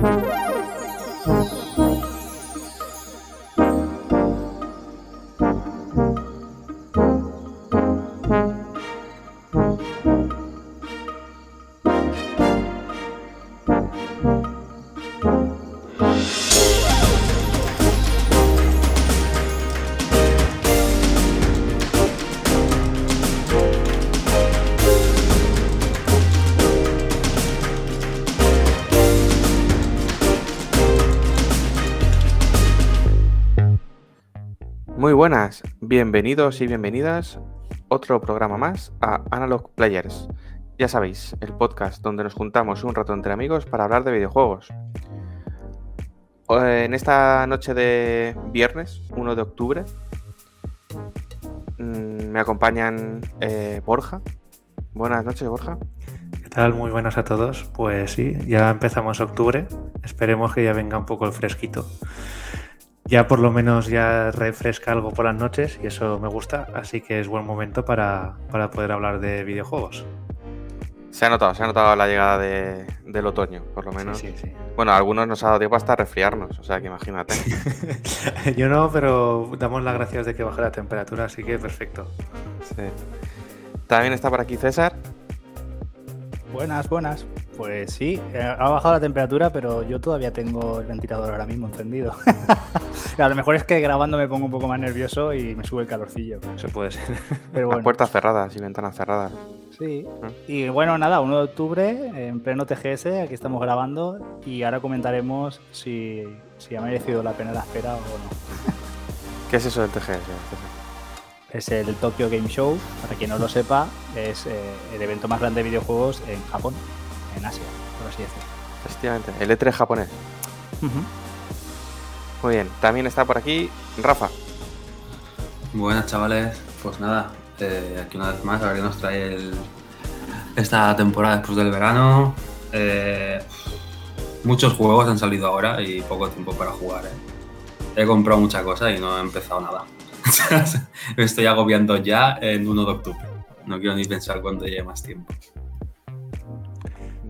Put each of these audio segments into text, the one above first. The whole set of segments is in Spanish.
Muy bienvenidos y bienvenidas otro programa más a Analog Players. Ya sabéis, el podcast donde nos juntamos un rato entre amigos para hablar de videojuegos. En esta noche de viernes, 1 de octubre, mm, me acompañan eh, Borja. Buenas noches, Borja. ¿Qué tal? Muy buenas a todos. Pues sí, ya empezamos octubre. Esperemos que ya venga un poco el fresquito ya por lo menos ya refresca algo por las noches y eso me gusta, así que es buen momento para, poder hablar de videojuegos. Se ha notado, se ha notado la llegada del otoño, por lo menos. Sí, sí, Bueno, a algunos nos ha dado tiempo hasta resfriarnos, o sea que imagínate. Yo no, pero damos las gracias de que baje la temperatura, así que perfecto. Sí. También está por aquí César. Buenas, buenas. Pues sí, eh, ha bajado la temperatura, pero yo todavía tengo el ventilador ahora mismo encendido. a lo mejor es que grabando me pongo un poco más nervioso y me sube el calorcillo. Se puede ser. Pero bueno. puertas cerradas y ventanas cerradas. Sí. Ah. Y bueno, nada, 1 de octubre, en pleno TGS, aquí estamos grabando y ahora comentaremos si, si ha merecido la pena la espera o no. ¿Qué es eso del TGS? Es el Tokyo Game Show, para quien no lo sepa, es eh, el evento más grande de videojuegos en Japón en Asia, por así decirlo. Efectivamente, el E3 japonés. Muy bien, también está por aquí Rafa. Buenas chavales, pues nada, eh, aquí una vez más, a ver qué nos trae esta temporada después del verano. Eh, muchos juegos han salido ahora y poco tiempo para jugar. Eh. He comprado mucha cosa y no he empezado nada. Me estoy agobiando ya en 1 de octubre. No quiero ni pensar cuándo llegue más tiempo.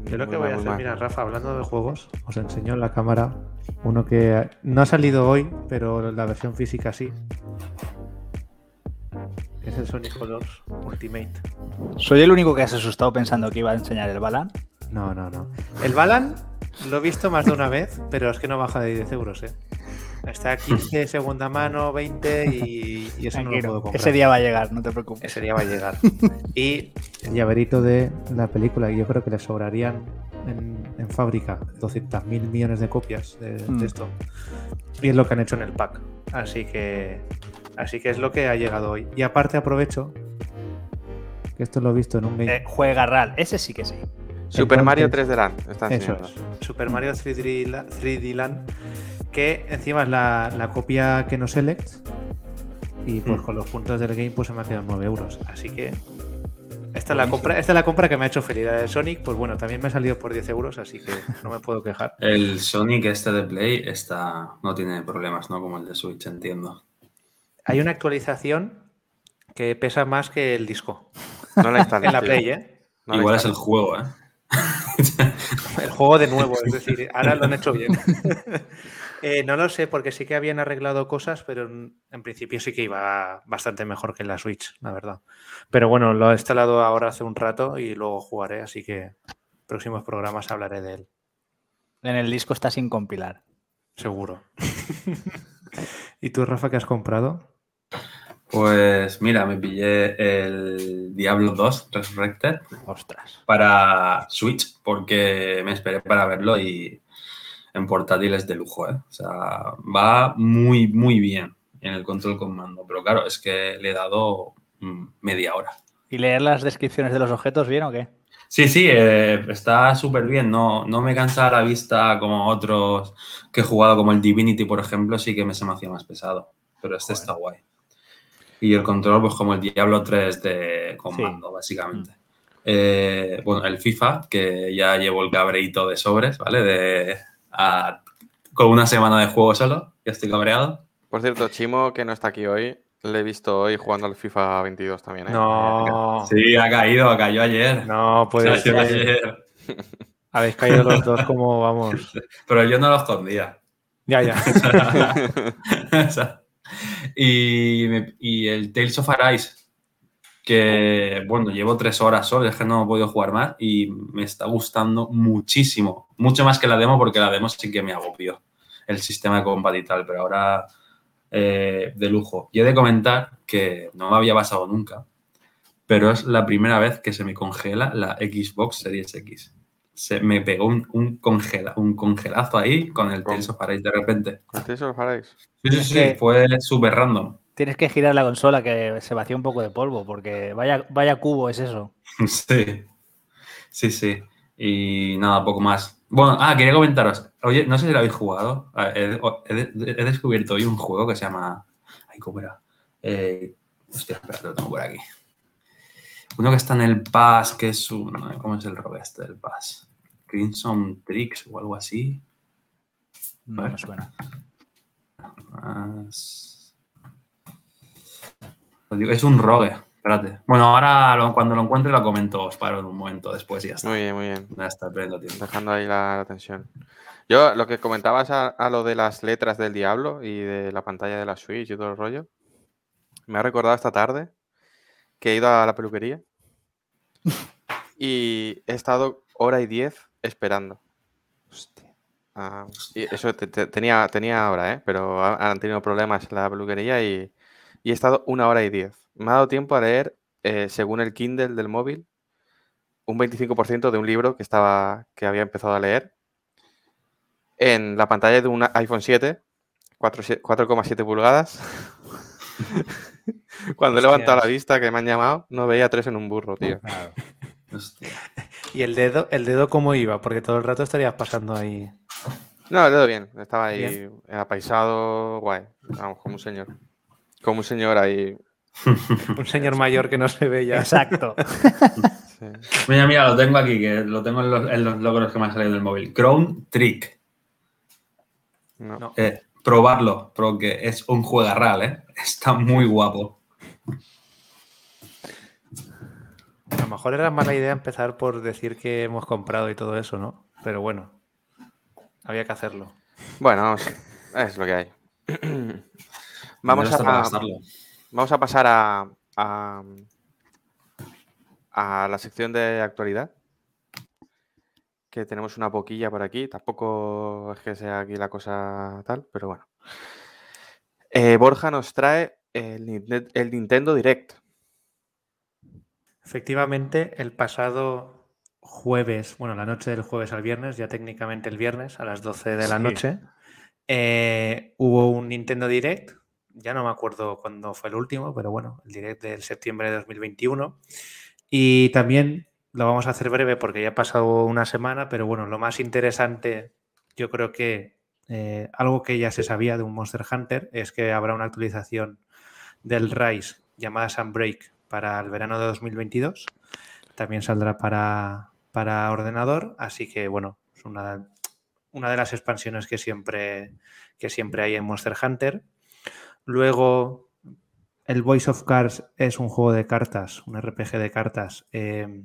Yo lo que voy a hacer, mira, Rafa, hablando de juegos, os enseño en la cámara uno que no ha salido hoy, pero la versión física sí. Es el Sonic Colors Ultimate. ¿Soy el único que has asustado pensando que iba a enseñar el Balan? No, no, no. El Balan lo he visto más de una vez, pero es que no baja de 10 euros, ¿eh? Está 15 segunda mano, 20 y, eso no lo puedo comprar. Ese día va a llegar, no te preocupes. Ese día va a llegar. y el llaverito de la película, yo creo que le sobrarían en, fábrica 200 mil millones de copias de, mm. esto. Y es lo que han hecho en el pack. Así que, así que es lo que ha llegado hoy. Y aparte aprovecho que esto lo he visto en un eh, juega RAL, ese sí que sí. Super Mario 3D Land. eso es. Super Mario 3D Land que encima es la, copia que no select y pues mm. con los puntos del game pues se me ha quedado 9 euros. Así que esta es, la compra, esta es la compra que me ha hecho feliz. La de Sonic, pues bueno, también me ha salido por 10 euros, así que no me puedo quejar. El Sonic este de Play está, no tiene problemas, ¿no? Como el de Switch, entiendo. Hay una actualización que pesa más que el disco. No la está en la Play, ¿eh? Igual es el juego, ¿eh? el juego de nuevo, es decir, ahora lo han hecho bien. Eh, no lo sé, porque sí que habían arreglado cosas, pero en, principio sí que iba bastante mejor que en la Switch, la verdad. Pero bueno, lo he instalado ahora hace un rato y luego jugaré, así que próximos programas hablaré de él. En el disco está sin compilar. Seguro. ¿Y tú, Rafa, qué has comprado? Pues mira, me pillé el Diablo 2 Resurrected. Ostras. Para Switch, porque me esperé para verlo y en portátiles de lujo, ¿eh? O sea, va muy, muy bien en el control con mando. Pero claro, es que le he dado mm, media hora. ¿Y leer las descripciones de los objetos bien o qué? Sí, sí, eh, está súper bien. No, no me cansa la vista como otros que he jugado, como el Divinity, por ejemplo, sí que me se me hacía más pesado. Pero este está guay. Y el control, pues como el Diablo 3 de comando, básicamente. Eh, bueno, el FIFA, que ya llevo el cabreito de sobres, ¿vale? De, con una semana de juego solo, ya estoy cabreado. Por cierto, Chimo, que no está aquí hoy, le he visto hoy jugando al FIFA 22 también. ¿eh? No. Sí, ha caído, cayó ayer. No, puede ser. Ayer. Habéis caído los dos como vamos. Pero yo no lo escondía. Ya, ya. Y, y el Tales of Arise, que bueno, llevo tres horas solo, es que no he podido jugar más y me está gustando muchísimo. Mucho más que la demo, porque la demo sí que me agobió el sistema de combate y tal, pero ahora eh, de lujo. Y he de comentar que no me había pasado nunca, pero es la primera vez que se me congela la Xbox Series X. Se me pegó un, un, congela, un congelazo ahí con el Tales of Arise de repente. ¿Hacéis os haréis? Sí, sí, sí, fue súper random. Tienes que girar la consola que se vacía un poco de polvo, porque vaya, vaya cubo es eso. Sí, sí, sí. Y nada, poco más. Bueno, ah, quería comentaros. Oye, no sé si lo habéis jugado. Ah, He, he- he descubierto hoy un juego que se llama. Ay, ¿cómo era? Eh, hostia, espera, lo tengo por aquí. Uno que está en el Pass, que es un. ¿Cómo es el robo este del Pass? Crimson Tricks o algo así. No me suena. Más- Es un rogue. Espérate. Bueno, ahora lo- cuando lo encuentre lo comento. Os paro en un momento después y ya está. Muy bien, muy bien. Ya está perdiendo tiempo. Dejando ahí la, la tensión. Yo, lo que comentabas a, a lo de las letras del diablo y de la pantalla de la Switch y todo el rollo, me ha recordado esta tarde que he ido a la peluquería y he estado hora y diez esperando. Ah, y eso te- te- tenía, tenía hora, ¿eh? pero ha- han tenido problemas en la peluquería y, y he estado una hora y diez. Me ha dado tiempo a leer, eh, según el Kindle del móvil, un 25% de un libro que, estaba, que había empezado a leer en la pantalla de un iPhone 7, 4 se- 4,7 pulgadas. Cuando he levantado la vista que me han llamado, no veía tres en un burro, tío. ¿Y el dedo, el dedo cómo iba? Porque todo el rato estarías pasando ahí. No, le doy bien. Estaba ahí Bien. apaisado, guay. Vamos, como un señor. Como un señor ahí. Un señor mayor que no se ve ya. Exacto. sí. Mira, mira, lo tengo aquí, que lo tengo en los, en los logros que me han salido del móvil. Crown Trick. No. Eh, probarlo, porque es un juegarral, ¿eh? Está muy guapo. A lo mejor era mala idea empezar por decir que hemos comprado y todo eso, ¿no? Pero bueno, había que hacerlo. Bueno, es lo que hay. vamos, a, vamos a pasar a, a, a la sección de actualidad. Que tenemos una poquilla por aquí. Tampoco es que sea aquí la cosa tal, pero bueno. Eh, Borja nos trae el, Ninte- el Nintendo Direct. Efectivamente, el pasado jueves, bueno, la noche del jueves al viernes, ya técnicamente el viernes a las 12 de la Sí. noche, eh, hubo un Nintendo Direct. Ya no me acuerdo cuándo fue el último, pero bueno, el Direct del septiembre de 2021. Y también lo vamos a hacer breve porque ya ha pasado una semana, pero bueno, lo más interesante, yo creo que eh, algo que ya se sabía de un Monster Hunter es que habrá una actualización del Rise llamada Sunbreak para el verano de 2022. También saldrá para, para ordenador, así que bueno, es una, una de las expansiones que siempre, que siempre hay en Monster Hunter. Luego, el Voice of Cards es un juego de cartas, un RPG de cartas eh,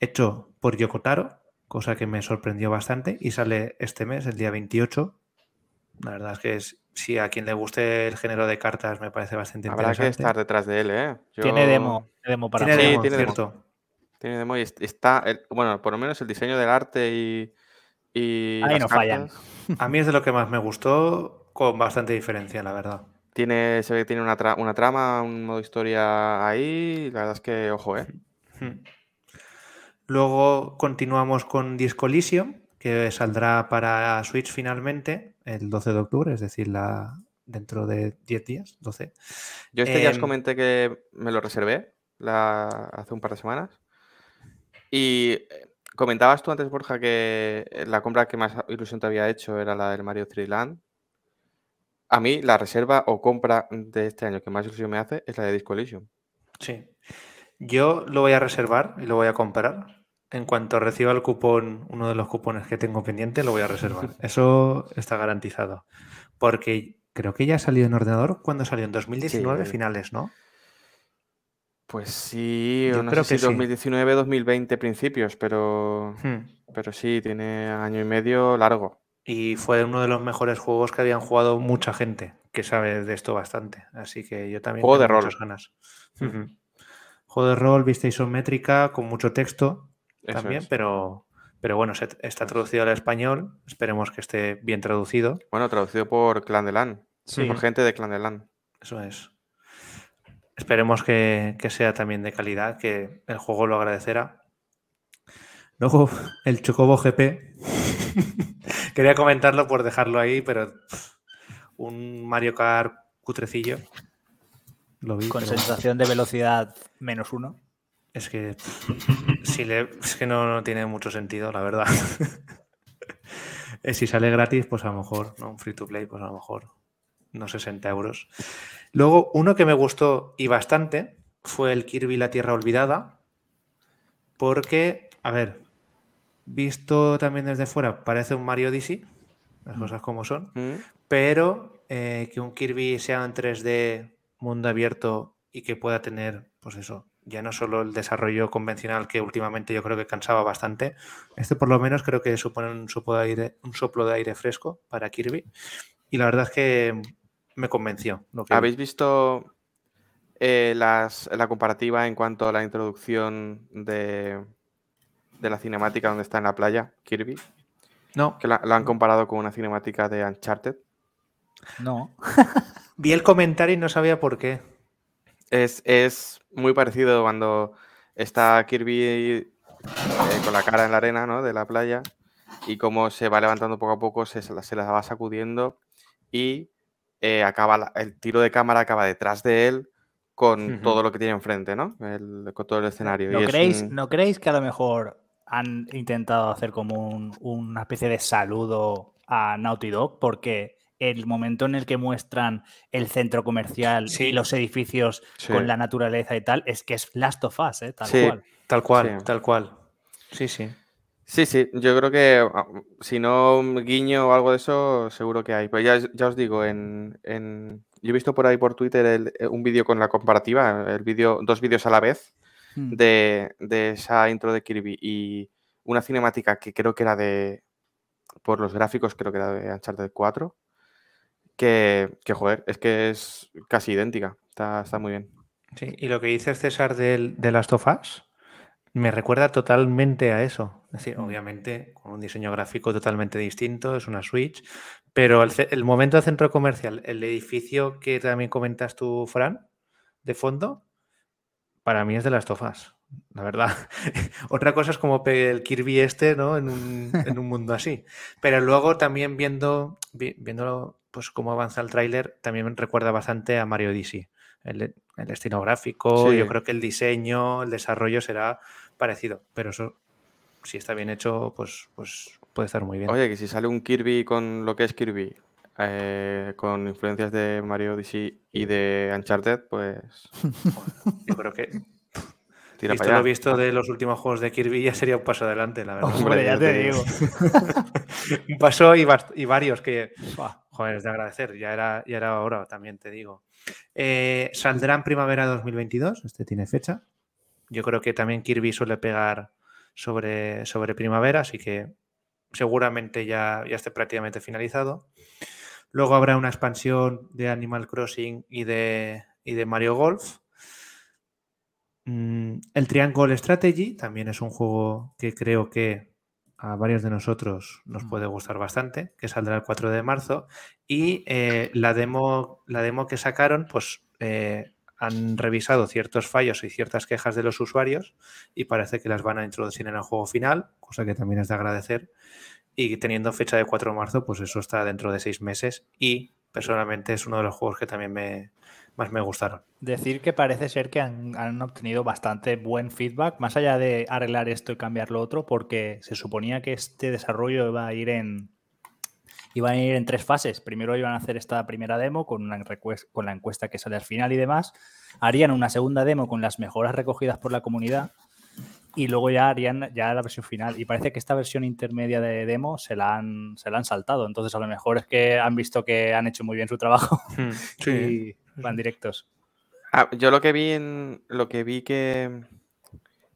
hecho por Yokotaro, cosa que me sorprendió bastante y sale este mes, el día 28. La verdad es que es, si a quien le guste el género de cartas me parece bastante Habrá que interesante. estar detrás de él, ¿eh? Tiene demo, demo para Tiene Sí, demo, tiene demo. cierto. Tiene demo y est- está, el- bueno, por lo menos el diseño del arte y, y Ahí las no fallan. A mí es de lo que más me gustó, con bastante diferencia, la verdad. Tiene, se ve que tiene una, tra- una trama, un modo historia ahí. La verdad es que, ojo, ¿eh? Luego continuamos con Disco Elysium, que saldrá para Switch finalmente el 12 de octubre, es decir, la, dentro de 10 días, 12. Yo este ya os Em, comenté que me lo reservé la- hace un par de semanas. Y eh, comentabas tú antes, Borja, que eh, la compra que más ilusión te había hecho era la del Mario 3 Land. A mí, la reserva o compra de este año que más ilusión me hace es la de Disco Elysium. Sí. Yo lo voy a reservar y lo voy a comprar. En cuanto reciba el cupón, uno de los cupones que tengo pendiente, lo voy a reservar. Eso está garantizado. Porque creo que ya ha salido en ordenador. ¿Cuándo salió? En 2019, Sí. finales, ¿no? Pues sí, Yo no creo sé que si sí. 2019, 2020 principios, pero, Hmm. pero sí, tiene año y medio largo. Y fue uno de los mejores juegos que habían jugado mucha gente que sabe de esto bastante. Así que yo también Juego de tengo rol. muchas ganas. Juego de rol, vista isométrica, con mucho texto Eso también, es. pero, pero bueno, se- está traducido al español. Esperemos que esté bien traducido. Bueno, traducido por Clan de Lan, Sí. por gente de Clan de Lan. Eso es. Esperemos que, que sea también de calidad, que el juego lo agradecerá. Luego, el Chocobo GP. Quería comentarlo por dejarlo ahí, pero un Mario Kart cutrecillo. Lo vi. Con pero sensación de velocidad menos uno. Es que, si le- es que no, no tiene mucho sentido, la verdad. Eh, si sale gratis, pues a lo mejor, ¿no? Un free to play, pues a lo mejor unos 60 euros. Luego, uno que me gustó y bastante fue el Kirby La Tierra Olvidada. Porque, a ver, visto también desde fuera, parece un Mario Odyssey, las cosas como son ¿Mm? pero eh, que un Kirby sea en 3D, mundo abierto y que pueda tener, pues eso, ya no solo el desarrollo convencional que últimamente yo creo que cansaba bastante, este por lo menos creo que supone un soplo de aire, un soplo de aire fresco para Kirby y la verdad es que me convenció. Lo que. ¿Habéis visto eh, las- la comparativa en cuanto a la introducción de, de la cinemática donde está en la playa, Kirby? No, Que la, la han comparado con una cinemática de Uncharted. No. vi el comentario y no sabía por qué. Es, es muy parecido cuando está Kirby eh, con la cara en la arena ¿no? de la playa y cómo se va levantando poco a poco, se, se la, se la va sacudiendo y eh, acaba la- el tiro de cámara acaba detrás de él con todo lo que tiene enfrente, ¿no? El- con todo el escenario. ¿No y es creéis, un- ¿No creéis que a lo mejor han intentado hacer como un- una especie de saludo a Naughty Dog? Porque el momento en el que muestran el centro comercial Sí. y los edificios Sí. con la naturaleza y tal, es que es Last of Us, ¿eh? Tal Sí. cual. Tal cual, Sí. tal cual. Sí, sí. Sí, sí, yo creo que ah, si no un guiño o algo de eso, seguro que hay. Pero ya, ya os digo, en, en- yo he visto por ahí por Twitter el- eh, un vídeo con la comparativa, el vídeo, dos vídeos a la vez Mm. de, de esa intro de Kirby y una cinemática que creo que era de, por los gráficos, creo que era de Uncharted 4, que, que joder, es que es casi idéntica, está, está muy bien. Sí, y lo que dice César del, de Last of Us me recuerda totalmente a eso. Es decir, obviamente con un diseño gráfico totalmente distinto, es una Switch, pero el, el momento de centro comercial, el edificio que también comentas tú, Fran, de fondo, para mí es de Last of Us, la verdad. Otra cosa es como el Kirby este, ¿no? En un, en un mundo así. Pero luego también viendo, vi- viendo pues cómo avanza el tráiler, también me recuerda bastante a Mario Odyssey. El, el estilo gráfico, Sí. yo creo que el diseño, el desarrollo será parecido, pero eso, si está bien hecho, pues, pues puede estar muy bien. Oye, que si sale un Kirby con lo que es Kirby, eh, con influencias de Mario Odyssey y de Uncharted, pues Yo creo que, tira visto para lo allá. visto de los últimos juegos de Kirby, ya sería un paso adelante, la verdad. Hombre, ya te digo. un paso y, y varios que, joder, es de agradecer. Ya era, ya era hora, también te digo. Eh, saldrá en primavera 2022. Este tiene fecha. Yo creo que también Kirby suele pegar sobre, sobre primavera, así que seguramente ya, ya esté prácticamente finalizado. Luego habrá una expansión de Animal Crossing y de, y de Mario Golf. Mm, El Triangle Strategy también es un juego que creo que a varios de nosotros nos Mm. puede gustar bastante, que saldrá el 4 de marzo. Y eh, la, demo, la demo que sacaron, pues eh, han revisado ciertos fallos y ciertas quejas de los usuarios y parece que las van a introducir en el juego final, cosa que también es de agradecer. Y teniendo fecha de 4 de marzo, pues eso está dentro de seis meses y personalmente es uno de los juegos que también me, más me gustaron. Decir que parece ser que han, han obtenido bastante buen feedback, más allá de arreglar esto y cambiar lo otro, porque se suponía que este desarrollo iba a ir en iban a ir en tres fases. Primero iban a hacer esta primera demo con, una recues- con la encuesta que sale al final y demás. Harían una segunda demo con las mejoras recogidas por la comunidad y luego ya harían ya la versión final. Y parece que esta versión intermedia de demo se la han, se la han saltado. Entonces a lo mejor es que han visto que han hecho muy bien su trabajo y van directos. Ah, yo lo que vi en. Lo que vi que.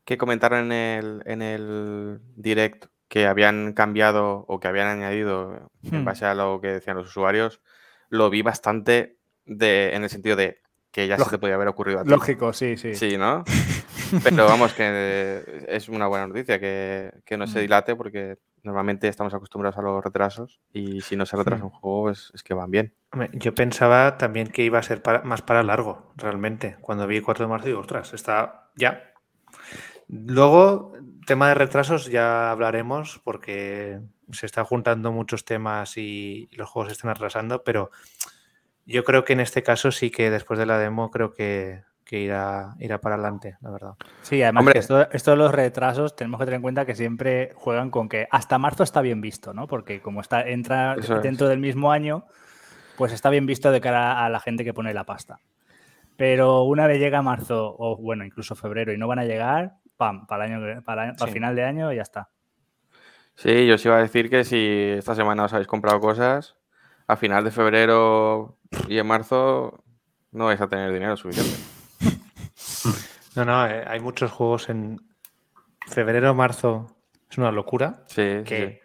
que comentaron en el, en el direct que habían cambiado o que habían añadido en Hmm. base a lo que decían los usuarios, lo vi bastante de, en el sentido de que ya se te podía haber ocurrido a ti. Lógico, sí, sí. Sí, ¿no? Pero vamos, que es una buena noticia que, que no se Mm. dilate porque normalmente estamos acostumbrados a los retrasos y si no se retrasa un juego es, es que van bien. Yo pensaba también que iba a ser para- más para largo, realmente. Cuando vi 4 de marzo digo, ostras, está ya. Luego, tema de retrasos ya hablaremos porque se están juntando muchos temas y los juegos se están atrasando, pero yo creo que en este caso sí que después de la demo creo que, que irá, irá para adelante, la verdad. Sí, además Hombre. que esto, esto de los retrasos tenemos que tener en cuenta que siempre juegan con que hasta marzo está bien visto, ¿no? Porque como está entra Eso es. dentro del mismo año, pues está bien visto de cara a la gente que pone la pasta. Pero una vez llega marzo o bueno, incluso febrero y no van a llegar, pam, para el año que- para, para Sí. final de año ya está. Sí, yo os iba a decir que si esta semana os habéis comprado cosas, a final de febrero y en marzo no vais a tener dinero suficiente. No, no, eh, hay muchos juegos en febrero, marzo, es una locura. Sí, sí, que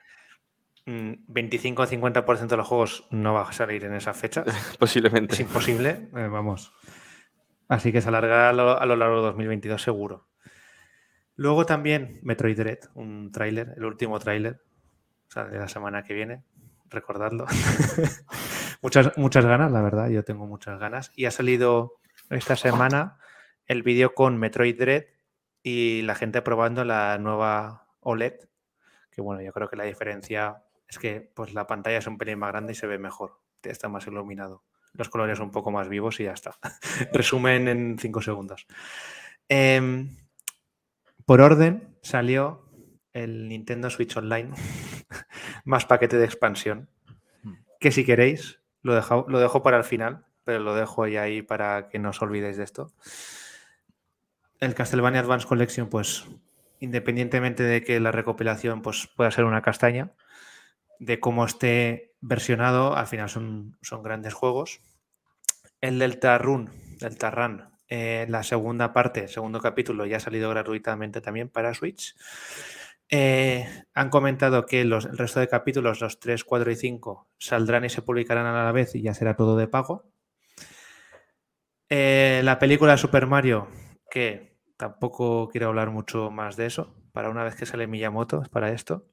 mm, 25 o 50% de los juegos no va a salir en esa fecha. sí, posiblemente. Es imposible, eh, vamos. Así que se alargará a lo, a lo largo de 2022 seguro. Luego también Metroid Dread, un tráiler, el último tráiler, o sea, de la semana que viene, recordadlo. muchas, muchas ganas, la verdad, yo tengo muchas ganas. Y ha salido esta semana el vídeo con Metroid Dread y la gente probando la nueva OLED, que bueno, yo creo que la diferencia es que pues la pantalla es un pelín más grande y se ve mejor, está más iluminado. Los colores un poco más vivos y ya está. Resumen en 5 segundos. Em, por orden salió el Nintendo Switch Online más paquete de expansión. Que si queréis, lo dejo, lo dejo para el final, pero lo dejo ya ahí para que no os olvidéis de esto. El Castlevania Advance Collection, pues independientemente de que la recopilación pues, pueda ser una castaña, de cómo esté versionado, al final son, son grandes juegos. El Delta Run, Delta Run, eh, la segunda parte, segundo capítulo, ya ha salido gratuitamente también para Switch. Eh, han comentado que los, el resto de capítulos, los 3, 4 y 5, saldrán y se publicarán a la vez y ya será todo de pago. Eh, la película Super Mario, que tampoco quiero hablar mucho más de eso, para una vez que sale Miyamoto, es para esto.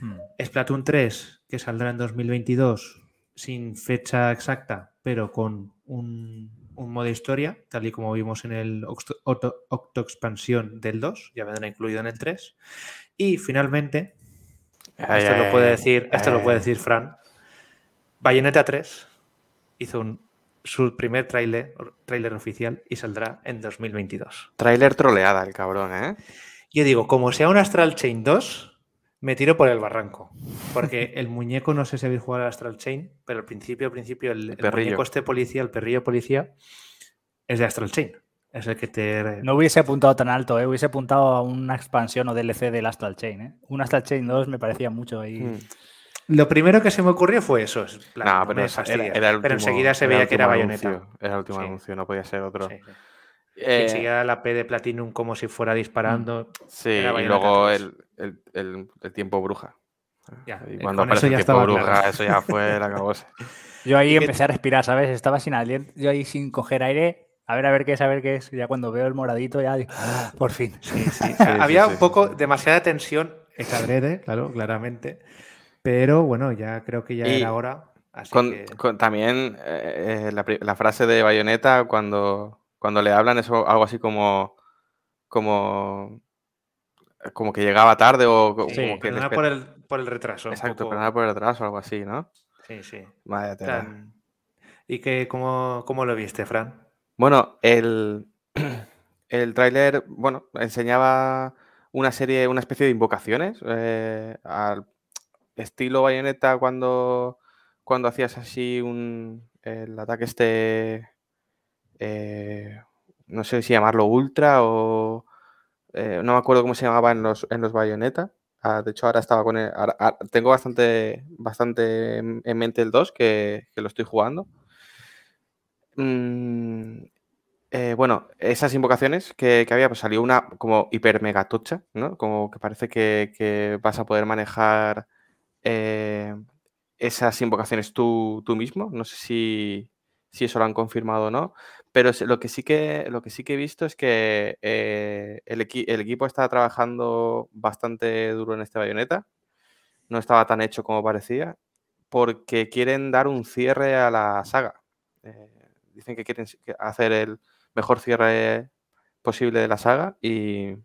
Hmm. Splatoon 3, que saldrá en 2022, sin fecha exacta, pero con un, un modo historia, tal y como vimos en el Octo, Octo- Octo Expansión del 2, ya vendrá incluido en el 3. Y finalmente, Ay, esto ay, lo puede ay, decir, esto lo puede decir Fran, Bayonetta 3 hizo un- su primer tráiler tráiler oficial y saldrá en 2022. Trailer troleada el cabrón, ¿eh? Yo digo, como sea un Astral Chain 2, me tiro por el barranco. Porque el muñeco, no sé si habéis jugado al Astral Chain, pero al principio, al principio, el, el perrillo. muñeco este policía, el perrillo policía, es de Astral Chain. Es el que te. No hubiese apuntado tan alto, ¿eh? hubiese apuntado a una expansión o DLC del Astral Chain. ¿eh? Un Astral Chain 2 me parecía mucho ahí. Mm. Lo primero que se me ocurrió fue eso. es plan, No, pero era, era el pero último- enseguida se veía que era anuncio, Era el último Sí. anuncio, no podía ser otro. Sí, Eh, enseguida la P de Platinum como si fuera disparando. sí, y Bayonetta luego 3. el, el- el- el tiempo bruja. Ya, y eh, cuando aparece el ya tiempo estaba bruja, claro. eso ya fue la cabose. Yo ahí empecé a respirar, ¿sabes? Estaba sin aliento, yo ahí sin coger aire. A ver, a ver qué es, a ver qué es. Ya cuando veo el moradito, ya digo, "Ah, por fin. Sí, sí. sí, Había sí. un poco demasiada tensión. Es adrede, claro, claramente. Pero bueno, ya creo que ya Y era hora. Así Con, que. con- también eh, eh, la, frase de Bayonetta cuando, cuando le hablan es algo así como como como que llegaba tarde o como que Perdona por el, por el retraso. Exacto, poco. perdona por el atraso o algo así, ¿no? Sí, sí. Vaya tela. ¿Y que, cómo, cómo lo viste, Fran? Bueno, el, el tráiler, bueno, enseñaba una serie, una especie de invocaciones eh, al estilo bayoneta cuando, cuando hacías así un, el ataque este, eh, no sé si llamarlo ultra o eh, no me acuerdo cómo se llamaba en los, en los bayoneta. Ah, de hecho, ahora estaba con el, ahora- ah, tengo bastante, bastante en en mente el 2 que, que lo estoy jugando. Mm, eh, bueno, esas invocaciones que, había, pues salió una como hiper mega tocha, ¿no? Como que parece que, vas a poder manejar eh, esas invocaciones tú, tú, mismo. No sé si, eso lo han confirmado o no. Pero lo que sí que, lo que, sí que he visto es que eh, el, equipo está trabajando bastante duro en este bayoneta. No estaba tan hecho como parecía. Porque quieren dar un cierre a la saga. Dicen que quieren hacer el mejor cierre posible de la saga y,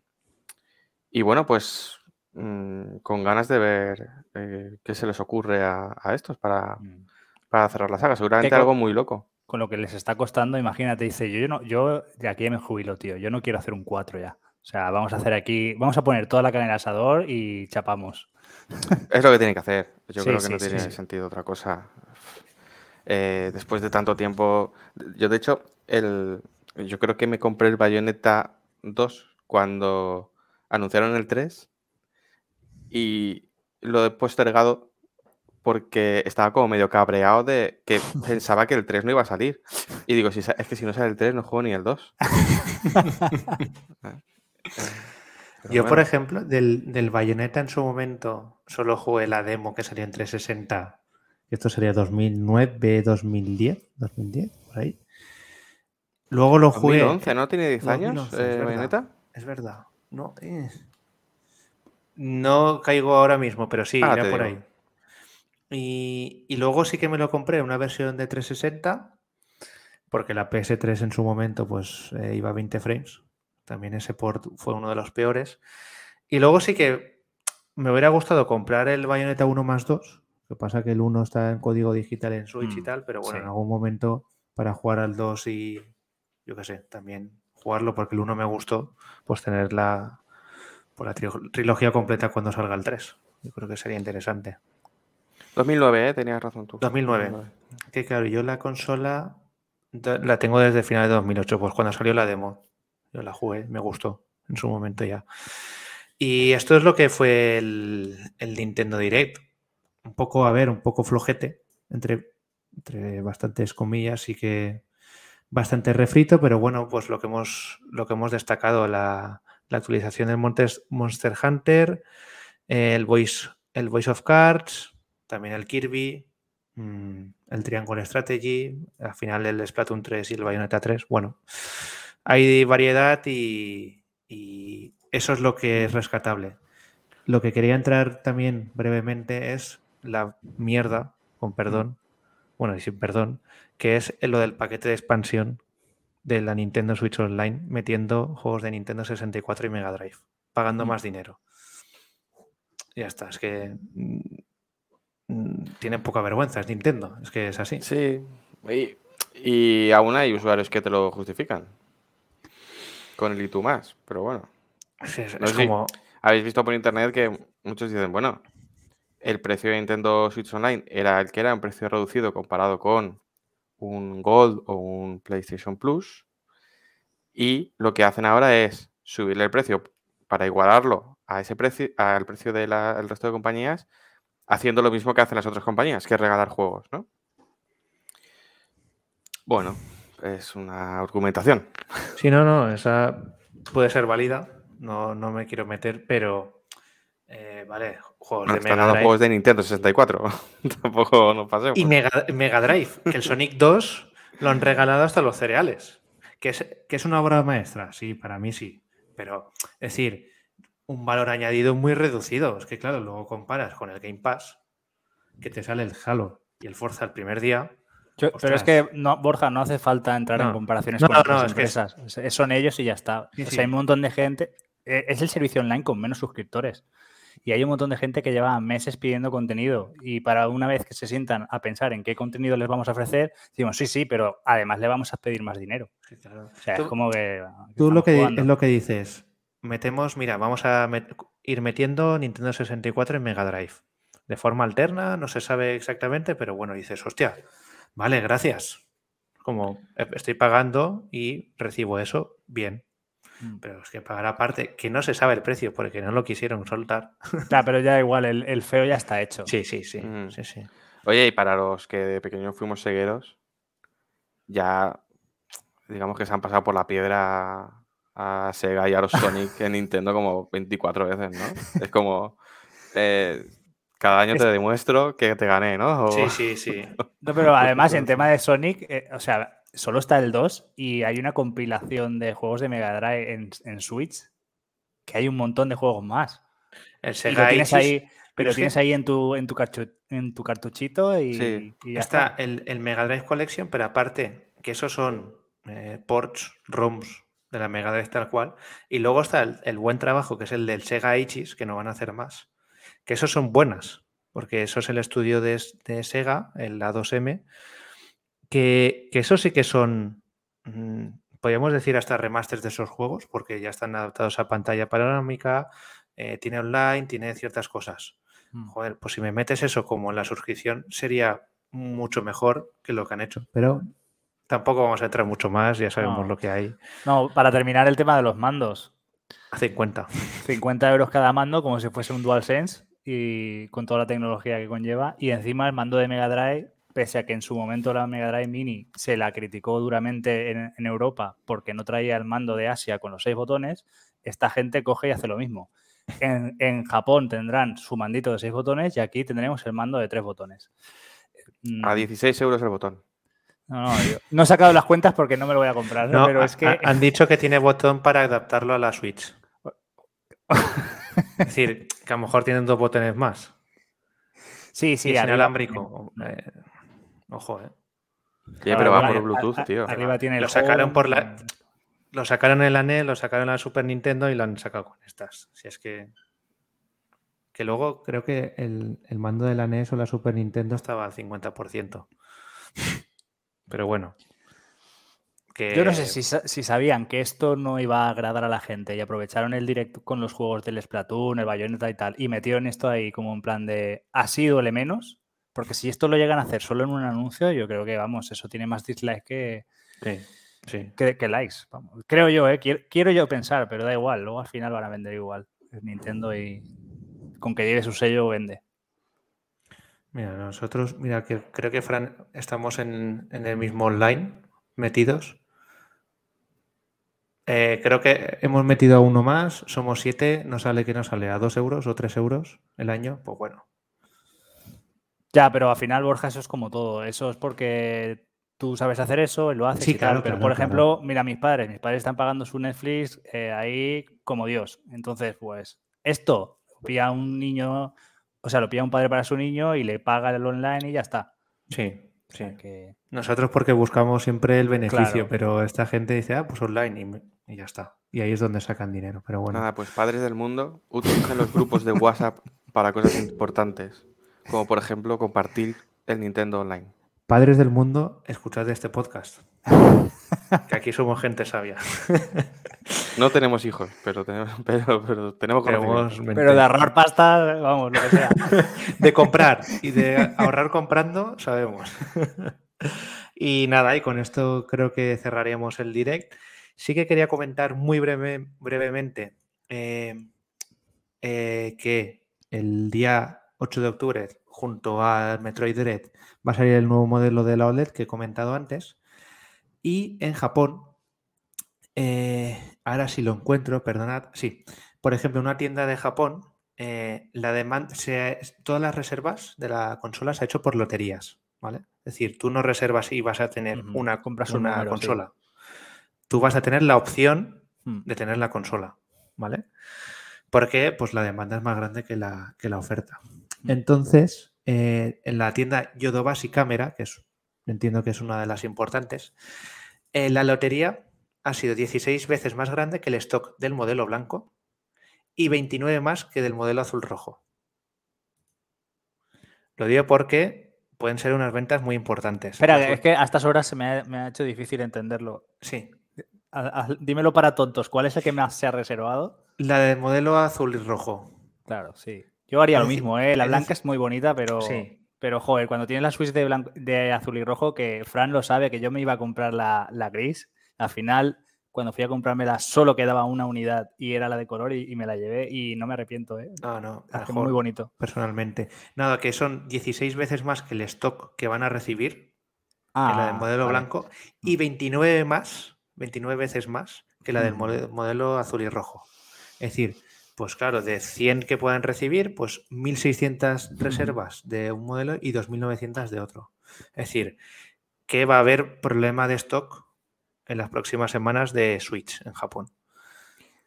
y bueno, pues mm, con ganas de ver eh, qué se les ocurre a, estos para, mm. para, cerrar la saga. Seguramente algo muy loco. Con lo que les está costando, imagínate, dice, yo, no, yo de aquí me jubilo, tío, yo no quiero hacer un 4 ya. O sea, vamos a hacer aquí, vamos a poner toda la cadena en el asador y chapamos. Es lo que tienen que hacer. Yo creo que no tiene sentido otra cosa. Eh, después de tanto tiempo, yo de hecho, el, yo creo que me compré el Bayonetta 2 cuando anunciaron el 3 y lo he postergado porque estaba como medio cabreado de que pensaba que el 3 no iba a salir. Y digo, si, es que si no sale el 3 no juego ni el 2. Yo, por ejemplo, del, del Bayonetta en su momento solo jugué la demo que salió en 360. Esto sería 2009, 2010, 2010, por ahí. Luego lo jugué. 2011, ¿no? ¿Tiene 10 años, eh, Bayonetta? Es verdad. No, eh. no caigo ahora mismo, pero sí, ah, por ahí. Y, luego sí que me lo compré, una versión de 360, porque la PS3 en su momento pues eh, iba a 20 frames. También ese port fue uno de los peores. Y luego sí que me hubiera gustado comprar el Bayonetta 1 más 2. Lo que pasa que el 1 está en código digital en Switch y mm, tal, pero bueno, en algún momento para jugar al 2 y, yo qué sé, también jugarlo porque el 1 me gustó, pues tener la, por la trilogía completa cuando salga el 3. Yo creo que sería interesante. 2009, ¿eh? tenías razón tú. 2009. Que claro, yo la consola la tengo desde final de 2008, pues cuando salió la demo. Yo la jugué, me gustó en su momento ya. Y esto es lo que fue el, el Nintendo Direct. Un poco, a ver, un poco flojete, entre, entre bastantes comillas, y que bastante refrito, pero bueno, pues lo que hemos, lo que hemos destacado, la, actualización del Monster Hunter, el Voice, el Voice of Cards, también el Kirby, mm, el Triangle Strategy, al final el Splatoon 3 y el Bayonetta 3. Bueno, hay variedad y, y eso es lo que es rescatable. Lo que quería entrar también brevemente es la mierda, con perdón, bueno, y sin perdón, que es lo del paquete de expansión de la Nintendo Switch Online metiendo juegos de Nintendo 64 y Mega Drive, pagando mm. más dinero. Ya está, es que mm, tiene poca vergüenza, es Nintendo, es que es así. Sí, y, aún hay usuarios que te lo justifican con el y tú más, pero bueno. es, como... habéis visto por internet que muchos dicen, bueno, el precio de Nintendo Switch Online era el que era un precio reducido comparado con un Gold o un PlayStation Plus. Y lo que hacen ahora es subirle el precio para igualarlo a ese precio, al precio del resto de compañías, haciendo lo mismo que hacen las otras compañías, que es regalar juegos, ¿no? Bueno, es una argumentación. Sí, no, no, esa puede ser válida. No, no me quiero meter, pero eh, vale, juegos de Mega Drive. juegos de Nintendo 64. Tampoco nos pasemos. Y Mega, Drive, que el Sonic 2 lo han regalado hasta los cereales. ¿Que es, que es una obra maestra? Sí, para mí sí. Pero, es decir, un valor añadido muy reducido. Es que, claro, luego comparas con el Game Pass, que te sale el Halo y el Forza el primer día. pero es que, no, Borja, no hace falta entrar en comparaciones con otras empresas. Son ellos y ya está. o sea, hay un montón de gente. Eh, es el servicio online con menos suscriptores. Y hay un montón de gente que lleva meses pidiendo contenido y para una vez que se sientan a pensar en qué contenido les vamos a ofrecer, decimos, sí, sí, pero además le vamos a pedir más dinero. O sea, es como que... Tú lo que, es lo que dices, metemos, mira, vamos a ir metiendo Nintendo 64 en Mega Drive. De forma alterna, no se sabe exactamente, pero bueno, dices, hostia, vale, gracias. Como eh, estoy pagando y recibo eso, bien. Mm. Pero es que pagar aparte, que no se sabe el precio porque no lo quisieron soltar. Claro, pero ya igual, el, feo ya está hecho. Sí, sí, sí, mm. sí, sí. Oye, y para los que de pequeños fuimos cegueros, ya digamos que se han pasado por la piedra a Sega y a los Sonic en Nintendo como 24 veces, ¿no? Es como. eh, cada año te demuestro que te gané, ¿no? O- Sí, sí, sí. No, pero además en tema de Sonic, eh, o sea, solo está el 2 y hay una compilación de juegos de Mega Drive en, en Switch, que hay un montón de juegos más. El Y lo Sega tienes ahí, pero pero es que- tienes ahí en tu, en tu, carchu- en tu cartuchito y, Sí. y ya Está está. el, el Mega Drive Collection, pero aparte, que esos son eh, ports, ROMs de la Mega Drive tal cual. Y luego está el, el buen trabajo, que es el del Sega Ages, que no van a hacer más. Que esos son buenas, porque eso es el estudio de, de Sega, el A2M, que, que esos sí que son, mm, podríamos decir, hasta remasters de esos juegos, porque ya están adaptados a pantalla panorámica, eh, tiene online, tiene ciertas cosas. Mm. Joder, pues si me metes eso como en la suscripción, sería mucho mejor que lo que han hecho. Pero Tampoco vamos a entrar mucho más, ya sabemos No. lo que hay. No, para terminar el tema de los mandos. A 50. 50 euros cada mando, como si fuese un DualSense y con toda la tecnología que conlleva. Y encima el mando de Mega Drive, pese a que en su momento la Mega Drive Mini se la criticó duramente en, en Europa porque no traía el mando de Asia con los seis botones, esta gente coge y hace lo mismo. En, en Japón tendrán su mandito de seis botones y aquí tendremos el mando de tres botones. Mm, A 16 euros el botón. No, no, yo no he sacado las cuentas porque no me lo voy a comprar, No, pero es que... ha- han dicho que tiene botón para adaptarlo a la Switch. Es decir, que a lo mejor tienen dos botones más. Sí, sí, y es inalámbrico. Eh, ojo, eh. Oye, pero va por Bluetooth, a- a- tío. Arriba tiene el Lo sacaron home, por la- Lo sacaron en la NES, lo sacaron en la Super Nintendo y lo han sacado con estas. Si es que. Que luego creo que el, el mando de la NES o la Super Nintendo estaba al 50%. Pero bueno. Que... Yo no sé si, si sabían que esto no iba a agradar a la gente y aprovecharon el directo con los juegos del Splatoon, el Bayonetta y tal, y metieron esto ahí como en plan de así duele menos, porque si esto lo llegan a hacer solo en un anuncio, yo creo que, vamos, eso tiene más dislikes que, Sí, sí. que, que likes. Vamos. Creo yo, ¿eh? Quiero, quiero yo pensar, pero da igual, luego al final van a vender igual. Es Nintendo y con que lleve su sello vende. Mira, nosotros, mira, que creo que Fran, estamos en, en el mismo online, metidos. Eh, creo que hemos metido a uno más, somos siete, nos sale que nos sale a dos euros o tres euros el año, pues bueno. Ya, pero al final, Borja, eso es como todo. Eso es porque tú sabes hacer eso y lo haces. Sí, y tal, claro, pero, claro, por claro. ejemplo, mira, mis padres, mis padres están pagando su Netflix eh, ahí como Dios. Entonces, pues, esto lo pilla un niño, o sea, lo pilla un padre para su niño y le paga el online y ya está. Sí, O sea sí. que- Nosotros porque buscamos siempre el beneficio, Claro. pero esta gente dice, ah, pues online y, ya está. Y ahí es donde sacan dinero, pero bueno. Nada, pues padres del mundo utilizan los grupos de WhatsApp para cosas importantes. Como por ejemplo compartir el Nintendo Online. Padres del mundo, Escuchad este podcast. que aquí somos gente sabia. No tenemos hijos, pero tenemos, pero, pero tenemos conocimiento. Pero de ahorrar pasta, vamos, lo que sea. de comprar y de ahorrar comprando, sabemos. y nada, y con esto creo que cerraríamos el direct. Sí que quería comentar muy breve- brevemente eh, eh, que el día 8 de octubre, junto al Metroid Dread, va a salir el nuevo modelo de la OLED que he comentado antes. Y en Japón, eh, ahora sí lo encuentro, perdonad, sí. Por ejemplo, una tienda de Japón eh, la demanda, se, todas las reservas de la consola se ha hecho por loterías, ¿vale? Es decir, tú no reservas y vas a tener una, compras un una número, sí. consola. Tú vas a tener la opción Mm. de tener la consola, ¿vale? Porque pues la demanda es más grande que la, que la oferta. Entonces, eh, en la tienda Yodobashi Camera, que es, entiendo que es una de las importantes, eh, la lotería ha sido 16 veces más grande que el stock del modelo blanco y 29 más que del modelo azul rojo. Lo digo porque pueden ser unas ventas muy importantes. Espera, es que a estas horas se me ha, me ha hecho difícil entenderlo. Sí. A- a- dímelo para tontos, ¿cuál es el que más se ha reservado? La del modelo azul y rojo. Claro, sí. Yo haría Es lo mismo, ¿eh? La es blanca es muy bonita, pero, Sí. pero joder, cuando tienes la Switch de, blanco- de azul y rojo, que Fran lo sabe, que yo me iba a comprar la, la gris, al final, cuando fui a comprármela, solo quedaba una unidad y era la de color y, y me la llevé y no me arrepiento, ¿eh? No, no, Hace mejor, muy bonito. personalmente. Nada, que son 16 veces más que el stock que van a recibir Ah, en la del modelo vale. blanco y 29 más 29 veces más que la del Mm. mode- modelo azul y rojo. Es decir, pues claro, de 100 que puedan recibir, pues 1.600 reservas de un modelo y 2.900 de otro. Es decir, que va a haber problema de stock en las próximas semanas de Switch en Japón.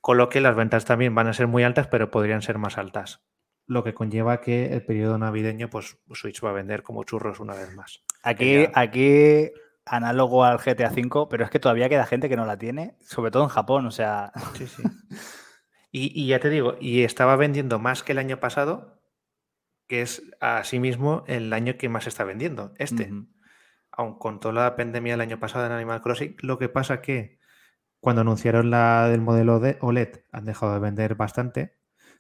Con lo que las ventas también van a ser muy altas, pero podrían ser más altas. Lo que conlleva que el periodo navideño, pues Switch va a vender como churros una vez más. Aquí, ya- aquí análogo al GTA V, pero es que todavía queda gente que no la tiene, sobre todo en Japón, o sea, Sí, sí. Y, y ya te digo, y estaba vendiendo más que el año pasado, que es asimismo el año que más está vendiendo, este. ujú. Aun con toda la pandemia del año pasado en Animal Crossing, lo que pasa que cuando anunciaron la del modelo de OLED han dejado de vender bastante,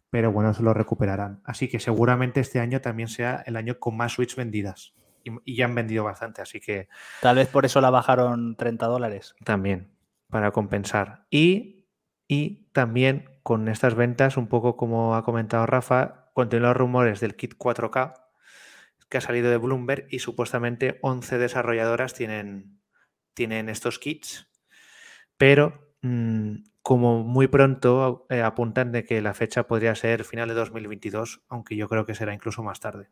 pero bueno, se lo recuperarán. Así que seguramente este año también sea el año con más Switch vendidas. Y, y ya han vendido bastante, así que tal vez por eso la bajaron 30 dólares. también para compensar. Y, y también con estas ventas, un poco como ha comentado Rafa, continúan los rumores del kit 4K que ha salido de Bloomberg y supuestamente 11 desarrolladoras tienen, tienen estos kits, pero mm, como muy pronto eh, apuntan de que la fecha podría ser final de 2022, aunque yo creo que será incluso más tarde.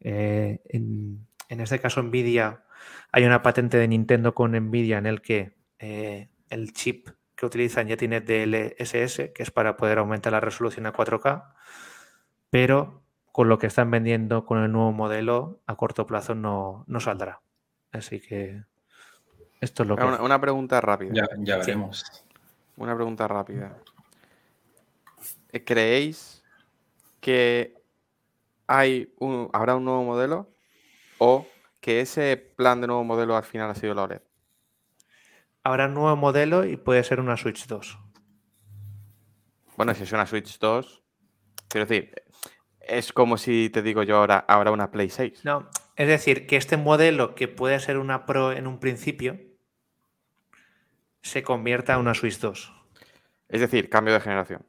Eh, en, en este caso, Nvidia, hay una patente de Nintendo con Nvidia en el que eh, el chip que utilizan ya tiene DLSS, que es para poder aumentar la resolución a 4K, pero con lo que están vendiendo con el nuevo modelo, a corto plazo no, no saldrá. Así que esto es lo que... Una, una pregunta rápida. Ya, ya veremos. Una pregunta rápida. ¿Creéis que hay un, habrá un nuevo modelo o que ese plan de nuevo modelo al final ha sido la OLED? Habrá un nuevo modelo y puede ser una Switch 2. Bueno, si es una Switch 2, quiero decir, es como si te digo yo ahora, habrá una Play 6. No, es decir, que este modelo que puede ser una Pro en un principio se convierta en una Switch 2. Es decir, cambio de generación.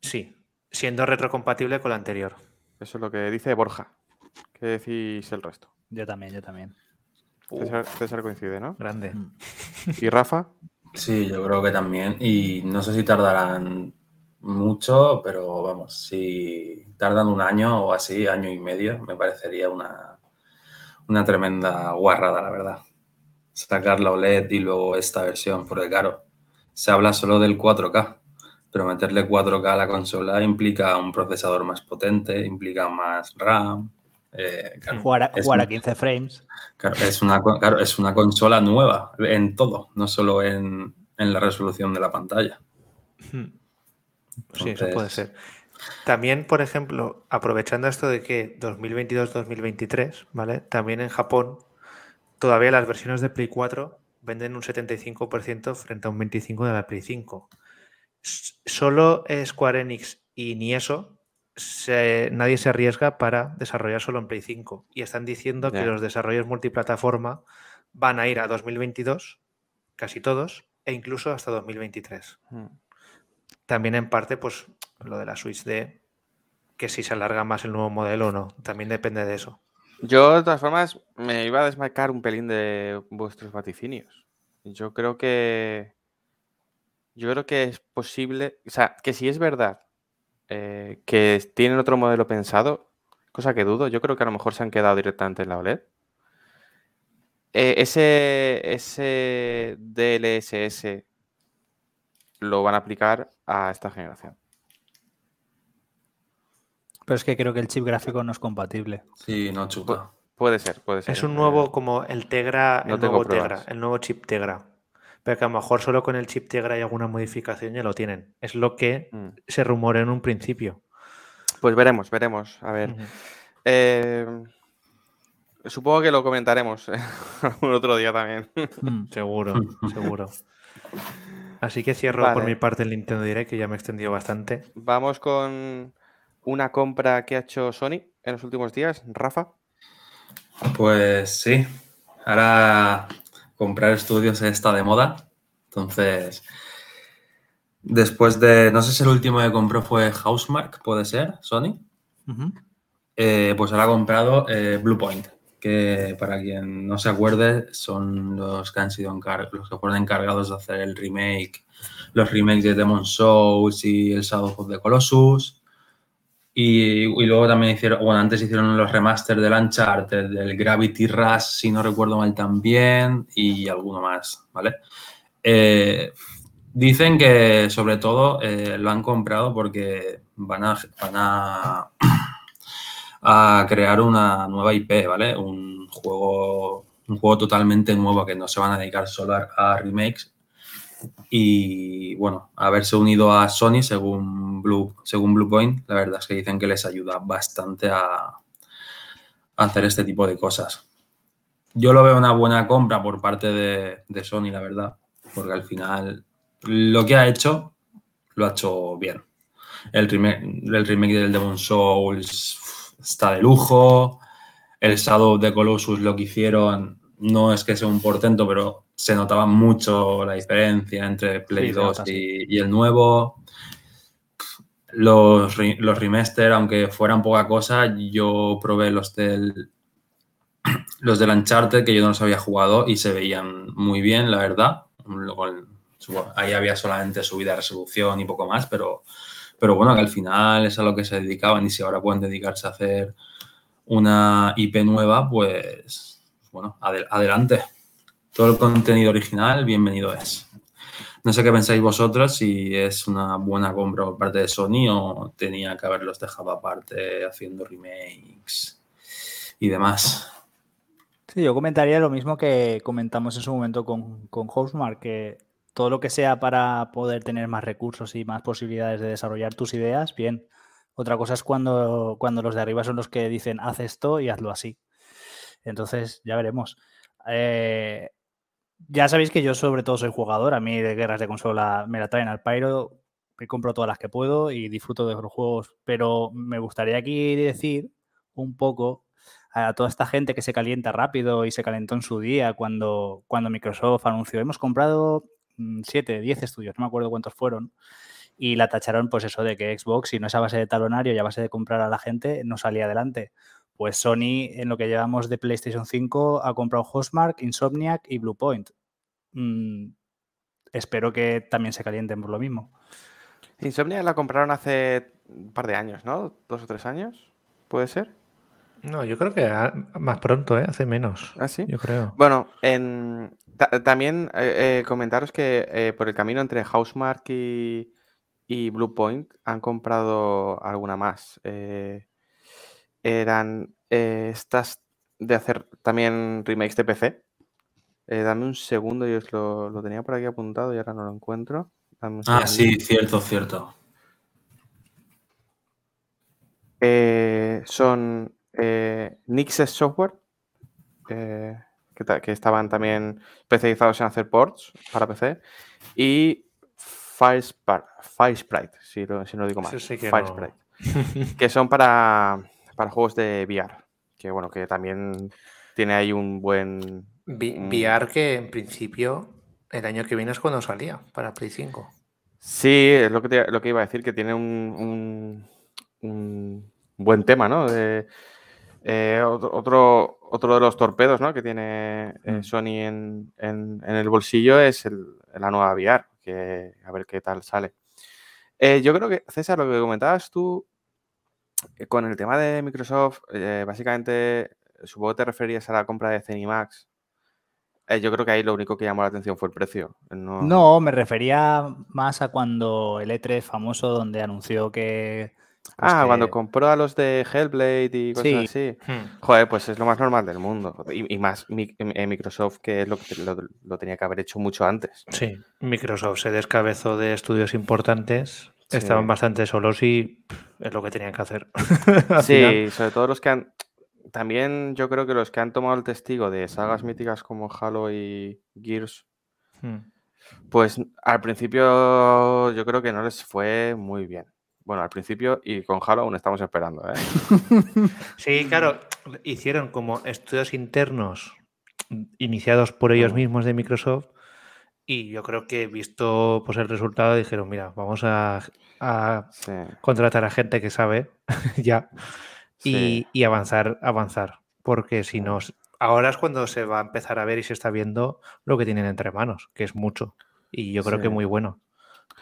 Sí, siendo retrocompatible con la anterior. Eso es lo que dice Borja. ¿Qué decís el resto? Yo también, yo también. César, César coincide, ¿no? Grande. Mm. ¿Y Rafa? Sí, yo creo que también. Y no sé si tardarán mucho, pero vamos, si tardan un año o así, año y medio, me parecería una, una tremenda guarrada, la verdad. Sacar la OLED y luego esta versión, porque claro, se habla solo del 4K, pero meterle 4K a la consola implica un procesador más potente, implica más RAM. Eh, claro, Jugar, a, es jugar a un- 15 frames. Claro, es una, co- claro, es una consola nueva en todo, no solo en, en la resolución de la pantalla. Hmm. Sí, eso puede ser. También, por ejemplo, aprovechando esto de que 2022-2023, ¿vale? También en Japón todavía las versiones de Play 4 venden un 75% frente a un 25% de la Play 5. S- Solo Square Enix y ni eso, se- nadie se arriesga para desarrollar solo en Play 5. Y están diciendo que los desarrollos multiplataforma van a ir a 2022, casi todos, e incluso hasta 2023 Hmm. también en parte, pues lo de la Switch D, que si se alarga más el nuevo modelo o no, también depende de eso. Yo, de todas formas, me iba a desmarcar un pelín de vuestros vaticinios. Yo creo que. Yo creo que es posible. O sea, que si es verdad eh, que tienen otro modelo pensado, cosa que dudo, yo creo que a lo mejor se han quedado directamente en la OLED. eh, ese, ese DLSS lo van a aplicar a esta generación. Pero es que creo que el chip gráfico no es compatible. Sí, no chupa. Puede ser, puede ser. Es un nuevo, como el Tegra, no el tengo nuevo Tegra, el nuevo chip Tegra. Pero que a lo mejor solo con el chip Tegra hay alguna modificación ya lo tienen. Es lo que mm. se rumora en un principio. Pues veremos, veremos. A ver. Eh, supongo que lo comentaremos algún otro día también. Mm. Seguro, seguro. Así que cierro por mi parte el Nintendo Direct, que ya me he extendido bastante. Vamos con una compra que ha hecho Sony en los últimos días. Rafa. Pues sí, ahora comprar estudios está de moda. Entonces, después de, no sé si el último que compró fue Housemark, puede ser, Sony. Eh, pues ahora ha comprado eh, Bluepoint. que para quien no se acuerde, son los que han sido los que fueron encargados de hacer el remake, los remakes de Demon Souls y el Shadow of the Colossus. Y, luego también hicieron, bueno, antes hicieron los remasters del Uncharted, del Gravity Rush, si no recuerdo mal también, y alguno más, ¿vale? Eh, dicen que sobre todo eh, lo han comprado porque van a, van a a crear una nueva IP, ¿vale? Un juego, un juego totalmente nuevo que no se van a dedicar solo a, remakes. Y bueno, haberse unido a Sony según Blue, según la verdad es que dicen que les ayuda bastante a, hacer este tipo de cosas. Yo lo veo una buena compra por parte de, Sony, la verdad, porque al final lo que ha hecho lo ha hecho bien. El remake, el remake del Demon Souls está de lujo. El Shadow de Colossus lo que hicieron no es que sea un portento, pero se notaba mucho la diferencia entre Play 2 y, el nuevo. Los, los remaster, aunque fueran poca cosa, yo probé los del los del Uncharted que yo no los había jugado y se veían muy bien, la verdad. Ahí había solamente subida de resolución y poco más, pero pero bueno, que al final es a lo que se dedicaban y si ahora pueden dedicarse a hacer una IP nueva, pues bueno, adelante. Todo el contenido original, bienvenido es. No sé qué pensáis vosotros, si es una buena compra por parte de Sony o tenía que haberlos dejado aparte haciendo remakes y demás. Sí, yo comentaría lo mismo que comentamos en su momento con, con que todo lo que sea para poder tener más recursos y más posibilidades de desarrollar tus ideas, bien. Otra cosa es cuando, cuando los de arriba son los que dicen haz esto y hazlo así. Entonces, ya veremos. Eh, ya sabéis que yo sobre todo soy jugador, a mí de guerras de consola me la traen al Pyro, me compro todas las que puedo y disfruto de los juegos, pero me gustaría aquí decir un poco a toda esta gente que se calienta rápido y se calentó en su día cuando, cuando Microsoft anunció, hemos comprado 7, mm, 10 estudios, no me acuerdo cuántos fueron, y la tacharon pues eso de que Xbox, si no es a base de talonario y a base de comprar a la gente, no salía adelante. Pues Sony, en lo que llevamos de PlayStation 5, ha comprado Hostmark, Insomniac y Bluepoint. Mm, espero que también se calienten por lo mismo. Insomniac la compraron hace un par de años, ¿no? ¿Dos o tres años? ¿Puede ser? No, yo creo que más pronto, ¿eh? hace menos. ¿Ah, sí? Yo creo. Bueno, en, también eh, eh, comentaros que eh, por el camino entre Housemark y, y Bluepoint han comprado alguna más. Eran estas de hacer también remakes de PC. dame un segundo, yo lo, lo, tenía por aquí apuntado y ahora no lo encuentro. ah, sí, cierto, cierto. son Nixes Software que, estaban también especializados en hacer ports para PC, y Firesprite, si, si no digo mal, que, que son para, para juegos de VR, que bueno, que también tiene ahí un buen... VR que en principio el año que viene es cuando salía para Play 5. Sí, es lo que, lo que iba a decir, que tiene un, un, buen tema, ¿no? De, eh, otro, otro de los torpedos que tiene eh, mm. Sony en, el bolsillo es la nueva VR, que a ver qué tal sale. Eh, yo creo que, César, lo que comentabas tú con el tema de Microsoft, básicamente, supongo que te referías a la compra de Cenimax. yo creo que ahí lo único que llamó la atención fue el precio. No... no, me refería más a cuando el E3 famoso, donde anunció que Ah, cuando compró a los de Hellblade y cosas así. Hmm. Joder, pues es lo más normal del mundo. Y, más en Microsoft, que es lo que lo, tenía que haber hecho mucho antes. Sí, Microsoft se descabezó de estudios importantes. Estaban bastante solos y es lo que tenían que hacer. sí, sobre todo los que han. También yo creo que los que han tomado el testigo de sagas míticas como Halo y Gears, hmm. pues al principio yo creo que no les fue muy bien. Bueno, al principio y con Halo aún estamos esperando. ¿eh? sí, claro, hicieron como estudios internos iniciados por ellos mismos de Microsoft y yo creo que visto pues, el resultado dijeron, mira, vamos a, contratar a gente que sabe ya y, avanzar, avanzar. porque si no, ahora es cuando se va a empezar a ver y se está viendo lo que tienen entre manos, que es mucho. Y yo creo que Sí. muy bueno.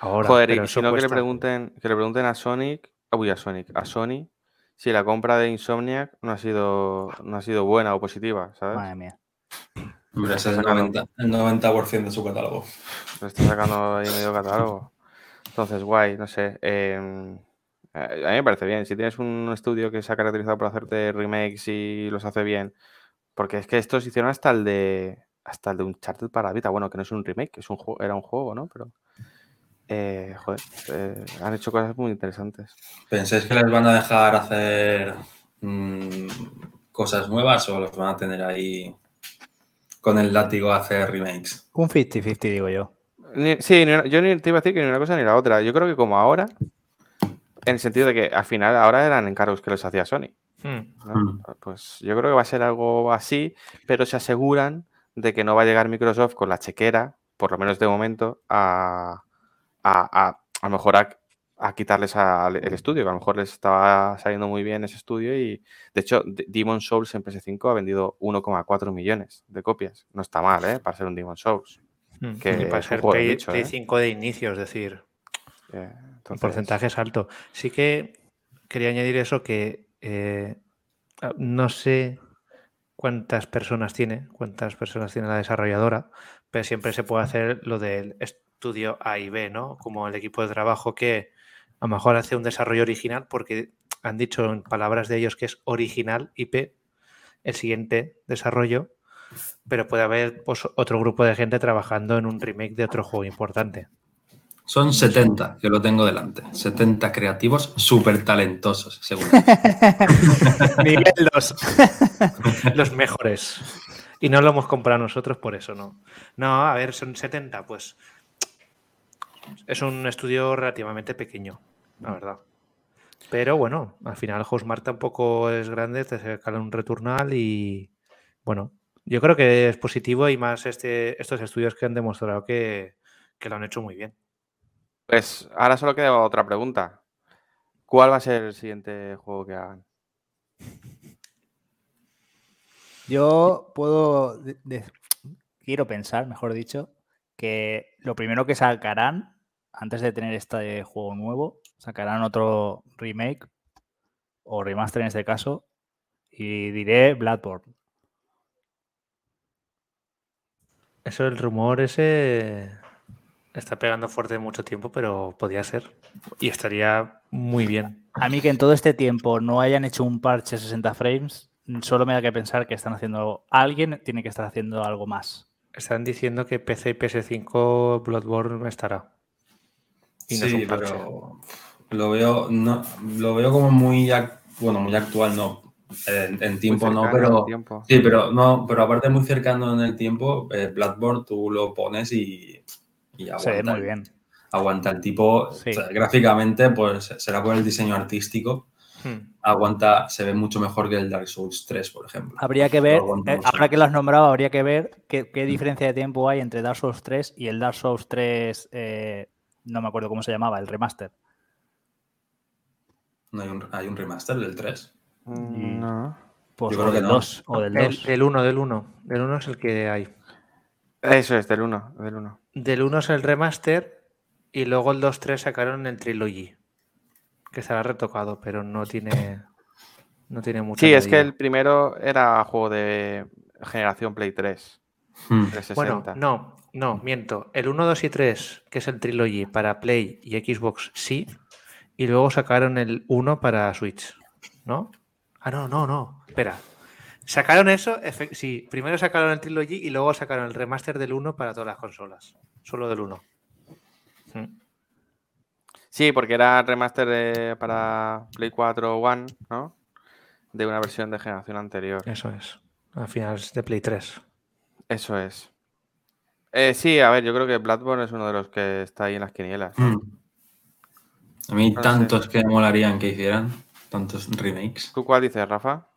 Ahora, Joder, y si no que le pregunten, que le pregunten a Sonic, uy, a Sonic, a Sony, si la compra de Insomniac no ha sido, no ha sido buena o positiva, ¿sabes? Madre mía. Hombre, ese es el sacando. 90%, el 90 de su catálogo. Lo está sacando ahí medio catálogo. Entonces, guay, no sé. eh, a mí me parece bien. Si tienes un estudio que se ha caracterizado por hacerte remakes y los hace bien. Porque es que estos hicieron hasta el de. Hasta el de Uncharted para Vita. Bueno, que no es un remake, es un juego, era un juego, ¿no? Pero. eh, joder, eh, han hecho cosas muy interesantes. ¿Pensáis que les van a dejar hacer mm, cosas nuevas o los van a tener ahí con el látigo a hacer remakes? Un 50-50, digo yo. Ni- sí, ni yo ni, te iba a decir que ni una cosa ni la otra. Yo creo que como ahora, en el sentido de que al final ahora eran encargos que los hacía Sony. Mm. ¿no? Mm. Pues yo creo que va a ser algo así, pero se aseguran de que no va a llegar Microsoft con la chequera, por lo menos de momento, a a, a, a lo mejor a, a quitarles al- el estudio, que a lo mejor les estaba saliendo muy bien ese estudio y de hecho Demon Souls en PS5 ha vendido 1,4 millones de copias. No está mal, ¿eh? Para ser un Demon Souls. Mm. Que Y para ser Play, nicho, Play ¿eh? 5 de inicio, es decir, Eh, el entonces, porcentaje es alto. Sí que quería añadir eso que eh, ah, no sé cuántas personas tiene, cuántas personas tiene la desarrolladora, pero siempre se puede hacer lo del estudio A y B, ¿no? Como el equipo de trabajo que a lo mejor hace un desarrollo original porque han dicho en palabras de ellos que es original IP, el siguiente desarrollo, pero puede haber pues, otro grupo de gente trabajando en un remake de otro juego importante. Son 70, que lo tengo delante. 70 creativos súper talentosos, seguro. Nivel 2. Los mejores. Y no lo hemos comprado nosotros por eso, ¿no? No, a ver, son 70, pues. Es un estudio relativamente pequeño, la verdad. Pero bueno, al final Housemarque tampoco es grande, te saca un returnal y. Bueno, yo creo que es positivo y más este, estos estudios que han demostrado que, que lo han hecho muy bien. pues ahora solo queda otra pregunta. ¿Cuál va a ser el siguiente juego que hagan? Yo puedo. de- de- quiero pensar, mejor dicho, que lo primero que sacarán, antes de tener este juego nuevo, sacarán otro remake o remaster en este caso, y diré Bloodborne. Eso, el rumor ese está pegando fuerte mucho tiempo, pero podía ser. Y estaría muy bien. A mí que en todo este tiempo no hayan hecho un parche 60 frames, solo me da que pensar que están haciendo. Alguien tiene que estar haciendo algo más. Están diciendo que PC y PS5 Bloodborne estará. Y no es sí, pero lo veo, no, lo veo como muy, bueno, muy actual, no. En, en tiempo no, pero tiempo. sí, pero no, pero aparte muy cercano en el tiempo, eh, Bloodborne tú lo pones y, y aguanta. Se ve muy el- bien. Aguanta el tipo, Sí. o sea, gráficamente, pues será por el diseño artístico, Hmm. aguanta, se ve mucho mejor que el Dark Souls 3, por ejemplo. Habría que ver, eh, ahora que lo has nombrado, habría que ver qué, qué diferencia de tiempo hay entre Dark Souls 3 y el Dark Souls 3, eh, no me acuerdo cómo se llamaba, el remaster. No hay un, hay un remaster del 3. Mm, no. Pues, Yo o creo que del no. 2 o del El, 2. del 1, del 1. Del 1 es el que hay. Eso es, del 1, del 1. Del 1 es el remaster y luego el 2-3 sacaron el Trilogy. Que será retocado, pero no tiene. No tiene mucho. Sí, es que el primero era juego de generación Play 3. Hmm. 360. Bueno, no, no, miento. El 1, 2 y 3, que es el Trilogy para Play y Xbox, sí. Y luego sacaron el 1 para Switch, ¿no? Ah, no, no, no. Espera. Sacaron eso, sí. Primero sacaron el Trilogy y luego sacaron el remaster del 1 para todas las consolas. Solo del 1. Mm. Sí, porque era remaster de- para Play 4 One, ¿no? De una versión de generación anterior. Eso es. Al final es de Play 3. Eso es. Eh, sí, a ver, yo creo que Bloodborne es uno de los que está ahí en las quinielas. Hmm. A mí No sé. tantos que molarían que hicieran, tantos remakes. ¿Tú cuál dices, Rafa?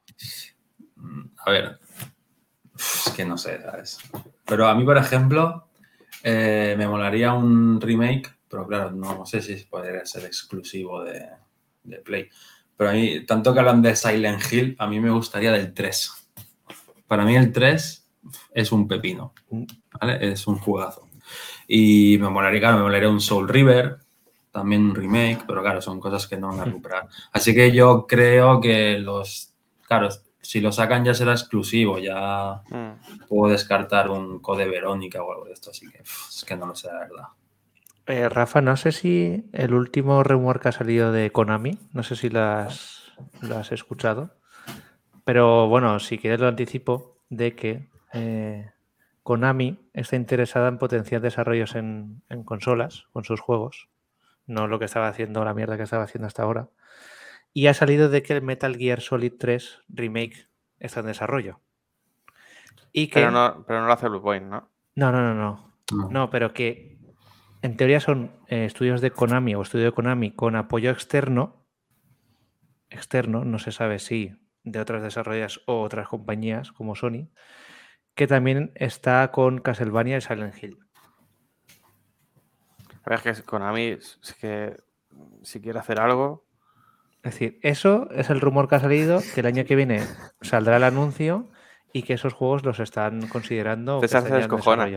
A ver, es que no sé, ¿sabes? Pero a mí, por ejemplo, eh, me molaría un remake, pero claro, no sé si podría ser exclusivo de, de Play. Pero a mí, tanto que hablan de Silent Hill, a mí me gustaría del 3. Para mí el 3 es un pepino. ¿Vale? Es un juegazo. Y me molaría, claro, me molaría un Soul River, también un remake, pero claro, son cosas que no van a recuperar. Así que yo creo que los, claro, si lo sacan ya será exclusivo, ya Mm. puedo descartar un Code Verónica o algo de esto, así que es que no lo sé, la verdad. Eh, Rafa, no sé si el último rumor que ha salido de Konami, no sé si lo has, lo has escuchado, pero bueno, si quieres lo anticipo de que eh, Konami está interesada en potenciar desarrollos en, en consolas con sus juegos, no lo que estaba haciendo, la mierda que estaba haciendo hasta ahora, y ha salido de que el Metal Gear Solid 3 Remake está en desarrollo. Y que... Pero no, pero no lo hace Blue Point, ¿no? no, no, no, no. No. No, pero que en teoría son eh, estudios de Konami o estudio de Konami con apoyo externo. Externo, no se sabe si de otras desarrollas o otras compañías como Sony, que también está con Castlevania y Silent Hill. A ver, es que Konami, es que si quiere hacer algo, Es decir, eso es el rumor que ha salido, que el año que viene saldrá el anuncio y que esos juegos los están considerando. en descojona.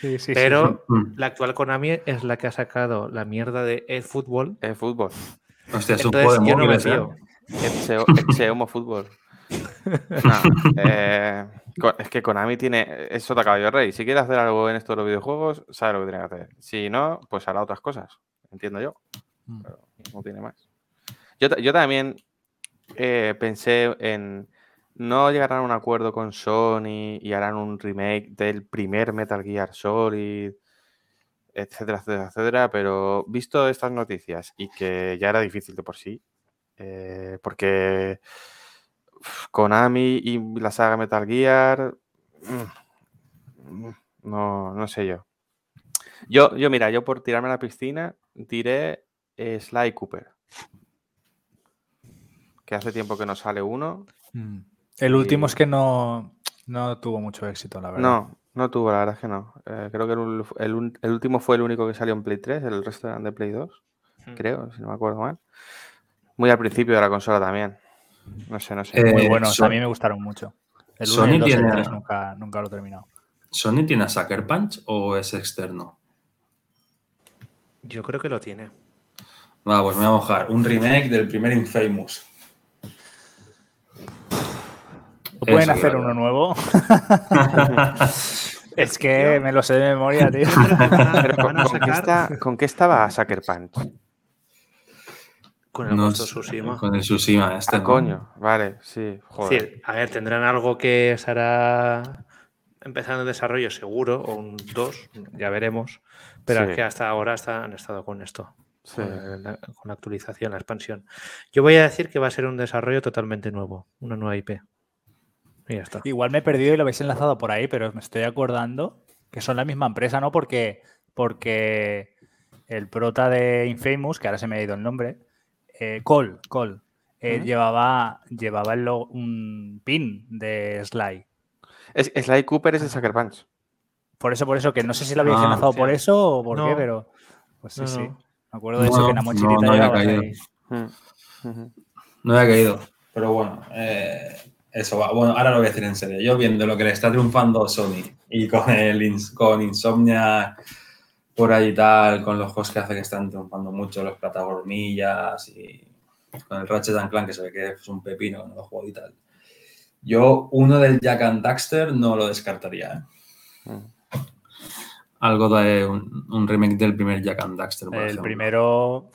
Sí, sí, Pero la actual Konami es la que ha sacado la mierda de eFootball. fútbol. Hostia, es un Entonces juego de yo no me fío. Exeomo Fútbol. No, eh, es que Konami tiene. Es sota caballo rey. Si quiere hacer algo en esto de los videojuegos, sabe lo que tiene que hacer. Si no, pues hará otras cosas. Entiendo yo. Mm. Pero no tiene más. Yo, ta- yo también eh, pensé en. No llegarán a un acuerdo con Sony y harán un remake del primer Metal Gear Solid, etcétera, etcétera, etcétera. Pero visto estas noticias y que ya era difícil de por sí, eh, porque Konami y la saga Metal Gear, mm, mm, no, no sé yo. Yo, yo, mira, yo por tirarme a la piscina diré eh, Sly Cooper. Que hace tiempo que no sale uno. Mm. El último es que no, no tuvo mucho éxito, la verdad. No, no tuvo, la verdad es que no. Eh, creo que el, último fue el único que salió en Play 3, el resto eran de Play 2, Mm. creo, si no me acuerdo mal. Muy al principio de la consola también. No sé, no sé. Eh, Muy buenos, Son- a mí me gustaron mucho. El 1 Sony y el 2 y el tiene- 3 nunca, nunca lo he terminado. ¿Sony tiene a Sucker Punch o es externo? Yo creo que lo tiene. Va, pues me voy a mojar. Un remake del primer Infamous. ¿No pueden Eso, hacer uno nuevo? es que me lo sé de memoria, tío. Pero ¿con, van a con qué sacar- está- con qué estaba Sucker Punch? Con el No Tsushima. Con el Tsushima este, Ah, ¿no? coño, vale, sí, joder. decir, a ver, tendrán algo que se hará empezando el desarrollo seguro, o un 2, ya veremos. Pero Sí. es que hasta ahora está- han estado con esto, Sí. con, la, con la actualización, la expansión. Yo voy a decir que va a ser un desarrollo totalmente nuevo, una nueva IP. Y ya está. Igual me he perdido y lo habéis enlazado por ahí, pero me estoy acordando que son la misma empresa, ¿no? Porque, porque el prota de Infamous, que ahora se me ha ido el nombre, eh, Cole, Cole, eh, llevaba, llevaba el logo- un pin de Sly. Es, Sly Cooper es de Sucker Punch. Por eso, por eso, que no sé si lo habéis Ah, enlazado por eso o por No. qué, pero pues sí, No, sí. Me acuerdo de eso, No, que en la no, mochilita no había caído. ahí. Mm. No había caído. Pero bueno, eh, eso va. Bueno, ahora lo voy a decir en serio. Yo viendo lo que le está triunfando Sony y con el ins- con Insomnia por ahí y tal, con los juegos que hace que están triunfando mucho, los plataformillas y con el Ratchet and Clank que se ve que es un pepino, no lo juego y tal. Yo uno del Jack and Daxter no lo descartaría. ¿eh? Mm. Algo de un, un remake del primer Jack and Daxter. por El ejemplo. primero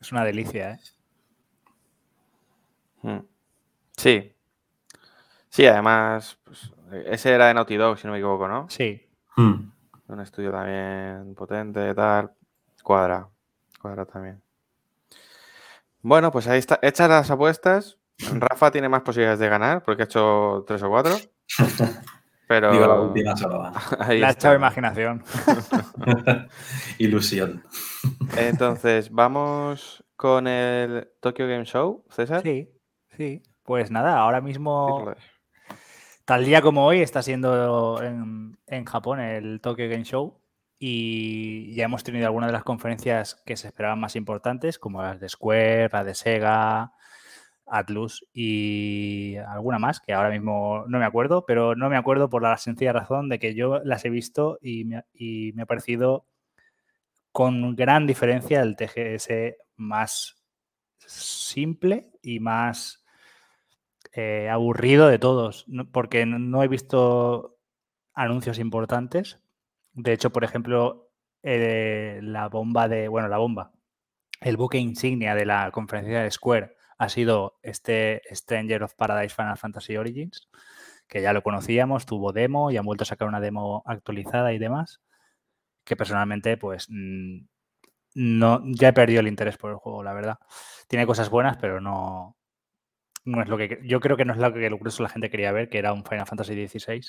es una delicia, ¿eh? Mm. Sí. Sí, además, pues, ese era de Naughty Dog, si no me equivoco, ¿no? Sí. Hmm. Un estudio también potente, tal. Cuadra. Cuadra también. Bueno, pues ahí está. Hechas las apuestas. Rafa tiene más posibilidades de ganar porque ha hecho tres o cuatro. Pero Digo la última solo va. ahí La ha echado imaginación. Ilusión. Entonces, vamos con el Tokyo Game Show, César. Sí, sí. Pues nada, ahora mismo. Tal día como hoy, está siendo en, Japón el Tokyo Game Show y ya hemos tenido algunas de las conferencias que se esperaban más importantes, como las de Square, la de Sega, Atlus y alguna más que ahora mismo no me acuerdo, pero no me acuerdo por la sencilla razón de que yo las he visto y me ha parecido con gran diferencia el TGS más simple y más eh, aburrido de todos, porque no he visto anuncios importantes. De hecho, por ejemplo, eh, la bomba de, bueno, la bomba, el buque insignia de la conferencia de Square ha sido este Stranger of Paradise Final Fantasy Origins, que ya lo conocíamos, tuvo demo y han vuelto a sacar una demo actualizada y demás, que personalmente, pues, no, ya he perdido el interés por el juego, la verdad. Tiene cosas buenas, pero no, no es lo que yo creo que no es lo que la gente quería ver, que era un Final Fantasy XVI.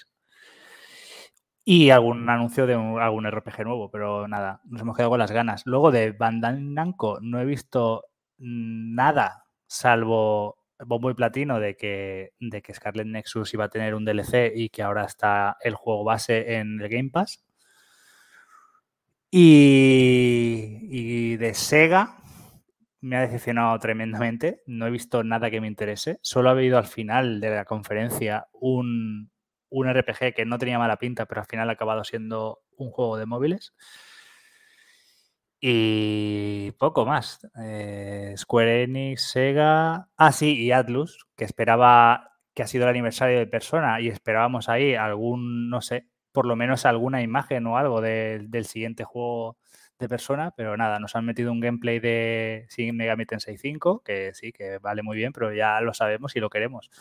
Y algún anuncio de algún RPG nuevo, pero nada, nos hemos quedado con las ganas. Luego de Bandai Namco no he visto nada, salvo bombo y platino de que, de que Scarlet Nexus iba a tener un DLC y que ahora está el juego base en el Game Pass. Y de Sega me ha decepcionado tremendamente. No he visto nada que me interese. Solo ha habido al final de la conferencia un, un RPG que no tenía mala pinta, pero al final ha acabado siendo un juego de móviles. Y poco más. Eh, Square Enix, Sega. Ah, sí, y Atlus, que esperaba que ha sido el aniversario de Persona y esperábamos ahí algún, no sé, por lo menos alguna imagen o algo del siguiente juego de Persona, pero nada, nos han metido un gameplay de Shin Megami Tensei 5, que sí, que vale muy bien, pero ya lo sabemos y lo queremos.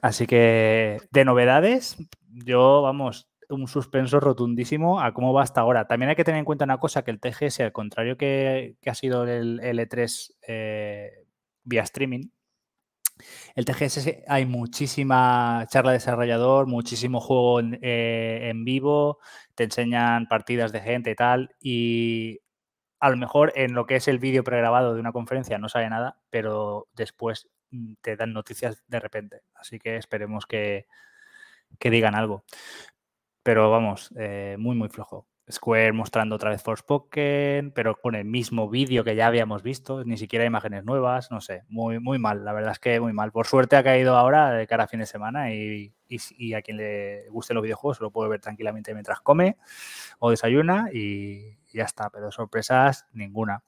Así que de novedades, yo, vamos, un suspenso rotundísimo a cómo va hasta ahora. También hay que tener en cuenta una cosa, que el TGS, al contrario que, ha sido el L3 eh, vía streaming, el TGS hay muchísima charla de desarrollador, muchísimo juego en, eh, en, vivo, te enseñan partidas de gente y tal, y a lo mejor en lo que es el vídeo pregrabado de una conferencia no sabe nada, pero después Mm, te dan noticias de repente. Así que esperemos que, digan algo. Pero vamos, eh, muy, muy flojo. Square mostrando otra vez Forspoken, pero con el mismo vídeo que ya habíamos visto, ni siquiera imágenes nuevas, no sé, muy, muy mal, la verdad es que muy mal. Por suerte ha caído ahora de cara a fin de semana y, a quien le guste los videojuegos lo puede ver tranquilamente mientras come o desayuna y ya está, pero sorpresas ninguna.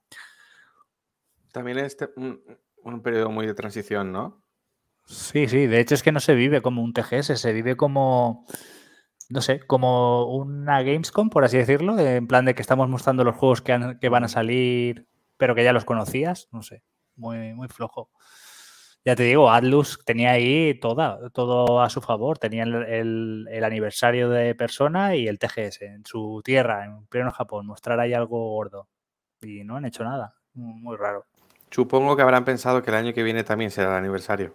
También este, un periodo muy de transición, ¿no? Sí, sí, de hecho es que no se vive como un TGS, se vive como, no sé, como una Gamescom, por así decirlo, en plan de que estamos mostrando los juegos que, que van a salir, pero que ya los conocías, no sé, muy, muy flojo. Ya te digo, Atlus tenía ahí toda, todo a su favor. Tenía el, el, aniversario de Persona y el TGS en su tierra, en pleno Japón. Mostrar ahí algo gordo. Y no han hecho nada. Muy raro. Supongo que habrán pensado que el año que viene también será el aniversario.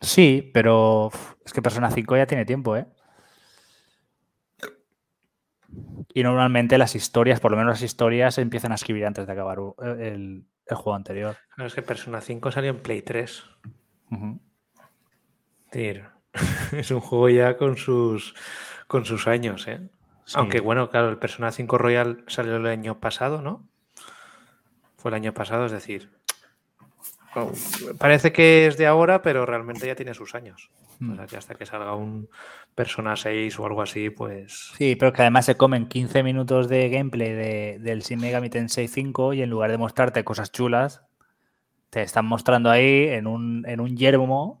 Sí, pero es que Persona 5 ya tiene tiempo, ¿eh? Y normalmente las historias, por lo menos las historias, se empiezan a escribir antes de acabar el, juego anterior. No, es que Persona 5 salió en Play 3. es un juego ya con sus, con sus años, ¿eh? Aunque bueno, claro, el Persona 5 Royal salió el año pasado, ¿no? Fue el año pasado, es decir, parece que es de ahora, pero realmente ya tiene sus años. O sea, que hasta que salga un Persona 6 o algo así, pues. Sí, pero que además se comen 15 minutos de gameplay de, del Shin Megami Tensei 5 y en lugar de mostrarte cosas chulas, te están mostrando ahí en un, en un yermo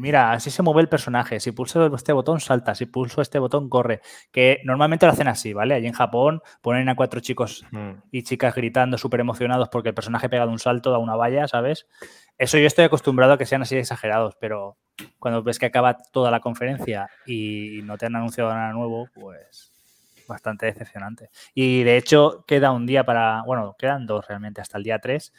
mira, así se mueve el personaje. Si pulso este botón, salta. Si pulso este botón, corre. Que normalmente lo hacen así, ¿vale? Allí en Japón ponen a cuatro chicos mm. y chicas gritando súper emocionados porque el personaje pega de un salto, da una valla, ¿sabes? Eso yo estoy acostumbrado a que sean así exagerados, pero cuando ves que acaba toda la conferencia y no te han anunciado nada nuevo, pues bastante decepcionante. Y de hecho, queda un día para. Bueno, quedan dos realmente hasta el día 3.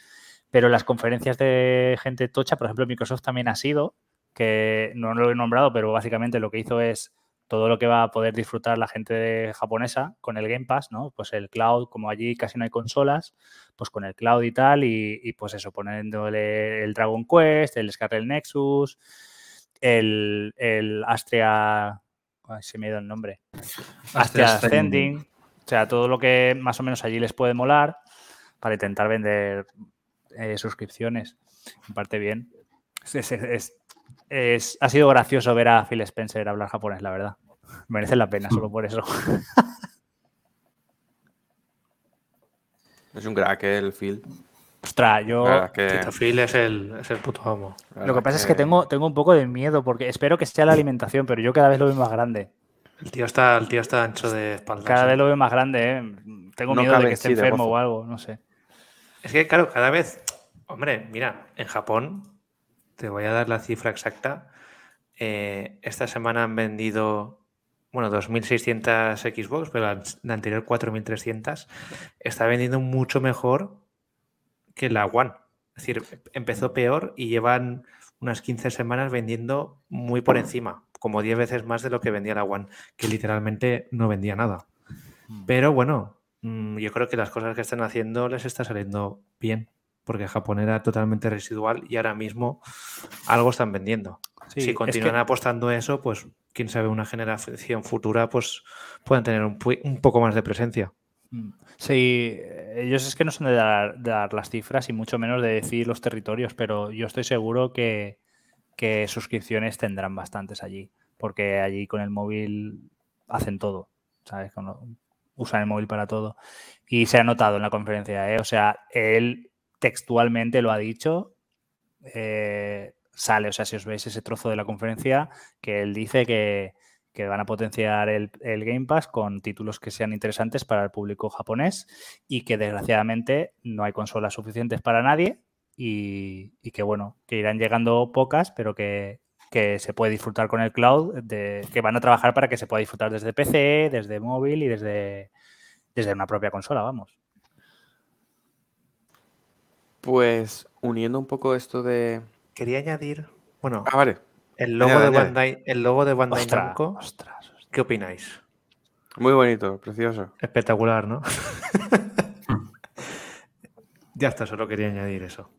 Pero las conferencias de gente tocha, por ejemplo, Microsoft también ha sido, que no lo he nombrado, pero básicamente lo que hizo es todo lo que va a poder disfrutar la gente japonesa con el Game Pass, ¿no? Pues el cloud, como allí casi no hay consolas, pues con el cloud y tal, y, pues eso, poniéndole el Dragon Quest, el Scarlet Nexus, el, el Astria, ay, se me ha ido el nombre, Astria Ascending, o sea, todo lo que más o menos allí les puede molar para intentar vender eh, suscripciones. En parte bien. Es, ha sido gracioso ver a Phil Spencer hablar japonés, la verdad. Merece la pena solo por eso. Es un crack eh, el Phil. Ostras, yo. Phil es el, es el puto amo. Lo que pasa es que tengo, tengo un poco de miedo porque espero que sea la alimentación, pero yo cada vez lo veo más grande. El tío está, el tío está ancho de espalda. Cada vez lo veo más grande, ¿eh? Tengo miedo de que esté enfermo o algo, no sé. Es que, claro, cada vez. Hombre, mira, en Japón, te voy a dar la cifra exacta. Eh, esta semana han vendido, bueno, 2.600 Xbox, pero la anterior 4.300. Está vendiendo mucho mejor que la One. Es decir, empezó peor y llevan unas 15 semanas vendiendo muy por encima como 10 veces más de lo que vendía la One, que literalmente no vendía nada. Mm. Pero bueno, mm, yo creo que las cosas que están haciendo les está saliendo bien, porque Japón era totalmente residual y ahora mismo algo están vendiendo. si continúan apostando eso, pues quién sabe, una generación futura, pues pueden tener un, poco más de presencia. Mm. Sí, ellos es que no son de dar, de dar, las cifras y mucho menos de decir los territorios, pero yo estoy seguro que, que suscripciones tendrán bastantes allí, porque allí con el móvil hacen todo, ¿sabes? usan el móvil para todo. Y se ha notado en la conferencia, ¿eh? O sea, él textualmente lo ha dicho, eh, sale, o sea, si os veis ese trozo de la conferencia, que él dice que, van a potenciar el, Game Pass con títulos que sean interesantes para el público japonés y que desgraciadamente no hay consolas suficientes para nadie y, que bueno, que irán llegando pocas, pero que, se puede disfrutar con el cloud, de, que van a trabajar para que se pueda disfrutar desde PC, desde móvil y desde, desde una propia consola, vamos. Pues uniendo un poco esto de... Quería añadir, bueno, ah, vale. el logo de Bandai, el logo de Bandai Namco, ¿qué opináis? Muy bonito, precioso. Espectacular, ¿no? ya está, solo quería añadir eso.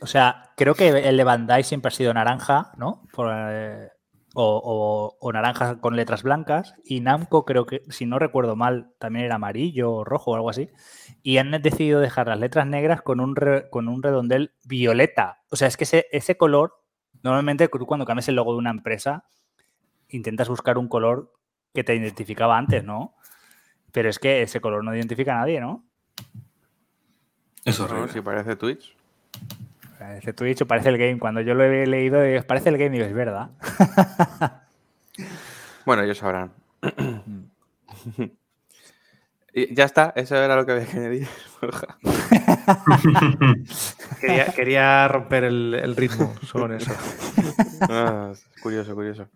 O sea, creo que el de Bandai siempre ha sido naranja, ¿no? Eh, o, naranja con letras blancas. Y Namco, creo que, si no recuerdo mal, también era amarillo o rojo o algo así. Y han decidido dejar las letras negras con un, con un redondel violeta. O sea, es que ese, ese color, normalmente cuando cambias el logo de una empresa, intentas buscar un color que te identificaba antes, ¿no? Pero es que ese color no identifica a nadie, ¿no? Eso es Si parece Twitch. Parece Twitch o parece el game. Cuando yo lo he leído, parece el game, digo, es verdad. bueno, ellos sabrán. y ya está, eso era lo que había que añadir. quería, romper el, ritmo solo en eso. Ah, curioso, curioso.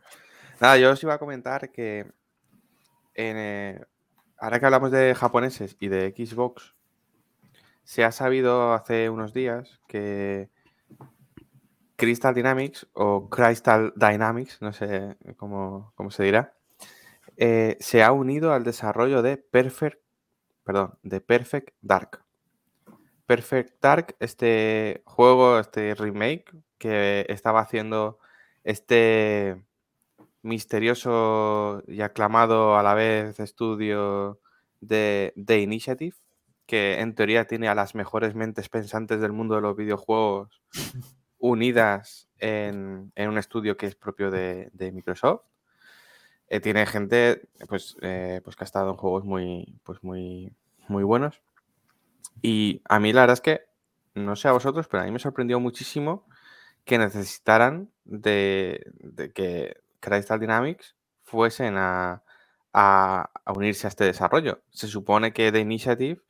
Nada, yo os iba a comentar que eh, ahora que hablamos de japoneses y de Xbox, se ha sabido hace unos días que Crystal Dynamics o Crystal Dynamics, no sé cómo, se dirá, eh, se ha unido al desarrollo de Perfect, perdón, de Perfect Dark. Perfect Dark, este juego, este remake que estaba haciendo este misterioso y aclamado a la vez estudio de The Initiative, que en teoría tiene a las mejores mentes pensantes del mundo de los videojuegos unidas en, un estudio que es propio de, Microsoft. Eh, tiene gente pues, eh, pues que ha estado en juegos muy, pues muy, muy buenos. Y a mí la verdad es que, no sé a vosotros, pero a mí me sorprendió muchísimo que necesitaran de, que Crystal Dynamics fuesen a, a, unirse a este desarrollo. Se supone que The Initiative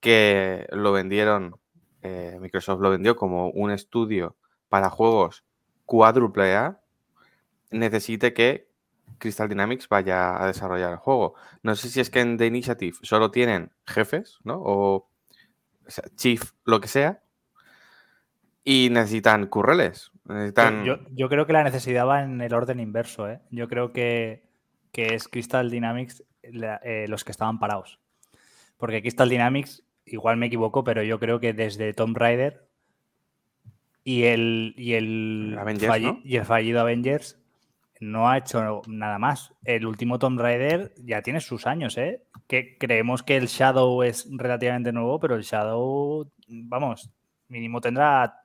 que lo vendieron, eh, Microsoft lo vendió como un estudio para juegos cuádruple A, necesite que Crystal Dynamics vaya a desarrollar el juego. No sé si es que en The Initiative solo tienen jefes, ¿no? O, chief, lo que sea, y necesitan curreles. Yo, creo que la necesidad va en el orden inverso. ¿eh? Yo creo que, es Crystal Dynamics eh, los que estaban parados. Porque Crystal Dynamics igual me equivoco, pero yo creo que desde Tomb Raider y el, y el, y el fallido Avengers no ha hecho nada más. El último Tomb Raider ya tiene sus años, ¿eh? Que creemos que el Shadow es relativamente nuevo, pero el Shadow, vamos, mínimo tendrá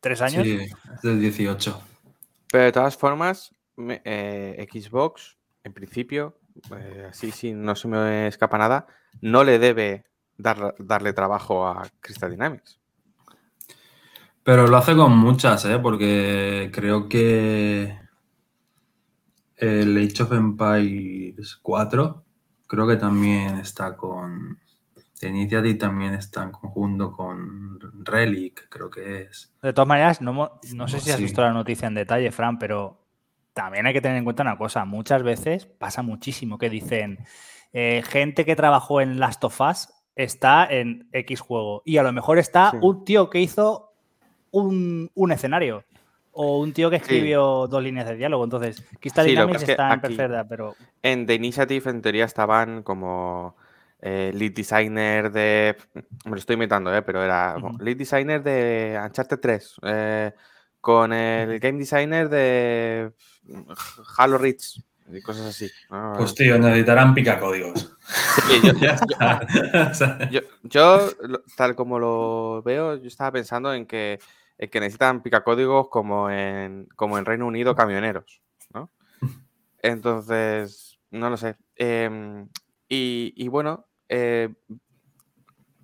tres años. Sí, del 18. Pero de todas formas, me- eh, Xbox, en principio, eh, así si no se me escapa nada, no le debe dar- darle trabajo a Crystal Dynamics. Pero lo hace con muchas, ¿eh? Porque creo que el Age of Empires 4 creo que también está con... The Initiative también está en conjunto con Relic, creo que es. De todas maneras, no, no sé si has Sí. visto la noticia en detalle, Fran, pero también hay que tener en cuenta una cosa. Muchas veces pasa muchísimo que dicen eh, gente que trabajó en Last of Us está en X juego y a lo mejor está Sí. un tío que hizo un, un escenario o un tío que Sí. escribió dos líneas de diálogo. Entonces, Crystal Sí, Dynamics está en aquí- perfecta, pero En The Initiative, en teoría, estaban como eh, lead designer de. Me lo estoy inventando, ¿eh? pero era lead designer de Uncharted 3. eh, con el game designer de Halo Reach y cosas así. ¿no? Pues tío, necesitarán picacódigos. Sí, yo- tal como lo veo, yo estaba pensando en que, en que necesitan picacódigos como en, como en Reino Unido camioneros, ¿no? Entonces, no lo sé. Em, y, y bueno, eh,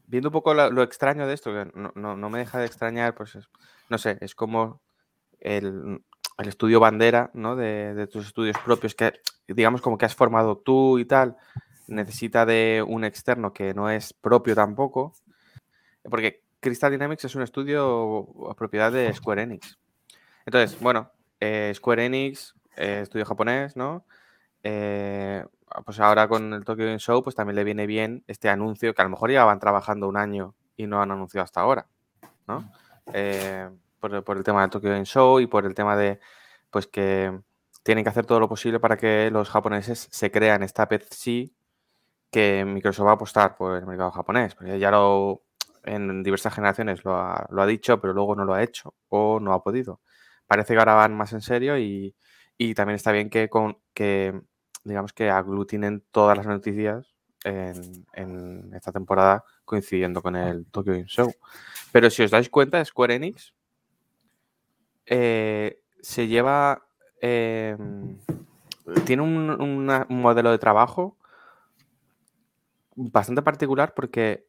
viendo un poco lo extraño de esto, que no, no- no me deja de extrañar, pues es- no sé, es como el, el estudio bandera, ¿no? De, tus estudios propios, que digamos como que has formado tú y tal, necesita de un externo que no es propio tampoco, porque Crystal Dynamics es un estudio propiedad de Square Enix. Entonces, bueno, eh, Square Enix, eh, estudio japonés, ¿no? Eh, pues ahora con el Tokyo Game Show, pues también le viene bien este anuncio que a lo mejor ya van trabajando un año y no han anunciado hasta ahora, ¿no? Por, por el tema del Tokyo Game Show y por el tema de, pues que tienen que hacer todo lo posible para que los japoneses se crean esta sí que Microsoft va a apostar por el mercado japonés. Porque ya lo en diversas generaciones lo ha, lo ha dicho, pero luego no lo ha hecho o no ha podido. Parece que ahora van más en serio y, y también está bien que, con, que digamos que aglutinen todas las noticias en, en esta temporada coincidiendo con el Tokyo Game Show. Pero si os dais cuenta, Square Enix eh, se lleva. eh, tiene un, modelo de trabajo bastante particular porque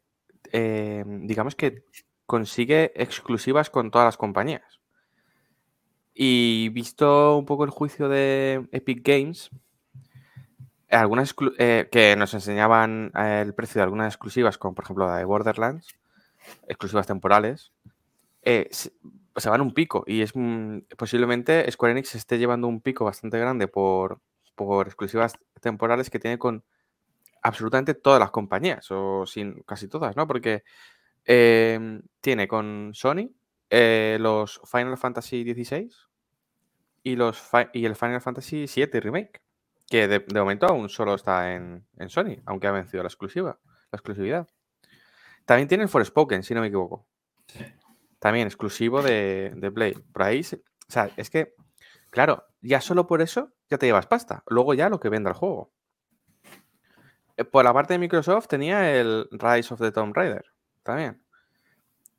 eh, digamos que consigue exclusivas con todas las compañías. Y visto un poco el juicio de Epic Games, algunas eh, que nos enseñaban eh, el precio de algunas exclusivas, como por ejemplo la de Borderlands, exclusivas temporales, se, van un pico y es mm, posiblemente Square Enix esté llevando un pico bastante grande por, por exclusivas temporales que tiene con absolutamente todas las compañías, o sin casi todas, ¿no? Porque eh, tiene con Sony eh, los Final Fantasy XVI y, los y el Final Fantasy VII Remake, que de, momento aún solo está en, en Sony, aunque ha vencido la exclusiva, la exclusividad. También tiene el Forspoken, si no me equivoco. También exclusivo de, de Play. Por ahí, o sea, es que, claro, ya solo por eso ya te llevas pasta. Luego ya lo que venda el juego. Eh, Por la parte de Microsoft tenía el Rise of the Tomb Raider también.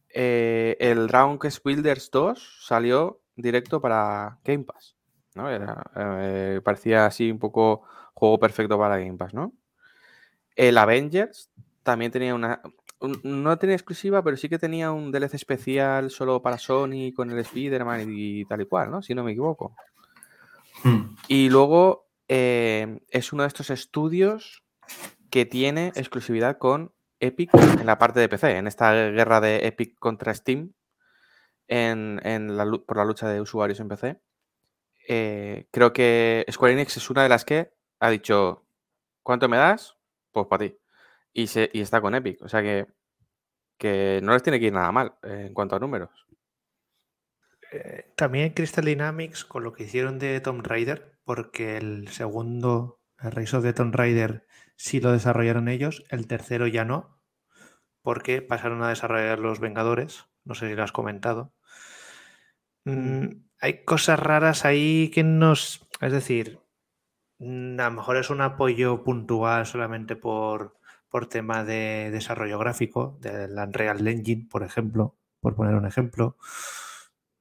Eh, el Quest Builders 2 salió directo para Game Pass. ¿no? Era, eh, parecía así un poco juego perfecto para Game Pass, ¿no? El Avengers también tenía una. No tenía exclusiva, pero sí que tenía un DLC especial solo para Sony con el Spider-Man y, tal y cual, ¿no? Si no me equivoco. hmm. Y luego eh, es uno de estos estudios que tiene exclusividad con Epic en la parte de PC, en esta guerra de Epic contra Steam, en, en la, por la lucha de usuarios en PC. Eh, creo que Square Enix es una de las que ha dicho, ¿cuánto me das? Pues para ti. Y, se, y está con Epic, o sea que, que no les tiene que ir nada mal eh, en cuanto a números. Eh, también Crystal Dynamics con lo que hicieron de Tomb Raider, porque el segundo, el Rise of the Tomb Raider, sí lo desarrollaron ellos, el tercero ya no, porque pasaron a desarrollar los Vengadores, no sé si lo has comentado. Mm, hay cosas raras ahí que nos, es decir, mm, a lo mejor es un apoyo puntual solamente por, por tema de desarrollo gráfico, del Unreal Engine, por ejemplo, por poner un ejemplo.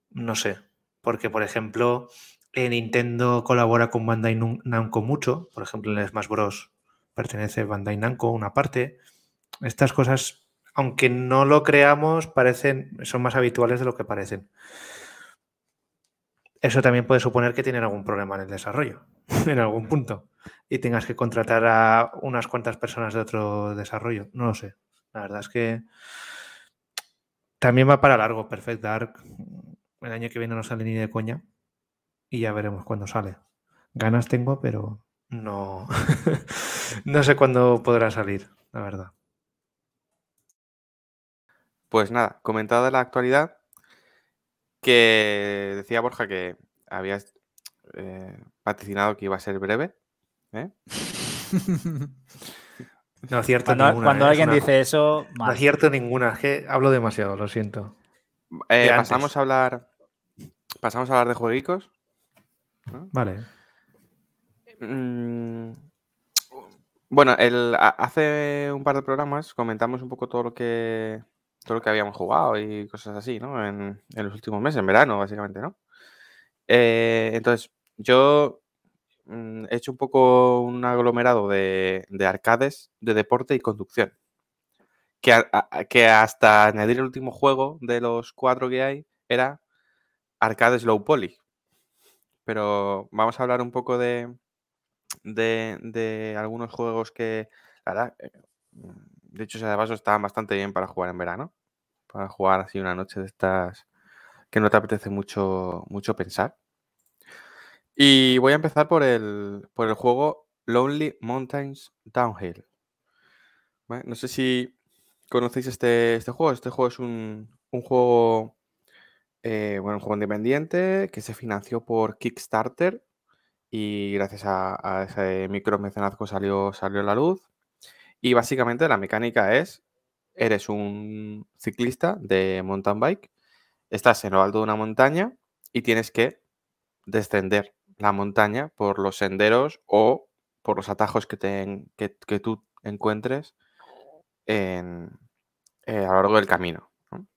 No sé, porque por ejemplo, Nintendo colabora con Bandai Namco mucho, por ejemplo, en el Smash Bros. pertenece Bandai Namco una parte. Estas cosas, aunque no lo creamos, parecen, son más habituales de lo que parecen. Eso también puede suponer que tienen algún problema en el desarrollo, en algún punto, y tengas que contratar a unas cuantas personas de otro desarrollo. No lo sé. La verdad es que también va para largo Perfect Dark. El año que viene no sale ni de coña y ya veremos cuándo sale. Ganas tengo, pero no, no sé cuándo podrá salir, la verdad. Pues nada, comentada la actualidad, que decía Borja que habías eh, vaticinado que iba a ser breve. ¿eh? No acierto Cuando, ninguna. cuando ¿eh? Es alguien una- dice eso, No mal. acierto ninguna, es que hablo demasiado, lo siento. Eh, De pasamos a hablar. Pasamos a hablar de jueguicos. Vale. Mm, Bueno, el, hace un par de programas comentamos un poco todo lo que todo lo que habíamos jugado y cosas así, ¿no? En, los últimos meses, en verano, básicamente, ¿no? Eh, entonces, yo mm, he hecho un poco un aglomerado de, de arcades de deporte y conducción. Que, que hasta añadir el último juego de los cuatro que hay era arcades low poly. Pero vamos a hablar un poco de, de, algunos juegos que, eh, de hecho, de paso, estaban bastante bien para jugar en verano. Para jugar así una noche de estas que no te apetece mucho, mucho pensar. Y voy a empezar por el, por el juego Lonely Mountains Downhill. No sé si conocéis este, este juego. Este juego es un, un juego, eh, bueno, un juego independiente que se financió por Kickstarter y gracias a, a ese micromecenazgo salió, salió a la luz. Y básicamente la mecánica es, eres un ciclista de mountain bike, estás en lo alto de una montaña y tienes que descender la montaña por los senderos o por los atajos que, te que, que tú encuentres en, eh, a lo largo del camino. ¿no?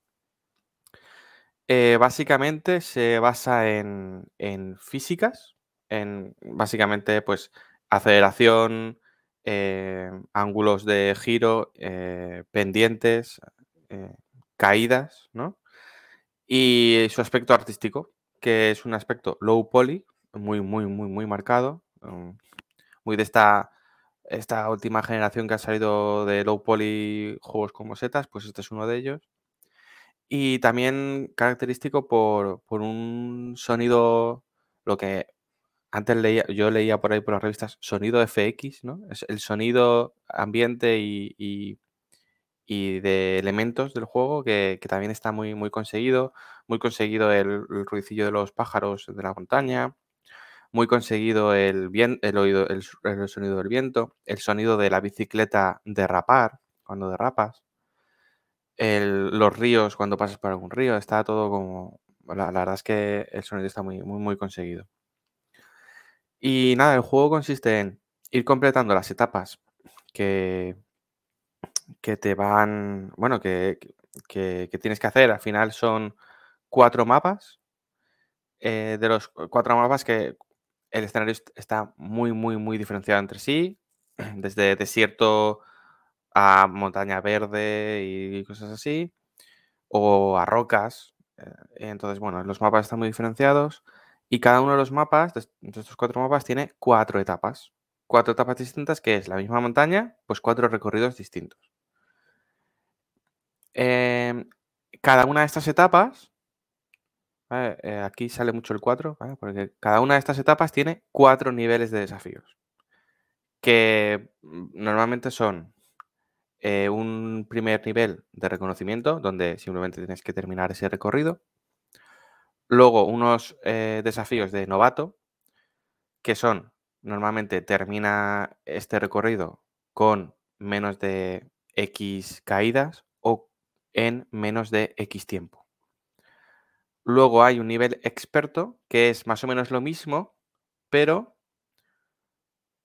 Eh, básicamente se basa en, en físicas, en básicamente pues aceleración, eh, ángulos de giro, eh, pendientes, eh, caídas, ¿no? Y su aspecto artístico, que es un aspecto low poly, muy, muy, muy, muy marcado, um, muy de esta, esta última generación que ha salido de low poly juegos como setas, pues este es uno de ellos. Y también característico por, por un sonido, lo que antes yo leía por ahí por las revistas, sonido FX, ¿no? Es el sonido ambiente y, y- de elementos del juego que, que también está muy, muy conseguido. Muy conseguido el, el ruidicillo de los pájaros de la montaña. Muy conseguido el, vien- el, oído, el, sonido del viento. El sonido de la bicicleta derrapar, cuando derrapas. los ríos, cuando pasas por algún río. Está todo como... La, la verdad es que el sonido está muy, muy, muy conseguido. Y nada, el juego consiste en ir completando las etapas que, que te van, bueno, que, que- tienes que hacer. Al final son cuatro mapas. eh, de los cu- cuatro mapas que el escenario est- está muy, muy, muy diferenciado entre sí. Desde desierto a montaña verde y cosas así. O a rocas. eh, entonces, bueno, los mapas están muy diferenciados. Y cada uno de los mapas, de est- de estos cuatro mapas, tiene cuatro etapas. Cuatro etapas distintas, que es la misma montaña, pues cuatro recorridos distintos. Em, cada una de estas etapas. Eh, aquí sale mucho el 4, ¿vale? porque cada una de estas etapas tiene cuatro niveles de desafíos, que mm, normalmente son eh, un primer nivel de reconocimiento, donde simplemente tienes que terminar ese recorrido. Luego unos eh, desafíos de novato, que son normalmente termina este recorrido con menos de X caídas o en menos de X tiempo. Luego hay un nivel experto, que es más o menos lo mismo, pero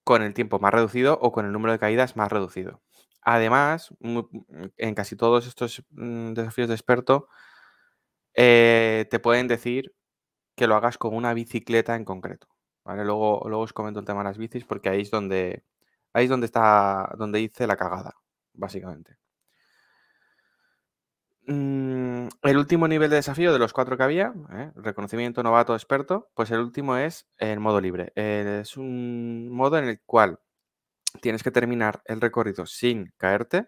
con el tiempo más reducido o con el número de caídas más reducido. Además, en casi todos estos mm, desafíos de experto, eh, te pueden decir que lo hagas con una bicicleta en concreto. luego os comento el tema de las bicis porque ahí es donde, ahí es donde está, donde hice la cagada, básicamente. Mm, el último nivel de desafío de los cuatro que había, ¿eh? reconocimiento novato experto, pues el último es el modo libre. Eh, es un modo en el cual tienes que terminar el recorrido sin caerte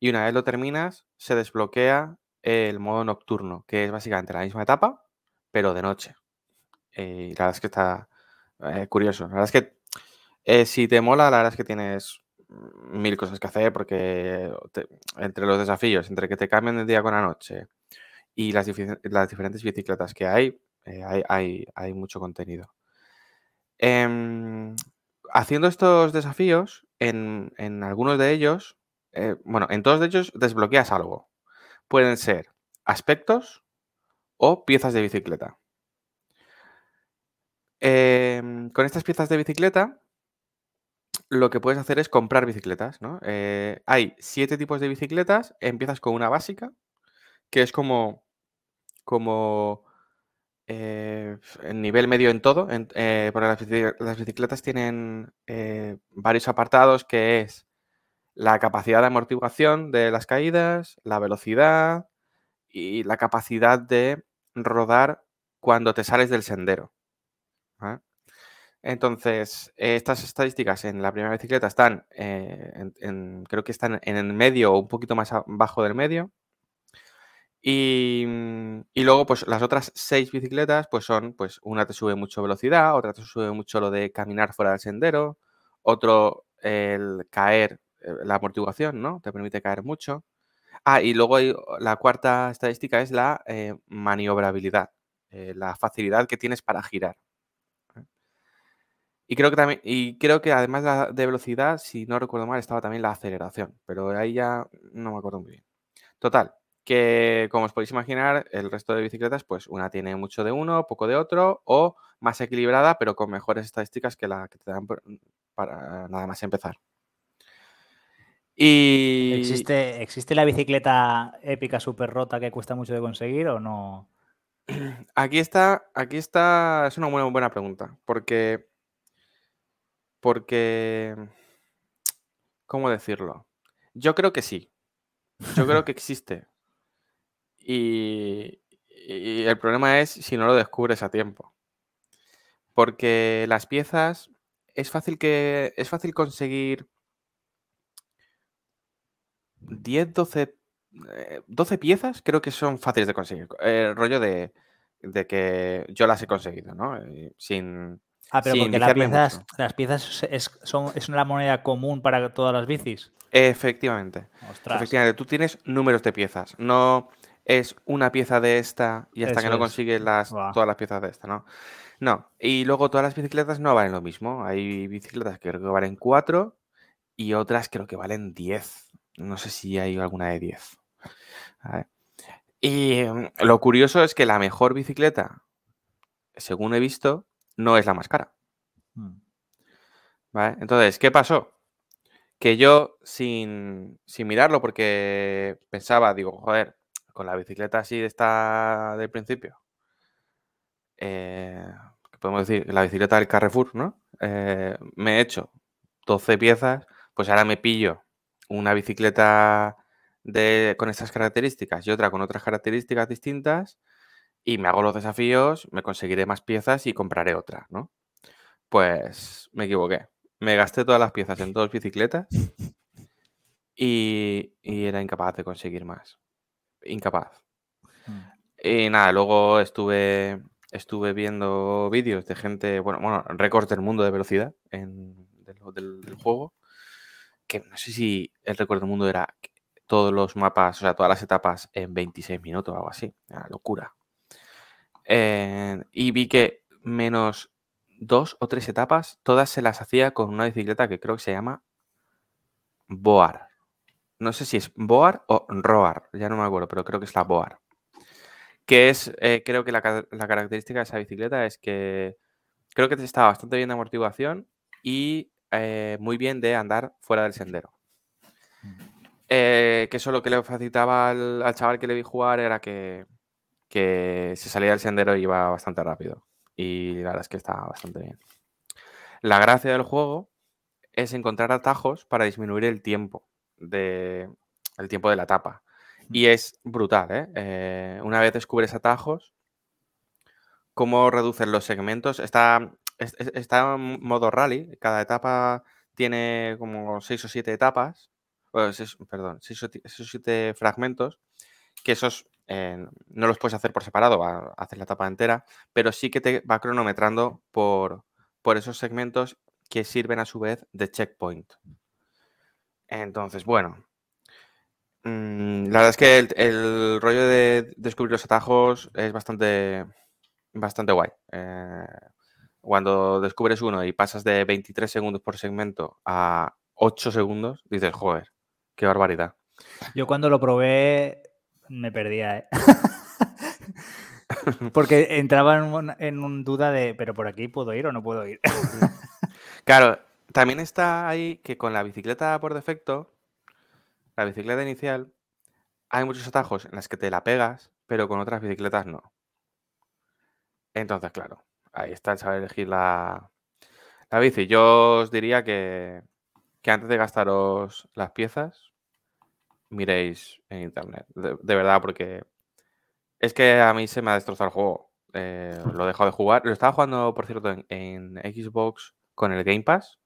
y una vez lo terminas se desbloquea el modo nocturno, que es básicamente la misma etapa, pero de noche. Eh, y la verdad es que está curioso. La verdad es que si te mola, la verdad es que tienes mil cosas que hacer porque entre los desafíos, entre que te cambien de día con la noche y las, diferentes bicicletas que hay, eh, hay, hay, mucho contenido. Em, haciendo estos desafíos, en, algunos de ellos, eh, bueno, en todos de ellos desbloqueas algo. Pueden ser aspectos o piezas de bicicleta. Em, con estas piezas de bicicleta lo que puedes hacer es comprar bicicletas, ¿no? Eh, hay siete tipos de bicicletas. Empiezas con una básica, que es como, como eh, nivel medio en todo. Eh, porque las, bicicletas tienen varios apartados, que es la capacidad de amortiguación de las caídas, la velocidad y la capacidad de rodar cuando te sales del sendero. Entonces, estas estadísticas en la primera bicicleta están, eh, en, creo que están en el medio o un poquito más abajo del medio. Y, luego, pues las otras seis bicicletas, pues son, pues una te sube mucho velocidad, otra te sube mucho lo de caminar fuera del sendero, otro el caer, eh, la amortiguación, ¿no? Te permite caer mucho. Ah, y luego la cuarta estadística es la eh, maniobrabilidad, la facilidad que tienes para girar. Y creo que también, y creo que además de velocidad, si no recuerdo mal, estaba también la aceleración, pero ahí ya no me acuerdo muy bien. Total, que como os podéis imaginar, el resto de bicicletas, pues una tiene mucho de uno, poco de otro, o más equilibrada, pero con mejores estadísticas que la que te dan para nada más empezar. Y... ¿Existe, ¿Existe la bicicleta épica super rota que cuesta mucho de conseguir o no? Aquí está, aquí está, es una buena, buena pregunta, porque porque, ¿cómo decirlo? Yo creo que sí. Yo creo que existe. Y, el problema es si no lo descubres a tiempo. Porque las piezas es fácil que es fácil conseguir 10, 12, 12 piezas, creo que son fáciles de conseguir. El rollo de, de que yo las he conseguido, ¿no? Eh, sin, Ah, pero porque las piezas, las piezas es, son, es una moneda común para todas las bicis. Efectivamente. Efectivamente, tú tienes números de piezas. No es una pieza de esta y hasta que no consigues las, todas las piezas de esta, ¿no? No. Y luego todas las bicicletas no valen lo mismo. Hay bicicletas que creo que valen 4 y otras creo que valen 10. No sé si hay alguna de 10. Y mm, lo curioso es que la mejor bicicleta, según he visto, no es la más cara. Mm. Entonces, ¿qué pasó? Que yo, sin, mirarlo, porque pensaba, digo, joder, con la bicicleta así de esta del principio, eh, podemos decir, la bicicleta del Carrefour, ¿no? Eh, me he hecho 12 piezas, pues ahora me pillo una bicicleta de, con estas características y otra con otras características distintas y me hago los desafíos, me conseguiré más piezas y compraré otra, ¿no? Pues me equivoqué. Me gasté todas las piezas en dos bicicletas y, era incapaz de conseguir más. Incapaz. Mm. Y nada, luego estuve, estuve viendo vídeos de gente, bueno, bueno, récord del mundo de velocidad en, del, juego, que no sé si el récord del mundo era todos los mapas, o sea, todas las etapas en 26 minutos o algo así. Una locura. Eh, y vi que menos dos o tres etapas, todas se las hacía con una bicicleta que creo que se llama Boar. No sé si es Boar o Roar, ya no me acuerdo, pero creo que es la Boar. Que es, eh, creo que la, característica de esa bicicleta es que creo que está bastante bien de amortiguación y eh, muy bien de andar fuera del sendero. que eso lo que le facilitaba al, al chaval que le vi jugar era que que se salía del sendero y iba bastante rápido. Y la verdad es que está bastante bien. La gracia del juego es encontrar atajos para disminuir el tiempo de, el tiempo de la etapa. Y es brutal, ¿eh? Eh, una vez descubres atajos, cómo reducen los segmentos. Está, está en modo rally. Cada etapa tiene como seis o siete etapas. perdón, seis o, siete fragmentos. Que esos eh, no los puedes hacer por separado, va a hacer la etapa entera. Pero sí que te va cronometrando por, por esos segmentos que sirven a su vez de checkpoint. Entonces, bueno, Mm, la verdad es que el, rollo de descubrir los atajos es bastante, bastante guay. Eh, cuando descubres uno y pasas de 23 segundos por segmento a 8 segundos, dices, joder, qué barbaridad. Yo cuando lo probé me perdía, ¿eh? Porque entraba en un, duda de, pero por aquí puedo ir o no puedo ir. claro, también está ahí que con la bicicleta por defecto la bicicleta inicial, hay muchos atajos en las que te la pegas, pero con otras bicicletas no. Entonces, claro, ahí está el saber elegir la, la bici. Yo os diría que, antes de gastaros las piezas, miréis en internet. De, verdad, porque es que a mí se me ha destrozado el juego. Eh, lo he dejado de jugar. Lo estaba jugando, por cierto, en Xbox con el Game Pass.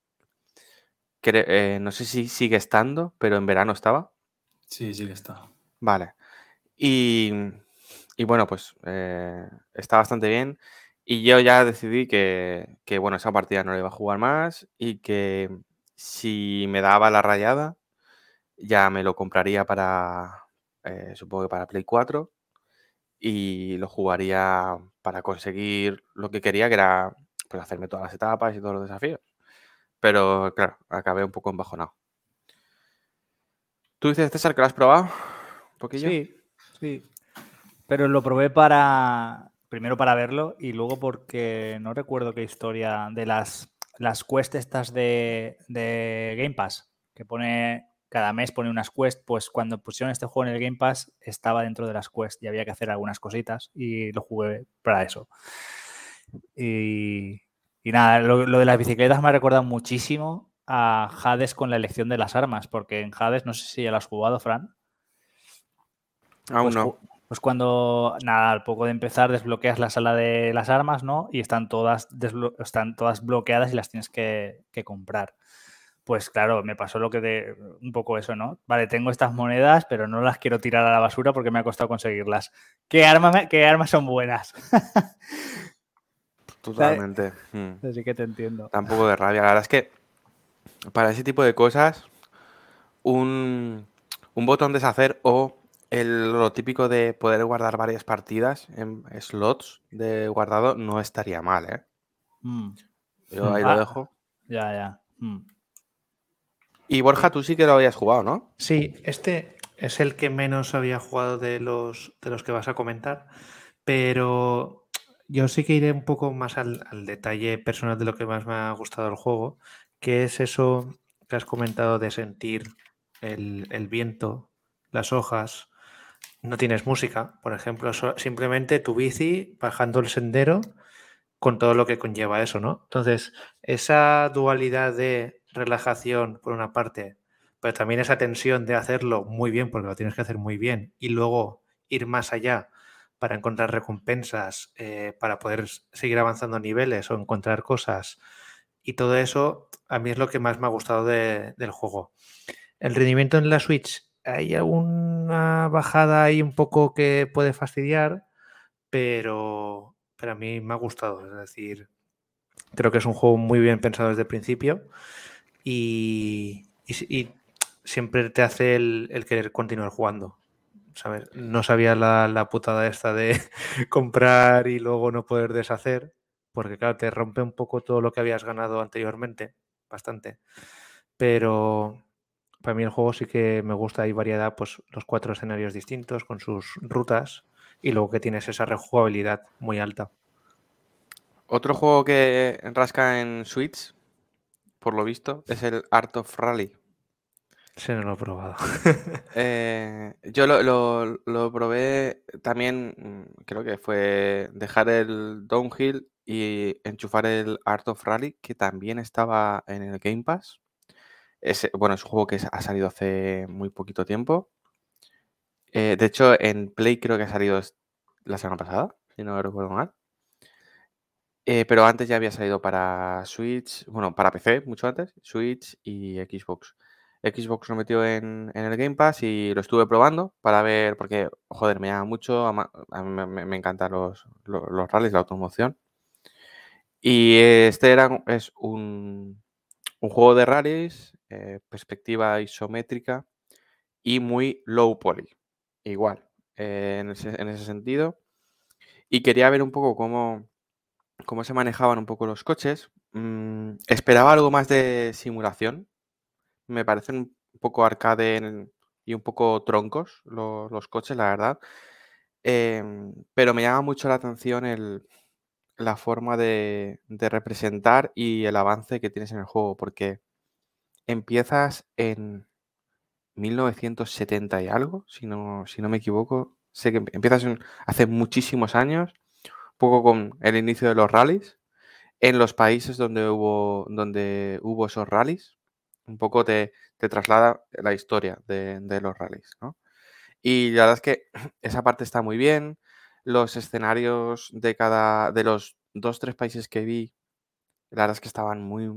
Eh, no sé si sigue estando, pero en verano estaba. Sí, sigue estando. Vale. Y, bueno, pues eh, está bastante bien. Y yo ya decidí que, bueno, esa partida no la iba a jugar más y que si me daba la rayada, ya me lo compraría para, eh, supongo que para Play 4 y lo jugaría para conseguir lo que quería, que era pues, hacerme todas las etapas y todos los desafíos. Pero claro, acabé un poco embajonado. ¿Tú dices, César, que lo has probado? Sí, sí. Pero lo probé para. Primero para verlo y luego porque no recuerdo qué historia de las, las quests estas de, de Game Pass, que pone. Cada mes pone unas quests, pues cuando pusieron este juego en el Game Pass estaba dentro de las quests y había que hacer algunas cositas y lo jugué para eso. Y, y nada, lo, de las bicicletas me ha recordado muchísimo a Hades con la elección de las armas, porque en Hades, no sé si ya lo has jugado, Fran. Aún pues, no. Pues cuando, nada, al poco de empezar desbloqueas la sala de las armas, ¿no? Y están todas, están todas bloqueadas y las tienes que, comprar. Pues claro, me pasó lo que de un poco eso, ¿no? Vale, tengo estas monedas, pero no las quiero tirar a la basura porque me ha costado conseguirlas. ¿Qué, arma, qué armas son buenas? Totalmente. Mm. Así que te entiendo. Tampoco de rabia. La verdad es que para ese tipo de cosas, un, un botón deshacer o el, lo típico de poder guardar varias partidas en slots de guardado no estaría mal, ¿eh? Mm. Yo ahí lo ah, dejo. Ya, ya. Mm. Y Borja, tú sí que lo habías jugado, ¿no? Sí, este es el que menos había jugado de los, de los que vas a comentar, pero yo sí que iré un poco más al, detalle personal de lo que más me ha gustado el juego, que es eso que has comentado de sentir el, viento, las hojas. No tienes música, por ejemplo, simplemente tu bici bajando el sendero con todo lo que conlleva eso, ¿no? Entonces, esa dualidad de relajación, por una parte, pero también esa tensión de hacerlo muy bien, porque lo tienes que hacer muy bien, y luego ir más allá para encontrar recompensas, eh, para poder seguir avanzando niveles o encontrar cosas. Y todo eso a mí es lo que más me ha gustado del juego. El rendimiento en la Switch, hay una bajada ahí un poco que puede fastidiar, pero, pero a mí me ha gustado. Es decir, creo que es un juego muy bien pensado desde el principio y, siempre te hace el querer continuar jugando. No sabía la, putada esta de comprar y luego no poder deshacer, porque claro, te rompe un poco todo lo que habías ganado anteriormente, bastante. Pero para mí el juego sí que me gusta, hay variedad, pues los cuatro escenarios distintos con sus rutas y luego que tienes esa rejugabilidad muy alta. Otro juego que rasca en Switch, por lo visto, es el Art of Rally. Sí, no lo he probado. Eh, yo lo, lo- lo probé también, mm, creo que fue dejar el downhill y enchufar el Art of Rally, que también estaba en el Game Pass. Es, bueno, es un juego que ha salido hace muy poquito tiempo. Eh, de hecho, en Play creo que ha salido la semana pasada, si no recuerdo mal. Eh, pero antes ya había salido para Switch, bueno, para PC mucho antes, Switch y Xbox. Xbox lo metió en, el Game Pass y lo estuve probando para ver, porque, joder, me llama mucho, a mí me, encantan los, los, los rallies, la automoción. Y este era, es un, un juego de rallies, eh, perspectiva isométrica y muy low poly, igual, eh, en ese, en ese sentido. Y quería ver un poco cómo, cómo se manejaban un poco los coches. Mm, esperaba algo más de simulación. Me parecen un poco arcade y un poco troncos lo- los, coches, la verdad. Em, pero me llama mucho la atención el- la forma de, representar y el avance que tienes en el juego, porque empiezas en 1970 y algo, si no, si no me equivoco. Sé que em- empiezas hace muchísimos años, poco con el inicio de los rallies, en los países donde hubo, donde hubo esos rallies, un poco te, te traslada la historia de, de los rallies, ¿no? Y la verdad es que esa parte está muy bien. Los escenarios de cada, de los dos, tres países que vi, la verdad es que estaban muy,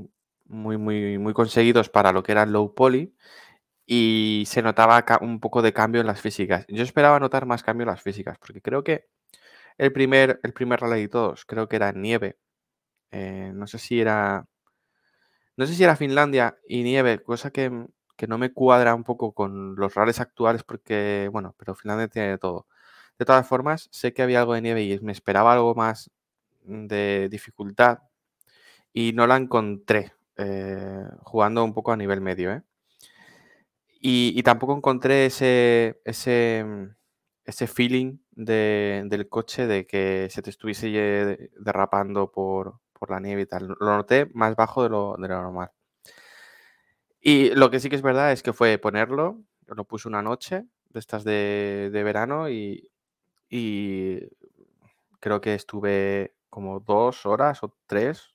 muy, muy, muy conseguidos para lo que era low poly y se notaba un poco de cambio en las físicas. Yo esperaba notar más cambio en las físicas, porque creo que el primer, el primer rally de todos, creo que era nieve. eh, no sé si era. No sé si era Finlandia y nieve, cosa que, que no me cuadra un poco con los rallies actuales, porque, bueno, pero Finlandia tiene de todo. De todas formas, sé que había algo de nieve y me esperaba algo más mm, de dificultad y no la encontré eh, jugando un poco a nivel medio, ¿eh? Y, tampoco encontré ese, ese, mm, ese feeling de- del coche de que se te estuviese derrapando por, por la nieve y tal. Lo noté más bajo de lo, de lo normal. Y lo que sí que es verdad es que fue ponerlo, lo puse una noche de estas de, de verano y, y creo que estuve como dos horas o tres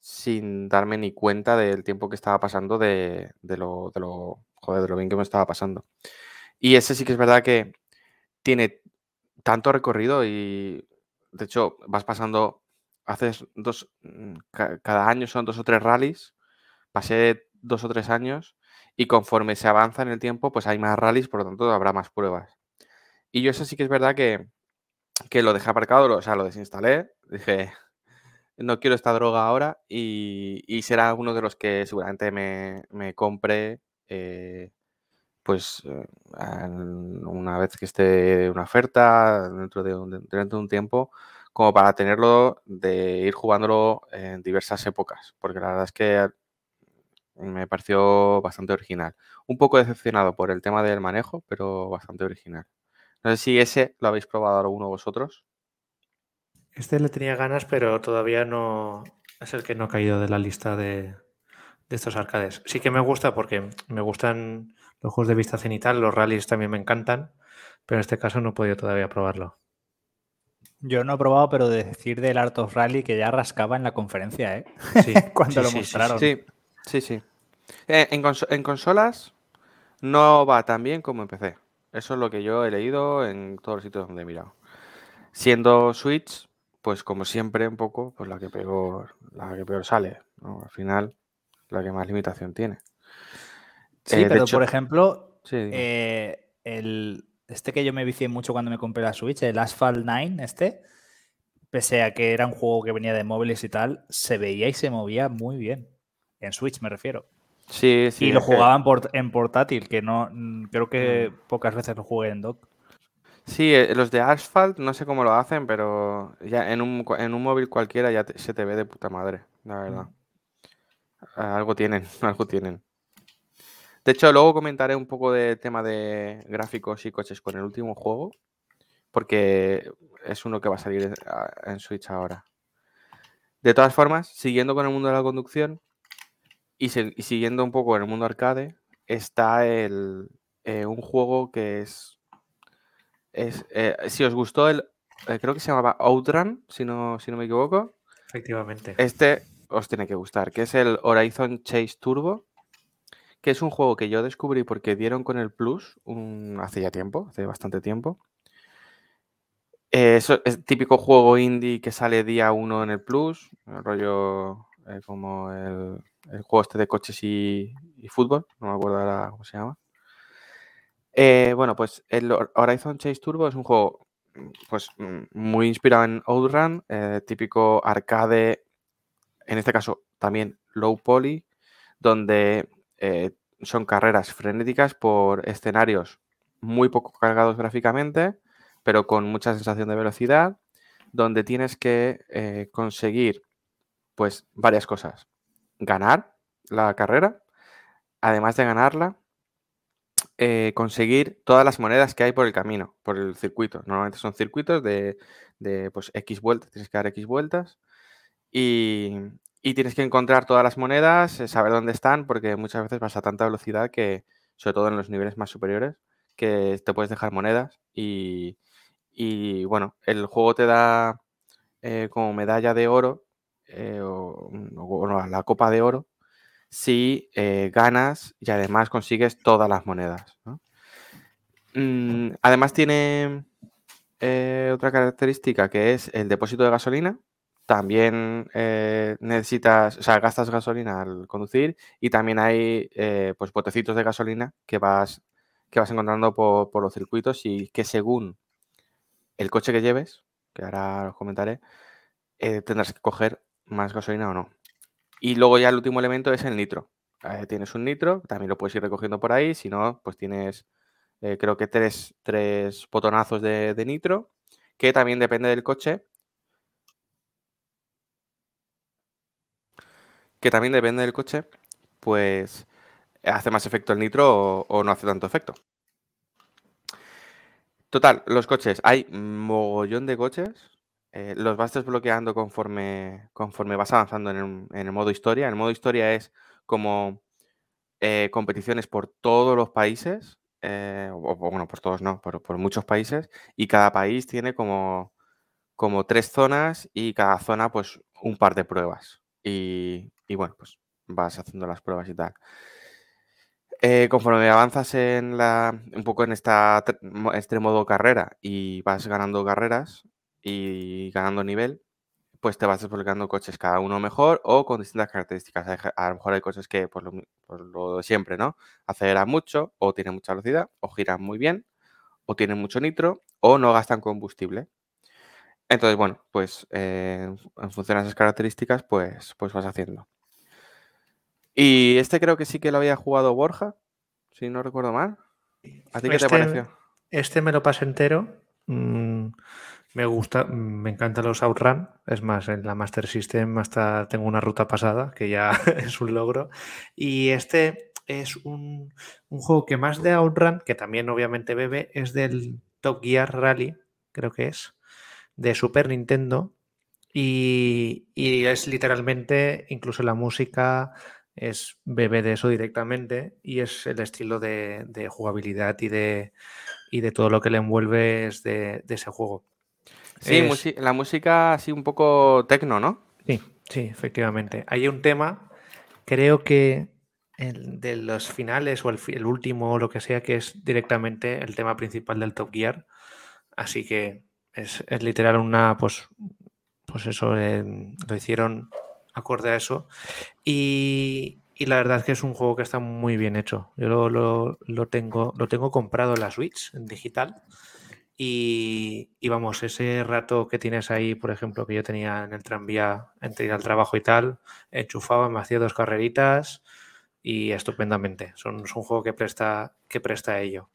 sin darme ni cuenta del tiempo que estaba pasando de, de lo, de lo, joder, de lo bien que me estaba pasando. Y ese sí que es verdad que tiene tanto recorrido y de hecho vas pasando, haces dos, mm, ca- cada año son dos o tres rallies, pasé dos o tres años y conforme se avanza en el tiempo pues hay más rallies, por lo tanto habrá más pruebas. Y yo eso sí que es verdad que, que lo dejé aparcado, o sea, lo desinstalé, dije, no quiero esta droga ahora y, y será uno de los que seguramente me, me compre eh, pues eh, una vez que esté una oferta dentro de dentro de un tiempo como para tenerlo de ir jugándolo en diversas épocas porque la verdad es que me pareció bastante original. Un poco decepcionado por el tema del manejo pero bastante original no sé si ese lo habéis probado alguno vosotros Este le tenía ganas, pero todavía no es el que no ha caído de la lista de, de estos arcades. Sí que me gusta porque me gustan los juegos de vista cenital, los rallies también me encantan, pero en este caso no he podido todavía probarlo. Yo no he probado, pero de decir del Art of Rally que ya rascaba en la conferencia, ¿eh? Sí, Cuando sí, lo sí, mostraron. Sí, sí, sí. Eh, en, en consolas no va tan bien como en PC. Eso es lo que yo he leído en todos los sitios donde he mirado. Siendo Switch, pues como siempre, un poco, pues la que peor, la que peor sale, ¿no? Al final, la que más limitación tiene. Sí, Eh, pero hecho- por ejemplo, Sí, eh, el, este que yo me vicié mucho cuando me compré la Switch, el Asphalt 9, este, pese a que era un juego que venía de móviles y tal, se veía y se movía muy bien. En Switch me refiero. Sí, sí, y lo es que- jugaba en, port- en portátil, que no mm, creo que Mm. pocas veces lo jugué en dock. Sí, eh, los de Asphalt no sé cómo lo hacen, pero ya en un, en un móvil cualquiera ya te- se te ve de puta madre, la verdad. Algo tienen, algo tienen. De hecho, luego comentaré un poco de tema de gráficos y coches con el último juego, porque es uno que va a salir a- en Switch ahora. De todas formas, siguiendo con el mundo de la conducción y, se- y siguiendo un poco en el mundo arcade, está el, eh, un juego que es. es eh, si os gustó el. eh, creo que se llamaba Outrun, si no, si no me equivoco. Efectivamente. Este os tiene que gustar, que es el Horizon Chase Turbo, que es un juego que yo descubrí porque dieron con el Plus un- hace ya tiempo, hace bastante tiempo. Eh, eso es típico juego indie que sale día uno en el Plus, el rollo eh, como el, el juego este de coches y, fútbol, no me acuerdo ahora cómo se llama. Eh, bueno, pues el Hor- Horizon Chase Turbo es un juego pues, mm, muy inspirado en Outrun, eh, típico arcade, en este caso también low poly, donde eh, son carreras frenéticas por escenarios muy poco cargados gráficamente, pero con mucha sensación de velocidad, donde tienes que eh, conseguir pues varias cosas. Ganar la carrera, además de ganarla, eh, conseguir todas las monedas que hay por el camino, por el circuito. Normalmente son circuitos de, de, pues, X vueltas, tienes que dar X vueltas. Y, y tienes que encontrar todas las monedas, eh, saber dónde están, porque muchas veces vas a tanta velocidad que, sobre todo en los niveles más superiores, que te puedes dejar monedas. Y, y, bueno, el juego te da eh, como medalla de oro, eh, o, o, no, la copa de oro, si eh, ganas y además consigues todas las monedas. ¿no? Mm, además tiene eh, otra característica que es el depósito de gasolina. También necesitas, o sea, gastas gasolina al conducir y también hay pues botecitos de gasolina que vas, que vas encontrando por, por, los circuitos y que según el coche que lleves, que ahora os comentaré, eh, tendrás que coger más gasolina o no. Y luego ya el último elemento es el nitro. Eh, tienes un nitro, también lo puedes ir recogiendo por ahí, si no, pues tienes eh, creo que tres, tres botonazos de, de, nitro, que también depende del coche. Que también depende del coche, pues hace más efecto el nitro o, o no hace tanto efecto. Total, los coches, hay mogollón de coches, eh, los vas desbloqueando conforme, conforme vas avanzando en el, modo historia. El modo historia es como eh, competiciones por todos los países, eh, o, bueno, por todos no, por, por, muchos países, y cada país tiene como, como tres zonas y cada zona pues un par de pruebas. Y, y bueno, pues vas haciendo las pruebas y tal. Conforme avanzas en la, un poco en esta, este modo carrera y vas ganando carreras y ganando nivel, pues te vas desbloqueando coches cada uno mejor o con distintas características. A lo mejor hay coches que, por lo, por lo siempre, ¿no? Aceleran mucho o tienen mucha velocidad o giran muy bien o tienen mucho nitro o no gastan combustible. Entonces, bueno, pues eh, en función de esas características, pues, pues vas haciendo. Y este creo que sí que lo había jugado Borja, si no recuerdo mal. ¿A ti qué este, te pareció? Este me lo pasé entero. Mm, me gusta, me encantan los Outrun. Es más, en la Master System hasta tengo una ruta pasada, que ya es un logro. Y este es un, juego que más de Outrun, que también obviamente bebe, es del Top Gear Rally, creo que es, de Super Nintendo. Y, es literalmente, incluso la música es bebé de eso directamente y es el estilo de, jugabilidad y de, y de, todo lo que le envuelve es de ese juego. Sí, es... la música así un poco tecno, ¿no? Sí, sí, efectivamente. Hay un tema, creo que el de los finales o el, el, último o lo que sea, que es directamente el tema principal del Top Gear. Así que es, es literal una, pues, pues eso, eh, lo hicieron acorde a eso. Y, y, la verdad es que es un juego que está muy bien hecho. Yo lo, lo, lo, tengo, lo tengo comprado en la Switch, en digital. Y, y, vamos, ese rato que tienes ahí, por ejemplo, que yo tenía en el tranvía entre ir al trabajo y tal, enchufaba, me hacía dos carreritas y estupendamente. Son, es un juego que presta, que presta a ello.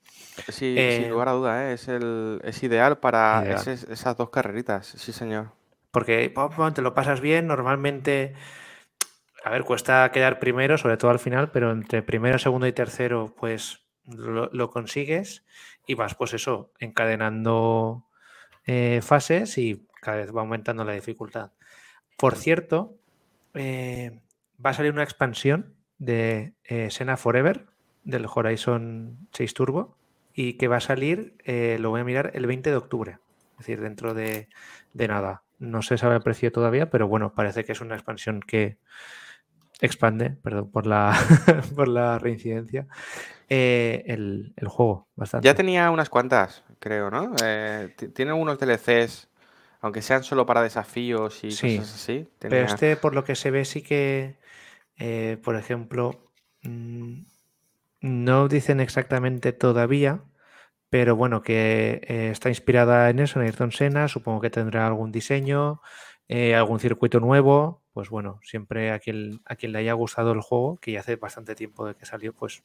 Sí, eh, sin lugar a duda, ¿eh? es, el, es ideal para ideal. Ese, esas dos carreritas, sí señor. Porque te lo pasas bien, normalmente, a ver, cuesta quedar primero, sobre todo al final, pero entre primero, segundo y tercero, pues lo, lo consigues y vas, pues eso, encadenando eh, fases y cada vez va aumentando la dificultad. Por cierto, eh, va a salir una expansión de eh, Sena Forever del Horizon 6 Turbo y que va a salir, lo voy a mirar, el 20 de octubre. Es decir, dentro de, de nada. No se sabe el precio todavía, pero bueno, parece que es una expansión que expande, perdón por la, por la reincidencia, eh, el, el juego bastante. Ya tenía unas cuantas, creo, ¿no? Eh, tiene algunos DLCs, aunque sean solo para desafíos y Sí, cosas así. Pero este, por lo que se ve, sí que, eh, por ejemplo, mm, no dicen exactamente todavía, pero bueno, que eh, está inspirada en eso, en Ayrton Senna, supongo que tendrá algún diseño, algún circuito nuevo, pues bueno, siempre a quien, a quien le haya gustado el juego, que ya hace bastante tiempo de que salió, pues,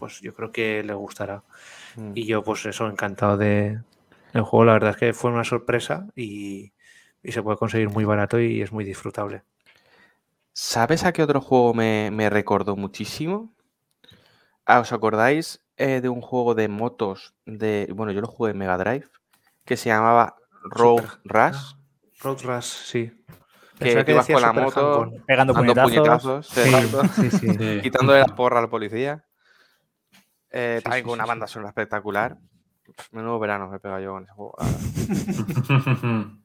pues yo creo que le gustará. Mm. Y yo, pues eso, encantado de el juego. La verdad es que fue una sorpresa y, y se puede conseguir muy barato y es muy disfrutable. ¿Sabes a qué otro juego me, me recordó muchísimo? Ah, ¿os acordáis eh, de un juego de motos de. Bueno, yo lo jugué en Mega Drive, que se llamaba Road Super- Rush? ah, Road Rush, sí. Que tú ibas con la moto. Pegando dando puñetazos. puñetazos, Sí, quitándole la porra al policía. Eh, Sí, también sí, con una banda sonora espectacular. Menudo verano me he pegado yo con ese juego.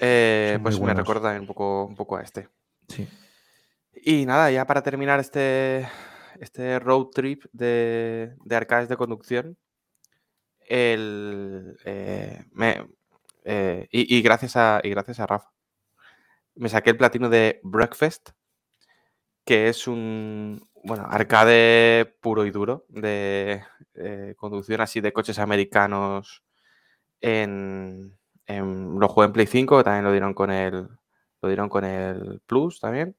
Eh, pues me recuerda un poco, un poco a este. Sí. Y nada, ya para terminar este, este road trip de, de arcades de conducción, el, eh, me- eh, y, y gracias a, y gracias a Rafa, me saqué el platino de Breakfast, que es un bueno, arcade puro y duro de eh, conducción así de coches americanos en, en- lo jugué en Play 5, también lo dieron con el lo dieron con el Plus también.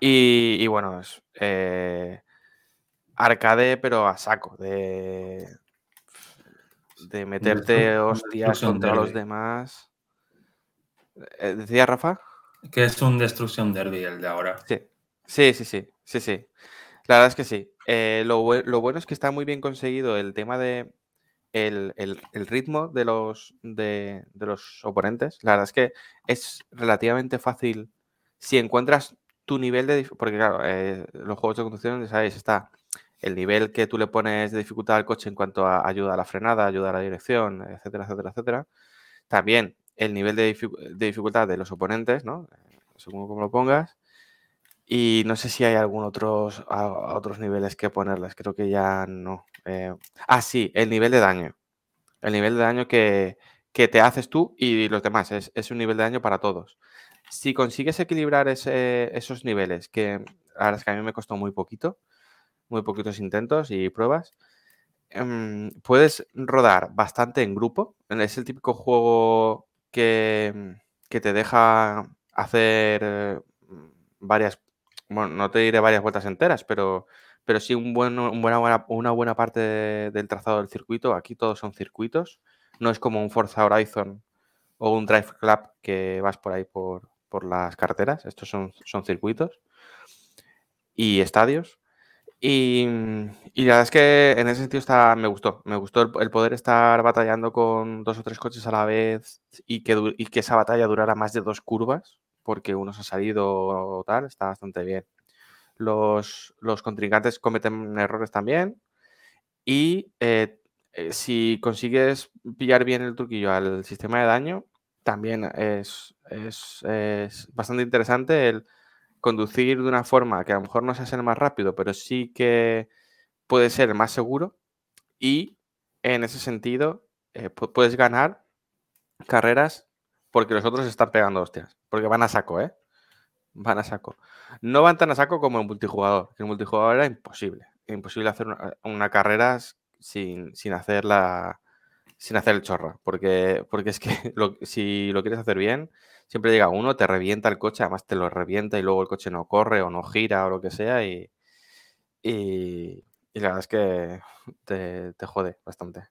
Y, y bueno, es eh, arcade, pero a saco, de, de meterte hostias contra los demás. Eh, ¿Decía Rafa? que es un Destruction Derby el de ahora. Sí, sí, sí, sí, sí, sí. La verdad es que sí. Eh, lo, lo bueno es que está muy bien conseguido el tema de el, el- el ritmo de los, de, de los oponentes. La verdad es que es relativamente fácil si encuentras tu nivel de... Porque claro, eh, los juegos de conducción, ya sabéis, está el nivel que tú le pones de dificultad al coche en cuanto a ayuda a la frenada, ayuda a la dirección, etcétera, etcétera, etcétera. También el nivel de, dificu- de dificultad de los oponentes, ¿no? Según como lo pongas. Y no sé si hay algún otros, a- a otros niveles que ponerles. Creo que ya no. Eh, ah, sí, el nivel de daño. El nivel de daño que, que te haces tú y los demás. Es, es un nivel de daño para todos. Si consigues equilibrar ese- esos niveles, que la verdad es que a mí me costó muy poquito, muy poquitos intentos y pruebas, em, puedes rodar bastante en grupo. Es el típico juego que, que te deja hacer eh, varias, bueno, no te diré varias vueltas enteras, pero, pero sí un buen, una buena parte de- del trazado del circuito. Aquí todos son circuitos. No es como un Forza Horizon o un Drive Club que vas por ahí por, por las carreteras. Estos son, son circuitos y estadios. Y, y la verdad es que en ese sentido está, me gustó. Me gustó el, el poder estar batallando con dos o tres coches a la vez y que, y que esa batalla durara más de dos curvas, porque uno se ha salido o tal, está bastante bien. Los, los contrincantes cometen errores también. Y eh, eh, si consigues pillar bien el truquillo al sistema de daño, también es, es- es bastante interesante el conducir de una forma que a lo mejor no sea el más rápido, pero sí que puede ser el más seguro. Y en ese sentido, eh, pu- puedes ganar carreras porque los otros están pegando hostias. Porque van a saco, ¿eh? Van a saco. No van tan a saco como en multijugador. Que en multijugador era imposible. Imposible hacer una, carrera sin, sin hacer la. Sin hacer el chorro. Porque, porque es que si lo quieres hacer bien, siempre llega uno, te revienta el coche, además te lo revienta y luego el coche no corre o no gira o lo que sea. Y, y, la verdad es que te, te jode bastante.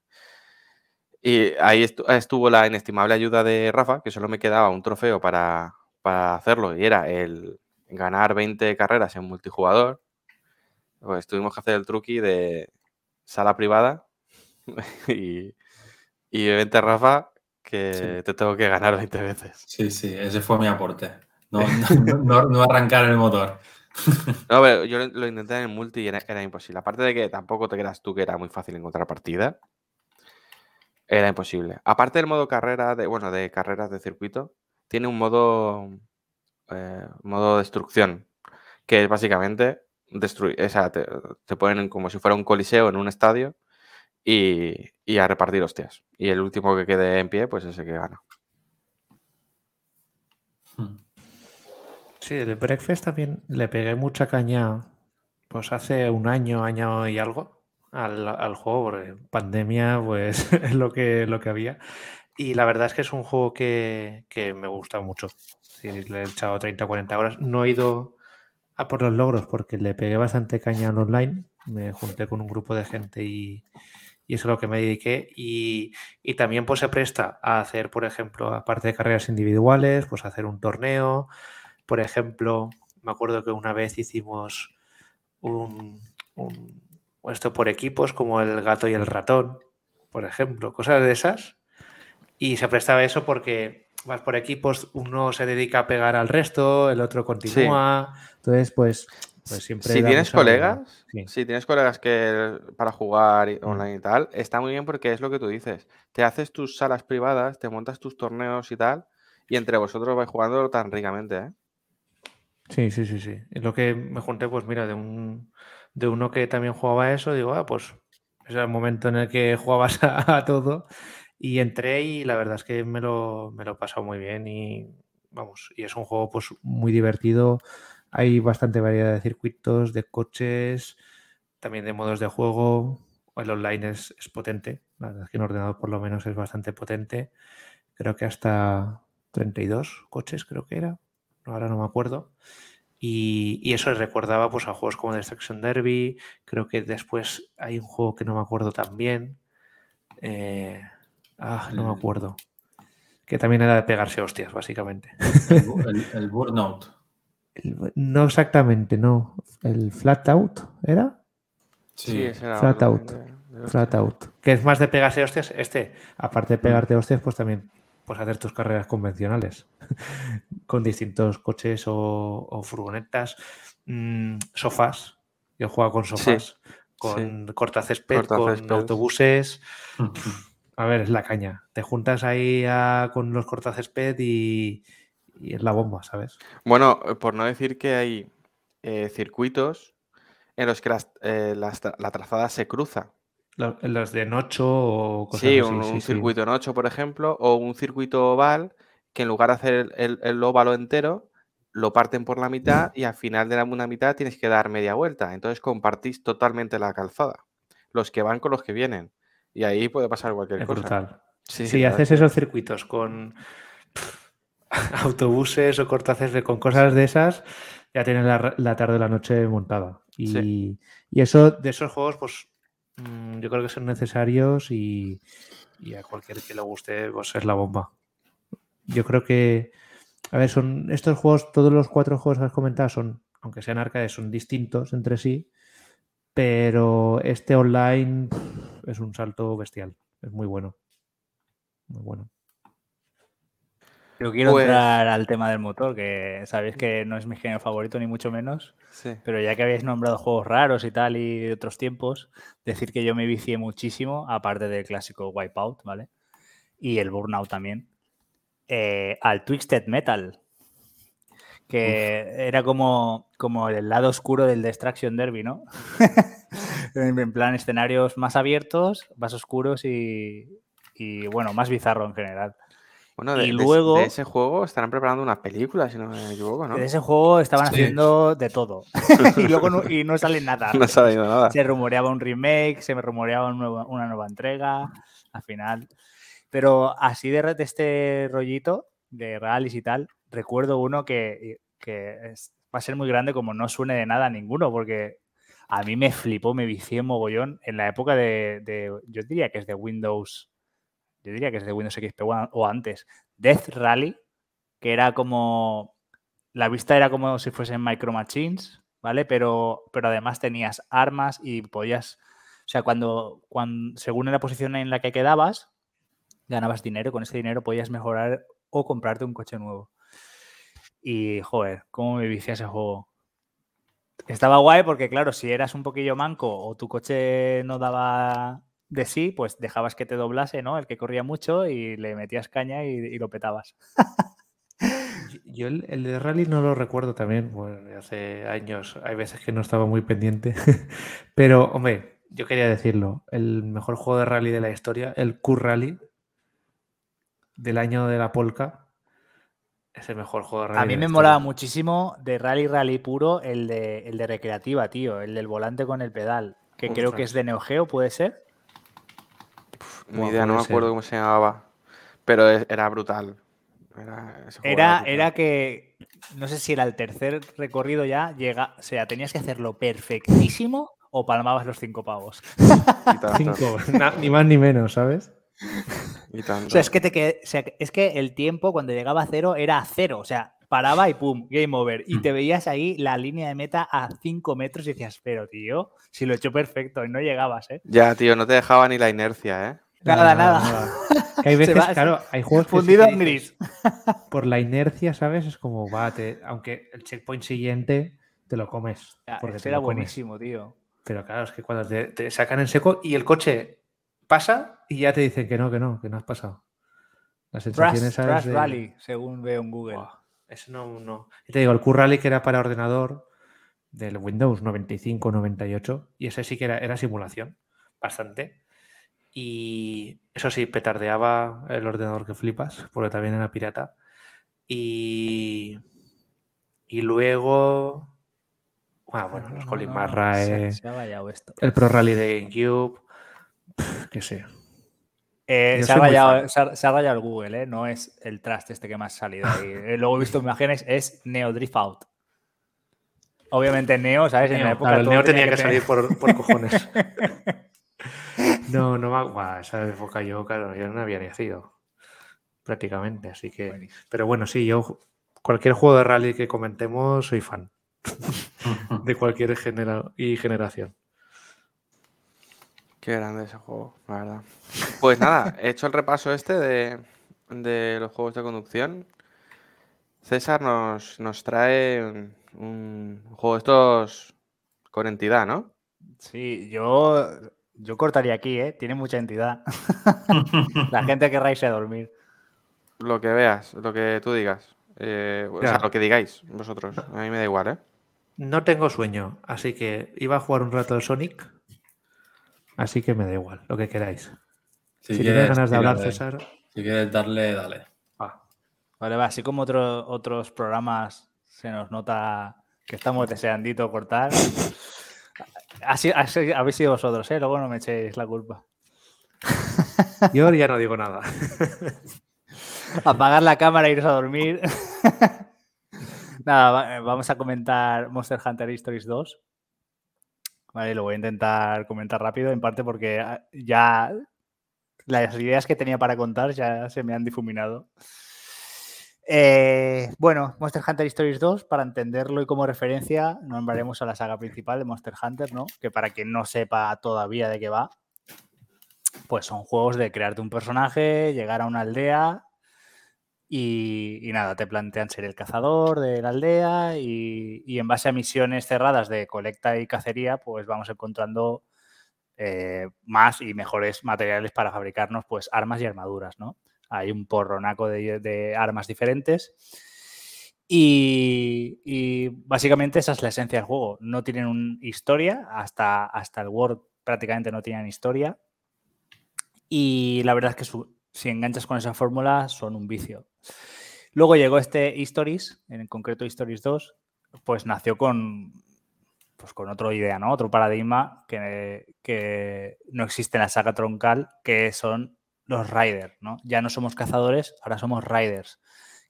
Y ahí estu- estuvo la inestimable ayuda de Rafa, que solo me quedaba un trofeo para, para hacerlo, y era el ganar 20 carreras en multijugador. Pues tuvimos que hacer el truqui de sala privada y, y vente Rafa, que Sí. te tengo que ganar 20 veces. Sí, sí, ese fue mi aporte. No, no, no- no arrancar el motor. No, pero yo lo, intenté en el multi y era, era imposible. Aparte de que tampoco te creas tú que era muy fácil encontrar partida. Era imposible. Aparte del modo carrera, de, bueno, de carreras de circuito, tiene un modo, eh, modo destrucción, que es básicamente destruir, o sea, te, te ponen como si fuera un coliseo en un estadio y, y a repartir hostias. Y el último que quede en pie, pues ese que gana. Hmm. Sí, el Breakfast también le pegué mucha caña, pues hace un año, año y algo, al, al juego, porque pandemia, pues es lo que, lo que había. Y la verdad es que es un juego que, que me gusta mucho. Sí, le he echado 30 o 40 horas. No he ido a por los logros porque le pegué bastante caña al online. Me junté con un grupo de gente y, y eso es lo que me dediqué. Y, y también pues se presta a hacer, por ejemplo, aparte de carreras individuales, pues hacer un torneo. Por ejemplo, me acuerdo que una vez hicimos un, un- esto por equipos, como el gato y el ratón, por ejemplo, cosas de esas. Y se prestaba eso porque vas por equipos, uno se dedica a pegar al resto, el otro continúa. Entonces, pues, pues siempre. Si tienes colegas, Sí. si tienes colegas que para jugar Mm. online y tal, está muy bien porque es lo que tú dices. Te haces tus salas privadas, te montas tus torneos y tal, y entre vosotros vais jugando tan ricamente, ¿eh? Sí, sí, sí, sí. Es lo que me junté, pues mira, de un de uno que también jugaba eso, digo, ah, pues ese era el momento en el que jugabas a, a todo. Y entré y la verdad es que me lo, me lo he pasado muy bien y vamos, y es un juego pues muy divertido. Hay bastante variedad de circuitos, de coches, también de modos de juego. El online es, es potente. La verdad es que en ordenador por lo menos es bastante potente. Creo que hasta 32 coches, creo que era. Ahora no me acuerdo. Y, y eso recordaba pues, a juegos como Destruction Derby. Creo que después hay un juego que no me acuerdo también. Eh, ah, no me acuerdo. Que también era de pegarse hostias, básicamente. El, bu- el- el Burnout. El- No exactamente, no. ¿El Flat Out era? Sí, ese era Flat out. también de- de Flat. Out. Que es más de pegarse hostias. Este, aparte de pegarte hostias, pues también pues hacer tus carreras convencionales con distintos coches o, o furgonetas, mm, sofás. Yo juego con sofás, con cortacésped, con autobuses. A ver, es la caña. Te juntas ahí a- con los cortacésped y, y es la bomba, ¿sabes? Bueno, eh, por no decir que hay eh, circuitos en los que las- eh, las la trazada se cruza. Lo- Los de Nocho o cosas Sí, así. un, sí, un sí. circuito en 8, por ejemplo, o un circuito oval que en lugar de hacer el, el- el óvalo entero, lo parten por la mitad y al final de la una mitad tienes que dar media vuelta. Entonces compartís totalmente la calzada. Los que van con los que vienen. Y ahí puede pasar cualquier Es cosa. brutal. Sí, si haces esos circuitos con autobuses o cortacésped con cosas de esas, ya tienes la, tarde o la noche montada. Y, Sí. y eso, de esos juegos, pues mm, yo creo que son necesarios y, y a cualquier que le guste, pues es la bomba. Yo creo que, a ver, son estos juegos, todos los cuatro juegos que has comentado son, aunque sean arcades, son distintos entre sí, pero este online es un salto bestial, es muy bueno. Muy bueno. Yo quiero Pues- entrar al tema del motor, que sabéis que no es mi género favorito, ni mucho menos. Sí. Pero ya que habéis nombrado juegos raros y tal y de otros tiempos, decir que yo me vicié muchísimo, aparte del clásico Wipeout, ¿vale? Y el Burnout también, eh, al Twisted Metal, que era como, como el lado oscuro del Destruction Derby, ¿no? en en plan escenarios más abiertos, más oscuros y, y, bueno, más bizarro en general. Bueno, de, Y de- luego- de ese juego estarán preparando una película, si no me equivoco, ¿no? De ese juego estaban Sí. haciendo de todo. y luego no, y no sale nada. No salido nada. Se rumoreaba un remake, se me rumoreaba un nuevo- una nueva entrega, al final. Pero así de, este rollito de Realis y tal, recuerdo uno que, que es- va a ser muy grande como no suene de nada a ninguno, porque a mí me flipó, me vicié mogollón en la época de, de- yo diría que es de Windows, yo diría que es de Windows XP o antes, Death Rally, que era como, la vista era como si fuesen Micro Machines, ¿vale? Pero, pero además tenías armas y podías, o sea, cuando, cuando, según la posición en la que quedabas, ganabas dinero, con ese dinero podías mejorar o comprarte un coche nuevo. Y, joder, cómo me vicié ese juego. Estaba guay porque, claro, si eras un poquillo manco o tu coche no daba de sí, pues dejabas que te doblase, ¿no? El que corría mucho y le metías caña y, y lo petabas. Yo el, el, de rally no lo recuerdo también, bueno, hace años, hay veces que no estaba muy pendiente, pero hombre, yo quería decirlo, el mejor juego de rally de la historia, el Q-Rally del año de la Polka, es el mejor juego de rally. A mí me molaba muchísimo de rally rally puro el de, el de recreativa, tío, el del volante con el pedal, que creo que es de Neo Geo, ¿puede ser? Ni idea, no me acuerdo cómo se llamaba, pero era brutal. Era, era, era, que no sé si era el tercer recorrido ya, llega, o sea, tenías que hacerlo perfectísimo o palmabas los cinco pavos. cinco, ni más ni menos, ¿sabes? Y tanto. O sea, es que, te, o sea, es que el tiempo cuando llegaba a cero era cero, o sea, paraba y pum, game over. Y te veías ahí la línea de meta a 5 metros y decías, pero tío, si lo he hecho perfecto y no llegabas, ¿eh? Ya, tío, no te dejaba ni la inercia, ¿eh? Nada, nada. nada. Que hay veces, va, claro, hay juegos fundido que en gris. Por la inercia, ¿sabes? Es como, va, te, aunque el checkpoint siguiente te lo comes. Porque te era buenísimo, comes. tío. Pero claro, es que cuando te, te, sacan en seco y el coche pasa y ya te dicen que no, que no, que no has pasado. Las sensaciones Crash, Crash de... Rally, según veo en Google. Wow, eso no, no. Y te digo, el Q-Rally que era para ordenador del Windows 95, 98, y ese sí que era, era simulación, bastante. Y eso sí, petardeaba el ordenador que flipas, porque también era pirata. Y, y luego. Ah, bueno, los Colin no, Marrae, se, se esto. el Pro Rally de GameCube, qué sé. Eh, se, ha rayado, se, ha, se, ha rayado, el Google, ¿eh? no es el traste este que me ha salido ahí. Luego he visto imágenes, es Neo Drift Out. Obviamente Neo, ¿sabes? En Neo, la época claro, el Neo tenía que, que salir por, por cojones. No, no me bueno, esa época yo, claro, yo no había nacido prácticamente, así que. Pero bueno, sí, yo cualquier juego de rally que comentemos soy fan de cualquier genera y generación. Qué grande ese juego, la verdad. Pues nada, he hecho el repaso este de, de los juegos de conducción. César nos, nos trae un, un juego de estos con entidad, ¿no? Sí, yo yo cortaría aquí, ¿eh? Tiene mucha entidad. La gente querrá irse a dormir. Lo que veas, lo que tú digas. Eh, o sea, lo que digáis vosotros. A mí me da igual, ¿eh? No tengo sueño, así que iba a jugar un rato de Sonic. Así que me da igual, lo que queráis. Si, si tienes ganas de hablar, César. Si quieres darle, dale. Ah. Vale, va. Así como otro, otros programas se nos nota que estamos deseandito cortar. Así, así, habéis sido vosotros, ¿eh? Luego no me echéis la culpa. Yo ya no digo nada. Apagar la cámara e iros a dormir. nada, vamos a comentar Monster Hunter Stories 2. Vale, lo voy a intentar comentar rápido, en parte porque ah, ya las ideas que tenía para contar ya se me han difuminado. Eh, bueno, Monster Hunter Stories 2, para entenderlo y como referencia, nombraremos a la saga principal de Monster Hunter, ¿no? Que para quien no sepa todavía de qué va, pues son juegos de crearte un personaje, llegar a una aldea y, nada, te plantean ser el cazador de la aldea y, y, en base a misiones cerradas de colecta y cacería, pues vamos encontrando eh, más y mejores materiales para fabricarnos pues armas y armaduras, ¿no? Hay un porronaco de, de armas diferentes. Y, básicamente esa es la esencia del juego. No tienen una historia, hasta, hasta el World prácticamente no tienen historia. Y la verdad es que si enganchas con esa fórmula son un vicio. Luego llegó este Histories, en concreto Histories 2, pues nació con, pues con otra idea, ¿no? Otro paradigma que, que no existe en la saga troncal, que son los riders, ¿no? Ya no somos cazadores, ahora somos riders.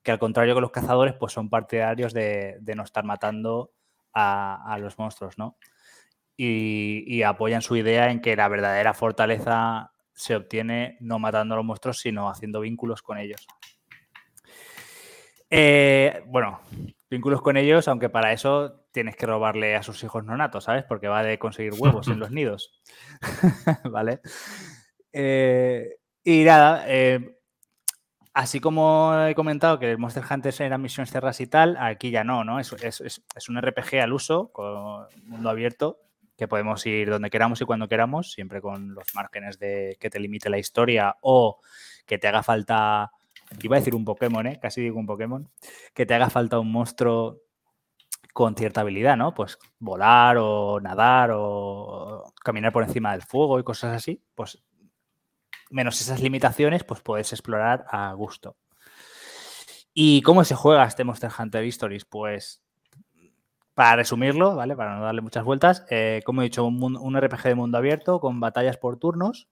Que al contrario que los cazadores, pues son partidarios de, de no estar matando a, a los monstruos, ¿no? Y, y, apoyan su idea en que la verdadera fortaleza se obtiene no matando a los monstruos, sino haciendo vínculos con ellos. Eh, bueno, vínculos con ellos, aunque para eso tienes que robarle a sus hijos nonatos, ¿sabes? Porque va de conseguir huevos en los nidos. ¿Vale? Eh, y nada, eh, así como he comentado que el Monster Hunter eran misiones cerras y tal, aquí ya no, ¿no? Es, es, un RPG al uso, con mundo abierto, que podemos ir donde queramos y cuando queramos, siempre con los márgenes de que te limite la historia o que te haga falta, iba a decir un Pokémon, ¿eh? casi digo un Pokémon, que te haga falta un monstruo con cierta habilidad, ¿no? Pues volar o nadar o caminar por encima del fuego y cosas así, pues menos esas limitaciones, pues puedes explorar a gusto. ¿Y cómo se juega este Monster Hunter Stories? Pues para resumirlo, ¿vale? Para no darle muchas vueltas, eh, como he dicho, un, RPG de mundo abierto con batallas por turnos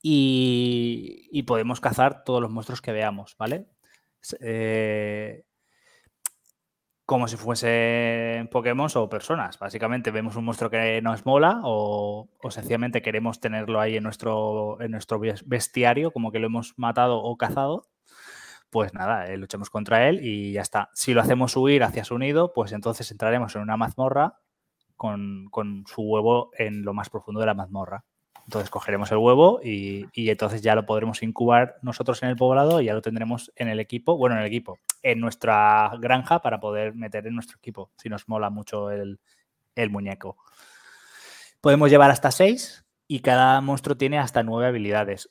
y, podemos cazar todos los monstruos que veamos, ¿vale? Eh, como si fuesen Pokémon o personas. Básicamente vemos un monstruo que nos mola o, sencillamente queremos tenerlo ahí en nuestro, en nuestro bestiario, como que lo hemos matado o cazado. Pues nada, eh, luchemos contra él y ya está. Si lo hacemos huir hacia su nido, pues entonces entraremos en una mazmorra con, con su huevo en lo más profundo de la mazmorra. Entonces cogeremos el huevo y, entonces ya lo podremos incubar nosotros en el poblado y ya lo tendremos en el equipo, bueno, en el equipo, en nuestra granja para poder meter en nuestro equipo, si nos mola mucho el, muñeco. Podemos llevar hasta seis y cada monstruo tiene hasta nueve habilidades.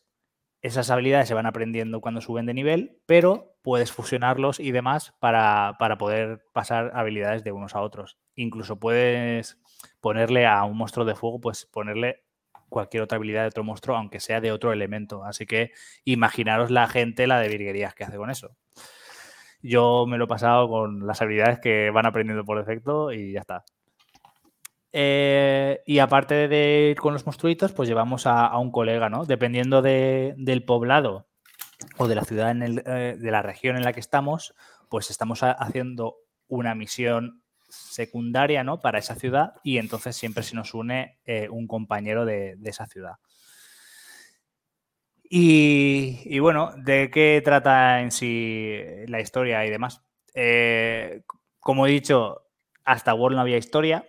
Esas habilidades se van aprendiendo cuando suben de nivel, pero puedes fusionarlos y demás para, para poder pasar habilidades de unos a otros. Incluso puedes ponerle a un monstruo de fuego, pues ponerle cualquier otra habilidad de otro monstruo, aunque sea de otro elemento. Así que imaginaros la gente, la de virguerías que hace con eso. Yo me lo he pasado con las habilidades que van aprendiendo por defecto y ya está. Eh, y aparte de ir con los monstruitos, pues llevamos a, un colega, ¿no? Dependiendo del poblado o de la ciudad, eh, de la región en la que estamos, pues estamos haciendo una misión secundaria ¿no? para esa ciudad y entonces siempre se nos une eh, un compañero de, esa ciudad. Y, bueno, ¿de qué trata en sí la historia y demás? Eh, como he dicho, hasta World no había historia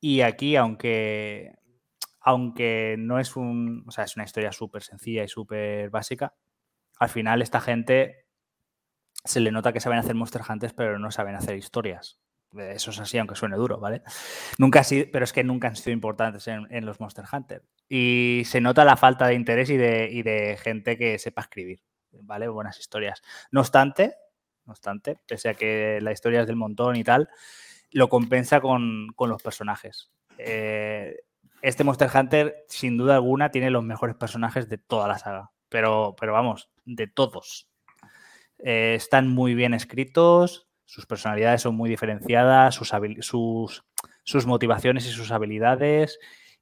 y aquí, aunque, aunque no es un, o sea, es una historia súper sencilla y súper básica, al final esta gente se le nota que saben hacer Monster Hunters, pero no saben hacer historias. Eso es así, aunque suene duro, ¿vale? Nunca ha sido, pero es que nunca han sido importantes en, los Monster Hunter. Y se nota la falta de interés y de, gente que sepa escribir, ¿vale? Buenas historias. No obstante, no obstante, pese a que la historia es del montón y tal, lo compensa con, los personajes. Eh, este Monster Hunter, sin duda alguna, tiene los mejores personajes de toda la saga. Pero, pero vamos, de todos. Eh, están muy bien escritos, sus personalidades son muy diferenciadas, sus, sus, motivaciones y sus habilidades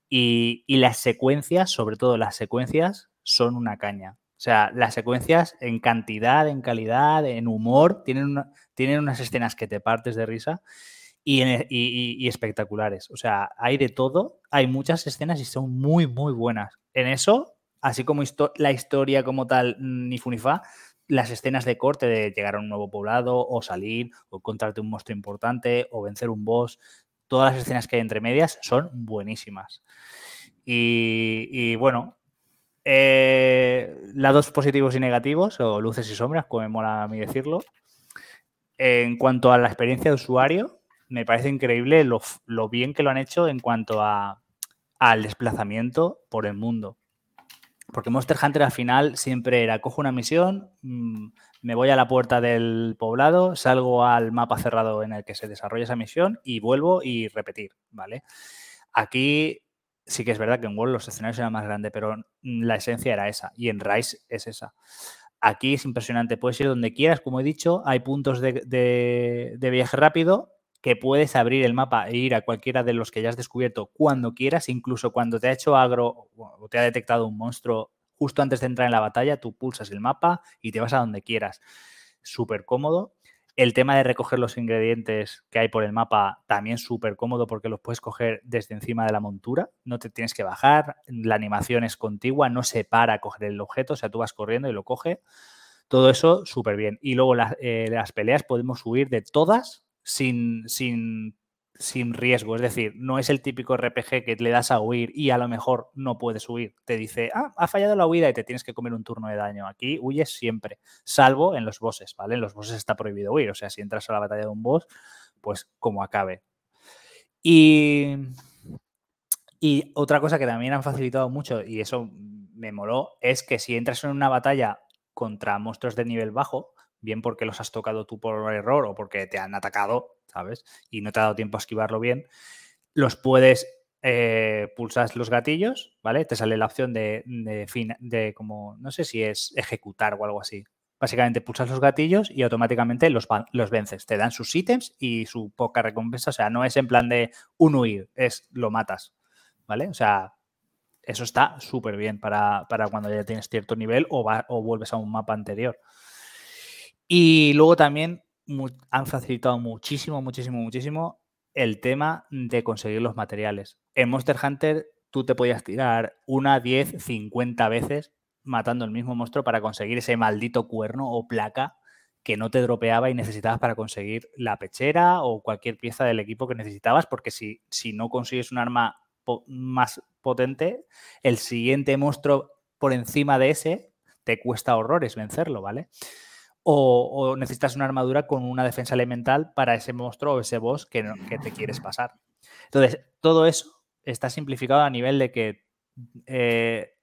y, las secuencias, sobre todo las secuencias, son una caña. O sea, las secuencias en cantidad, en calidad, en humor, tienen, tienen unas escenas que te partes de risa y, y, espectaculares. O sea, hay de todo, hay muchas escenas y son muy, muy buenas. En eso, así como la historia como tal, ni funifa, las escenas de corte de llegar a un nuevo poblado o salir o encontrarte un monstruo importante o vencer un boss, todas las escenas que hay entre medias son buenísimas. Y, bueno, eh, lados positivos y negativos, o luces y sombras, como me mola a mí decirlo. En cuanto a la experiencia de usuario, me parece increíble lo, bien que lo han hecho en cuanto a, al desplazamiento por el mundo. Porque Monster Hunter al final siempre era, cojo una misión, mm, me voy a la puerta del poblado, salgo al mapa cerrado en el que se desarrolla esa misión y vuelvo y repetir, ¿vale? Aquí sí que es verdad que en World los escenarios eran más grandes, pero la esencia era esa y en Rise es esa. Aquí es impresionante, puedes ir donde quieras, como he dicho, hay puntos de viaje rápido que puedes abrir el mapa e ir a cualquiera de los que ya has descubierto cuando quieras, incluso cuando te ha hecho agro o te ha detectado un monstruo justo antes de entrar en la batalla, tú pulsas el mapa y te vas a donde quieras. Súper cómodo. El tema de recoger los ingredientes que hay por el mapa también súper cómodo porque los puedes coger desde encima de la montura, no te tienes que bajar, la animación es contigua, no se para a coger el objeto, o sea, tú vas corriendo y lo coge. Todo eso súper bien. Y luego eh, las peleas podemos subir de todas sin, sin sin riesgo. Es decir, no es el típico RPG que le das a huir y a lo mejor no puedes huir. Te dice, ah, ha fallado la huida y te tienes que comer un turno de daño. Aquí huyes siempre, salvo en los bosses, ¿vale? En los bosses está prohibido huir. O sea, si entras a la batalla de un boss, pues como acabe. Y, y otra cosa que también han facilitado mucho, y eso me moló, es que si entras en una batalla contra monstruos de nivel bajo, bien porque los has tocado tú por error o porque te han atacado, ¿sabes? Y no te ha dado tiempo a esquivarlo bien, los puedes eh, pulsar los gatillos, ¿vale? Te sale la opción de, de, fin, de como, no sé si es ejecutar o algo así. Básicamente pulsas los gatillos y automáticamente los, los vences. Te dan sus ítems y su poca recompensa. O sea, no es en plan de un huir, es lo matas. ¿Vale? O sea, eso está súper bien para, para, cuando ya tienes cierto nivel o, va, o vuelves a un mapa anterior. Y luego también han facilitado muchísimo, muchísimo, muchísimo el tema de conseguir los materiales. En Monster Hunter tú te podías tirar una, 10, 50 veces matando el mismo monstruo para conseguir ese maldito cuerno o placa que no te dropeaba y necesitabas para conseguir la pechera o cualquier pieza del equipo que necesitabas, porque si, si no consigues un arma más potente, el siguiente monstruo por encima de ese te cuesta horrores vencerlo, ¿vale? O, necesitas una armadura con una defensa elemental para ese monstruo o ese boss que, te quieres pasar. Entonces, todo eso está simplificado a nivel de que eh,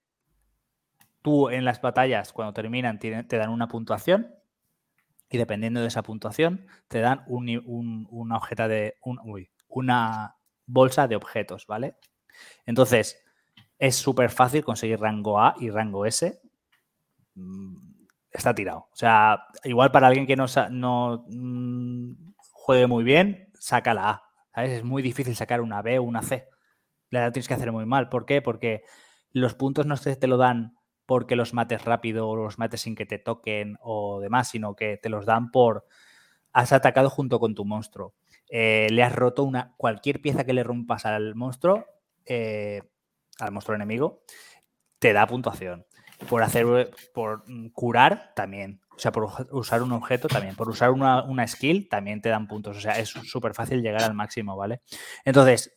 tú en las batallas, cuando terminan, te dan una puntuación y dependiendo de esa puntuación, te dan un, una objeta de. una bolsa de objetos, ¿vale? Entonces, es súper fácil conseguir rango A y rango S. Está tirado. O sea, igual para alguien que no, no mm, juegue muy bien, saca la A. ¿sabes? Es muy difícil sacar una B o una C. La tienes que hacer muy mal. ¿Por qué? Porque los puntos no te lo dan porque los mates rápido o los mates sin que te toquen o demás, sino que te los dan por has atacado junto con tu monstruo. Eh, le has roto una cualquier pieza que le rompas al monstruo, eh, al monstruo enemigo, te da puntuación. Por hacer, por curar también. O sea, por usar un objeto también. Por usar una, una skill también te dan puntos. O sea, es súper fácil llegar al máximo, ¿vale? Entonces,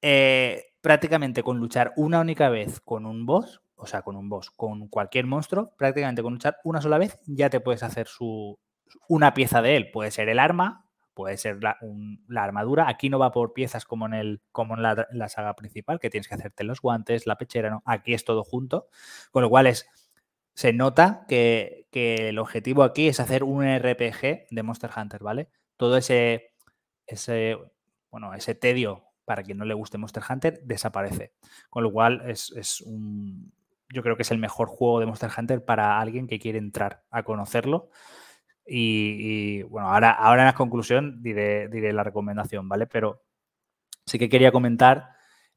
eh, prácticamente con luchar una única vez con un boss, o sea, con un boss, con cualquier monstruo, prácticamente con luchar una sola vez ya te puedes hacer su, una pieza de él. Puede ser el arma, puede ser la, armadura. Aquí no va por piezas como en, el, como en la, saga principal, que tienes que hacerte los guantes, la pechera, no. Aquí es todo junto. Con lo cual es, se nota que, que el objetivo aquí es hacer un RPG de Monster Hunter, ¿vale? Todo ese, ese, bueno, ese tedio para quien no le guste Monster Hunter desaparece. Con lo cual es, es un, yo creo que es el mejor juego de Monster Hunter para alguien que quiere entrar a conocerlo. Y, bueno, ahora, ahora en la conclusión diré, diré la recomendación, ¿vale? Pero sí que quería comentar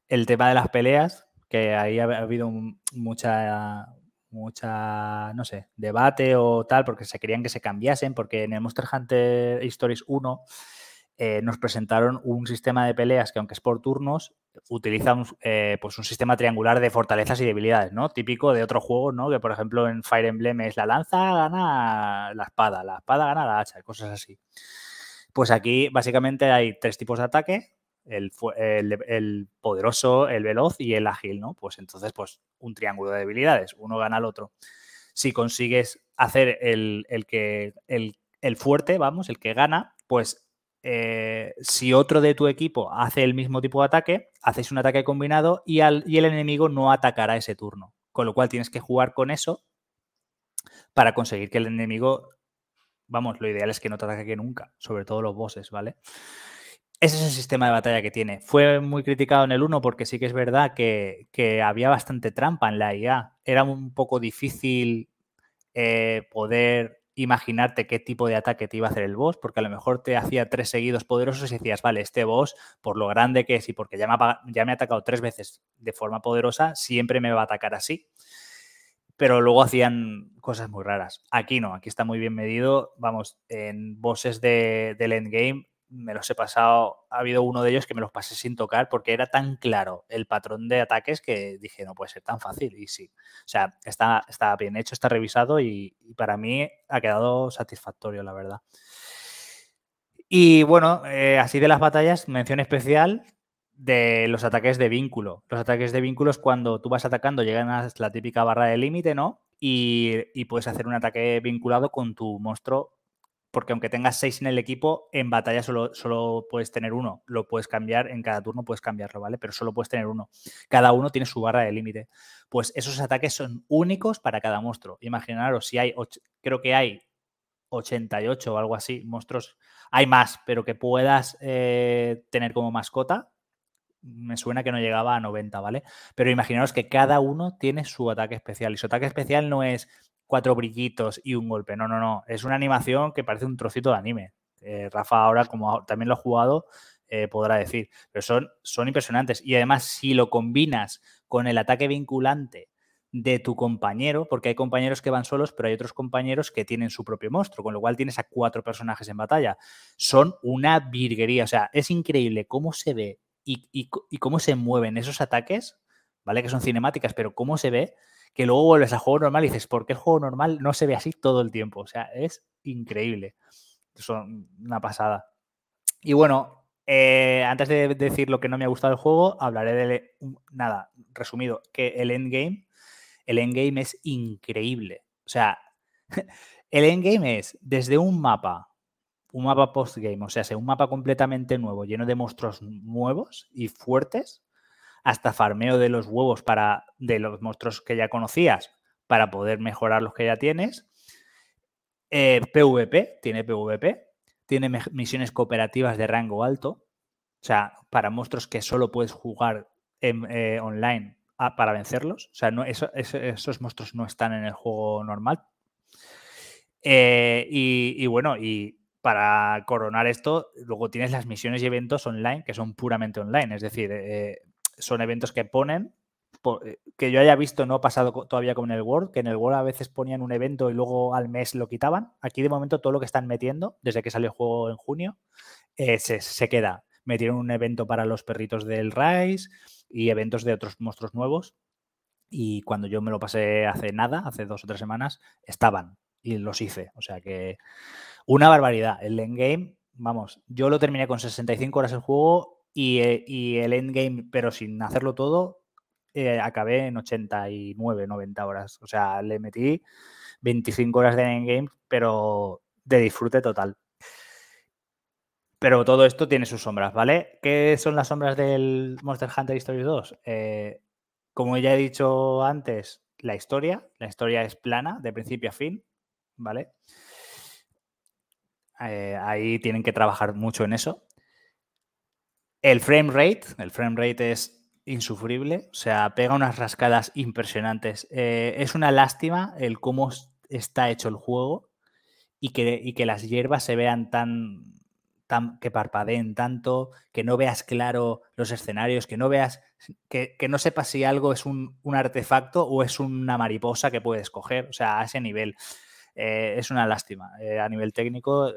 el tema de las peleas, que ahí ha, habido mucha, mucha, no sé, debate o tal, porque se querían que se cambiasen, porque en el Monster Hunter Stories 1 eh, nos presentaron un sistema de peleas que, aunque es por turnos, utiliza un, eh, pues un sistema triangular de fortalezas y debilidades, ¿no? Típico de otro juego, ¿no? Que, por ejemplo, en Fire Emblem es la lanza gana la espada, la espada gana la hacha, cosas así. Pues aquí, básicamente, hay tres tipos de ataque. El, poderoso, el veloz y el ágil, ¿no? Pues entonces, pues un triángulo de debilidades, uno gana al otro. Si consigues hacer el, el que, el fuerte, vamos, el que gana, pues eh, si otro de tu equipo hace el mismo tipo de ataque, hacéis un ataque combinado y el enemigo no atacará ese turno. Con lo cual tienes que jugar con eso para conseguir que el enemigo, vamos, lo ideal es que no te ataque nunca, sobre todo los bosses, ¿vale? Ese es el sistema de batalla que tiene. Fue muy criticado en el 1 porque sí que es verdad que, que había bastante trampa en la IA. Era un poco difícil eh, poder imaginarte qué tipo de ataque te iba a hacer el boss, porque a lo mejor te hacía tres seguidos poderosos y decías, vale, este boss, por lo grande que es y porque ya me ha, ya me ha atacado tres veces de forma poderosa, siempre me va a atacar así. Pero luego hacían cosas muy raras. Aquí no, aquí está muy bien medido. Vamos, en bosses de, del endgame me los he pasado, ha habido uno de ellos que me los pasé sin tocar porque era tan claro el patrón de ataques que dije, no puede ser tan fácil. Y sí, o sea, está, está bien hecho, está revisado y, para mí ha quedado satisfactorio, la verdad. Y bueno, eh, así de las batallas, mención especial de los ataques de vínculo. Los ataques de vínculo es cuando tú vas atacando, llegan a la típica barra de límite, ¿no? Y, y, puedes hacer un ataque vinculado con tu monstruo porque aunque tengas seis en el equipo, en batalla solo, solo puedes tener uno. Lo puedes cambiar, en cada turno puedes cambiarlo, ¿vale? Pero solo puedes tener uno. Cada uno tiene su barra de límite. Pues esos ataques son únicos para cada monstruo. Imaginaros si hay, creo que hay 88 o algo así, monstruos. Hay más, pero que puedas eh, tener como mascota. Me suena que no llegaba a 90, ¿vale? Pero imaginaros que cada uno tiene su ataque especial. Y su ataque especial no es cuatro brillitos y un golpe. No, no, no. Es una animación que parece un trocito de anime. Eh, Rafa ahora, como también lo ha jugado, eh, podrá decir. Pero son, son impresionantes. Y además, si lo combinas con el ataque vinculante de tu compañero, porque hay compañeros que van solos, pero hay otros compañeros que tienen su propio monstruo, con lo cual tienes a cuatro personajes en batalla. Son una virguería. O sea, es increíble cómo se ve y, y cómo se mueven esos ataques, ¿vale? Que son cinemáticas, pero cómo se ve que luego vuelves al juego normal y dices, ¿por qué el juego normal no se ve así todo el tiempo? O sea, es increíble. Es una pasada. Y bueno, eh, antes de decir lo que no me ha gustado del juego, hablaré de, nada, resumido, que el endgame, el endgame es increíble. O sea, el endgame es desde un mapa, un mapa postgame, o sea, un mapa completamente nuevo, lleno de monstruos nuevos y fuertes, hasta farmeo de los huevos para, de los monstruos que ya conocías para poder mejorar los que ya tienes. PvP, eh, tiene PvP, tiene misiones cooperativas de rango alto, o sea, para monstruos que solo puedes jugar en, eh, online para vencerlos. O sea, no, esos monstruos no están en el juego normal. Eh, y, y, bueno, y para coronar esto, luego tienes las misiones y eventos online que son puramente online. Es decir, son eventos que ponen, eh, que yo haya visto, no ha pasado todavía como en el World, que en el World a veces ponían un evento y luego al mes lo quitaban. Aquí de momento todo lo que están metiendo, desde que salió el juego en junio, eh, se, queda. Metieron un evento para los perritos del Rise y eventos de otros monstruos nuevos. Y cuando yo me lo pasé hace nada, hace dos o tres semanas, estaban y los hice. O sea que una barbaridad. El endgame, vamos, yo lo terminé con 65 horas el juego eh, y, el endgame, pero sin hacerlo todo, eh, acabé en 89, 90 horas. O sea, le metí 25 horas de endgame, pero de disfrute total. Pero todo esto tiene sus sombras, ¿vale? ¿Qué son las sombras del Monster Hunter Stories 2? Eh, como ya he dicho antes, la historia. La historia es plana, de principio a fin, ¿vale? ahí tienen que trabajar mucho en eso. El frame rate, el frame rate es insufrible, o sea, pega unas rascadas impresionantes. Eh, es una lástima el cómo está hecho el juego y que, que las hierbas se vean tan, tan, que parpadeen tanto, que no veas claro los escenarios, que no veas, que, no sepas si algo es un, artefacto o es una mariposa que puedes coger, o sea, a ese nivel. Eh, es una lástima. Eh, a nivel técnico,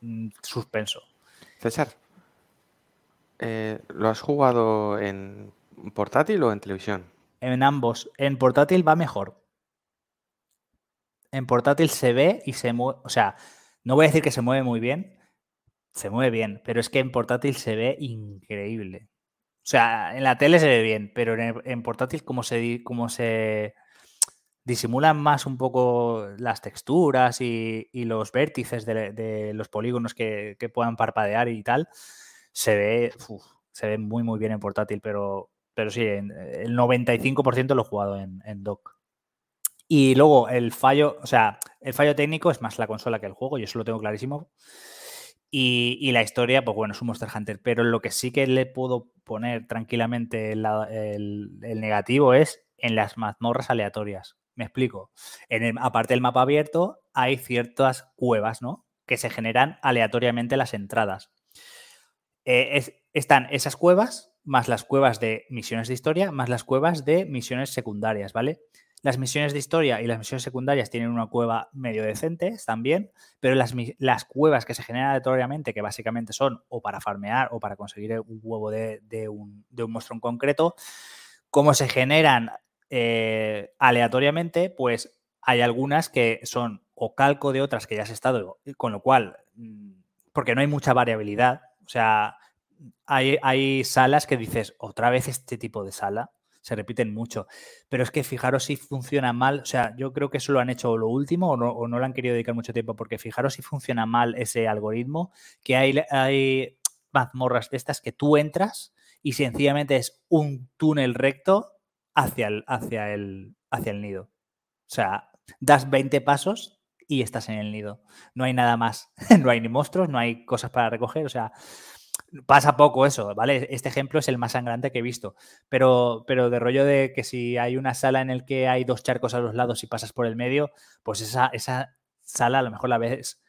mm, suspenso. César, eh, ¿lo has jugado en portátil o en televisión? En ambos. En portátil va mejor. En portátil se ve y se mueve. O sea, no voy a decir que se mueve muy bien. Se mueve bien, pero es que en portátil se ve increíble. O sea, en la tele se ve bien, pero en, portátil, como se, como se disimulan más un poco las texturas y, los vértices de, los polígonos que, puedan parpadear y tal, se ve, se ve muy muy bien en portátil, pero, pero sí, el 95% lo he jugado en, dock. Y luego el fallo, o sea, el fallo técnico es más la consola que el juego, yo eso lo tengo clarísimo. Y, la historia, pues bueno, es un Monster Hunter, pero lo que sí que le puedo poner tranquilamente el negativo es en las mazmorras aleatorias. Me explico. En el, aparte del mapa abierto, hay ciertas cuevas, ¿no? Que se generan aleatoriamente las entradas. Eh, están esas cuevas, más las cuevas de misiones de historia, más las cuevas de misiones secundarias, ¿vale? Las misiones de historia y las misiones secundarias tienen una cueva medio decente también, pero las, cuevas que se generan aleatoriamente, que básicamente son o para farmear o para conseguir un huevo de, un, de un monstruo en concreto, como se generan eh, aleatoriamente, pues hay algunas que son o calco de otras que ya has estado, con lo cual, mm, porque no hay mucha variabilidad, o sea, hay, hay salas que dices, otra vez este tipo de sala, se repiten mucho. Pero es que fijaros si funciona mal, o sea, yo creo que eso lo han hecho lo último o no, o no han querido dedicar mucho tiempo, porque fijaros si funciona mal ese algoritmo, que hay, hay mazmorras de estas que tú entras y sencillamente es un túnel recto hacia el, hacia el, hacia el nido. O sea, das 20 pasos y estás en el nido. No hay nada más. no hay ni monstruos, no hay cosas para recoger. O sea, pasa poco eso, ¿vale? Este ejemplo es el más sangrante que he visto. Pero, pero de rollo de que si hay una sala en el que hay dos charcos a los lados y pasas por el medio, pues esa, esa sala a lo mejor la ves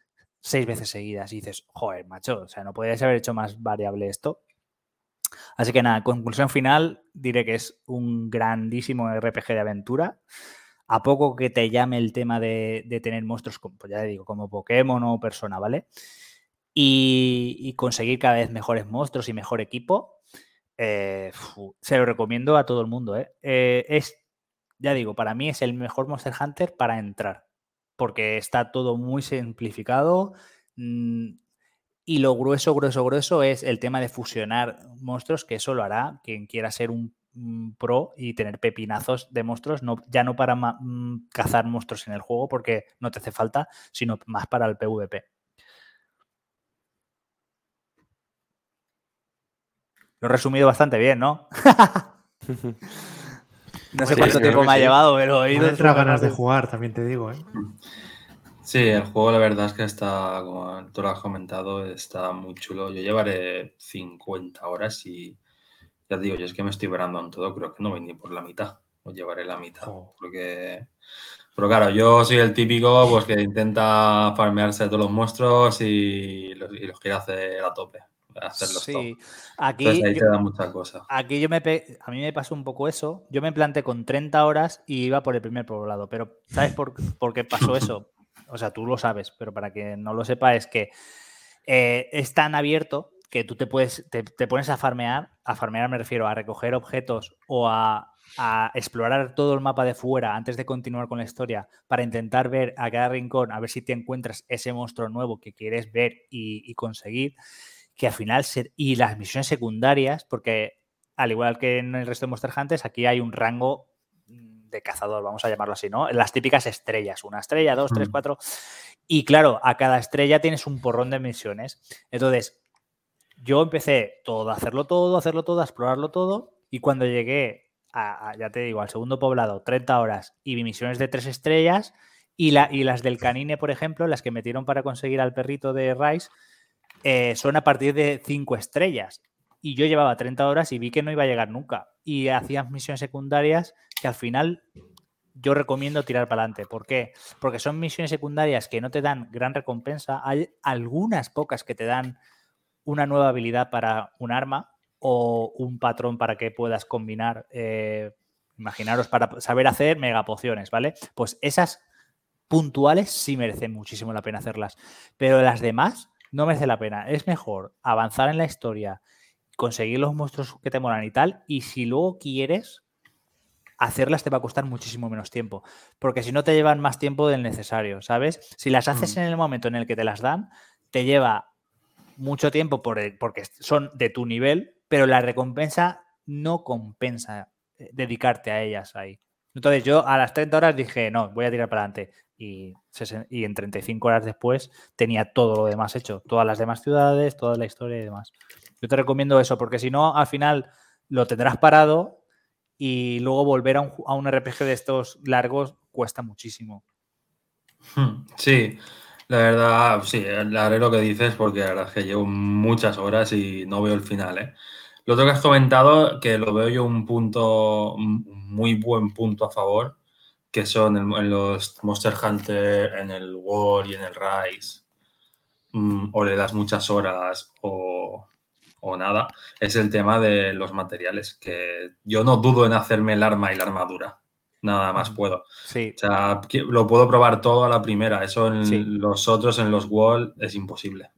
seis veces seguidas y dices, joder, macho, o sea, no podrías haber hecho más variable esto. Así que nada, conclusión final, diré que es un grandísimo RPG de aventura. A poco que te llame el tema de, tener monstruos, como, pues ya digo, como Pokémon o Persona, ¿vale? y, conseguir cada vez mejores monstruos y mejor equipo, eh, se lo recomiendo a todo el mundo. ¿eh? ¿eh? es, ya digo, para mí es el mejor Monster Hunter para entrar, porque está todo muy simplificado. Mm, y lo grueso, grueso, grueso es el tema de fusionar monstruos, que eso lo hará quien quiera ser un, pro y tener pepinazos de monstruos, no, ya no para mm, cazar monstruos en el juego, porque no te hace falta, sino más para el PvP. Lo he resumido bastante bien, ¿no? no sé cuánto tiempo me ha llevado, pero he ido. ganas de jugar, también te digo, ¿eh? Sí, el juego la verdad es que está, como tú lo has comentado, está muy chulo. Yo llevaré 50 horas y ya digo, yo es que me estoy verando en todo, creo que no voy ni por la mitad, o llevaré la mitad, oh. porque... Pero claro, yo soy el típico pues que intenta farmearse todos los monstruos y los, y los quiere hacer a tope sí. Aquí, ahí te da muchas cosas. Aquí yo me a mí me pasó un poco eso. Yo me planté con 30 horas y iba por el primer poblado. Pero ¿sabes por, qué pasó eso? O sea, tú lo sabes, pero para que no lo sepa es que eh, es tan abierto que tú te puedes, te, pones a farmear, a farmear me refiero a recoger objetos o a, explorar todo el mapa de fuera antes de continuar con la historia para intentar ver a cada rincón, a ver si te encuentras ese monstruo nuevo que quieres ver y conseguir que al final, ser, y las misiones secundarias, porque al igual que en el resto de Monster Hunters, aquí hay un rango de cazador, vamos a llamarlo así, ¿no? Las típicas estrellas, una estrella, dos, tres, mm. cuatro. Y claro, a cada estrella tienes un porrón de misiones. Entonces, yo empecé todo, a hacerlo todo, a hacerlo todo, a explorarlo todo. Y cuando llegué a, ya te digo, al segundo poblado, 30 horas y misiones de tres estrellas, y, la, y las del canine, por ejemplo, las que metieron para conseguir al perrito de Rice, eh, son a partir de 5 estrellas. Y yo llevaba 30 horas y vi que no iba a llegar nunca. Y hacías misiones secundarias que al final yo recomiendo tirar para adelante. ¿Por qué? Porque son misiones secundarias que no te dan gran recompensa. Hay algunas pocas que te dan una nueva habilidad para un arma o un patrón para que puedas combinar. Eh, imaginaros para saber hacer megapociones, ¿vale? Pues esas puntuales sí merecen muchísimo la pena hacerlas. Pero las demás no merece la pena. Es mejor avanzar en la historia, conseguir los monstruos que te molan y tal, y si luego quieres hacerlas te va a costar muchísimo menos tiempo, porque si no te llevan más tiempo del necesario, ¿sabes? Si las haces mm. en el momento en el que te las dan, te lleva mucho tiempo por porque son de tu nivel, pero la recompensa no compensa eh, dedicarte a ellas ahí. Entonces yo a las 30 horas dije, no, voy a tirar para adelante y, en 35 horas después tenía todo lo demás hecho, todas las demás ciudades, toda la historia y demás. Yo te recomiendo eso, porque si no, al final lo tendrás parado y luego volver a un, RPG de estos largos cuesta muchísimo. Hmm, sí, la verdad, sí, haré lo que dices porque la verdad es que llevo muchas horas y no veo el final. ¿eh? Lo otro que has comentado, que lo veo yo un punto, un muy buen punto a favor, que son en, los Monster Hunter, en el War y en el Rise, mm, o le das muchas horas o, nada, es el tema de los materiales, que yo no dudo en hacerme el arma y la armadura. Nada más puedo. Sí. O sea, lo puedo probar todo a la primera. Eso en los otros, en los Wall, es imposible.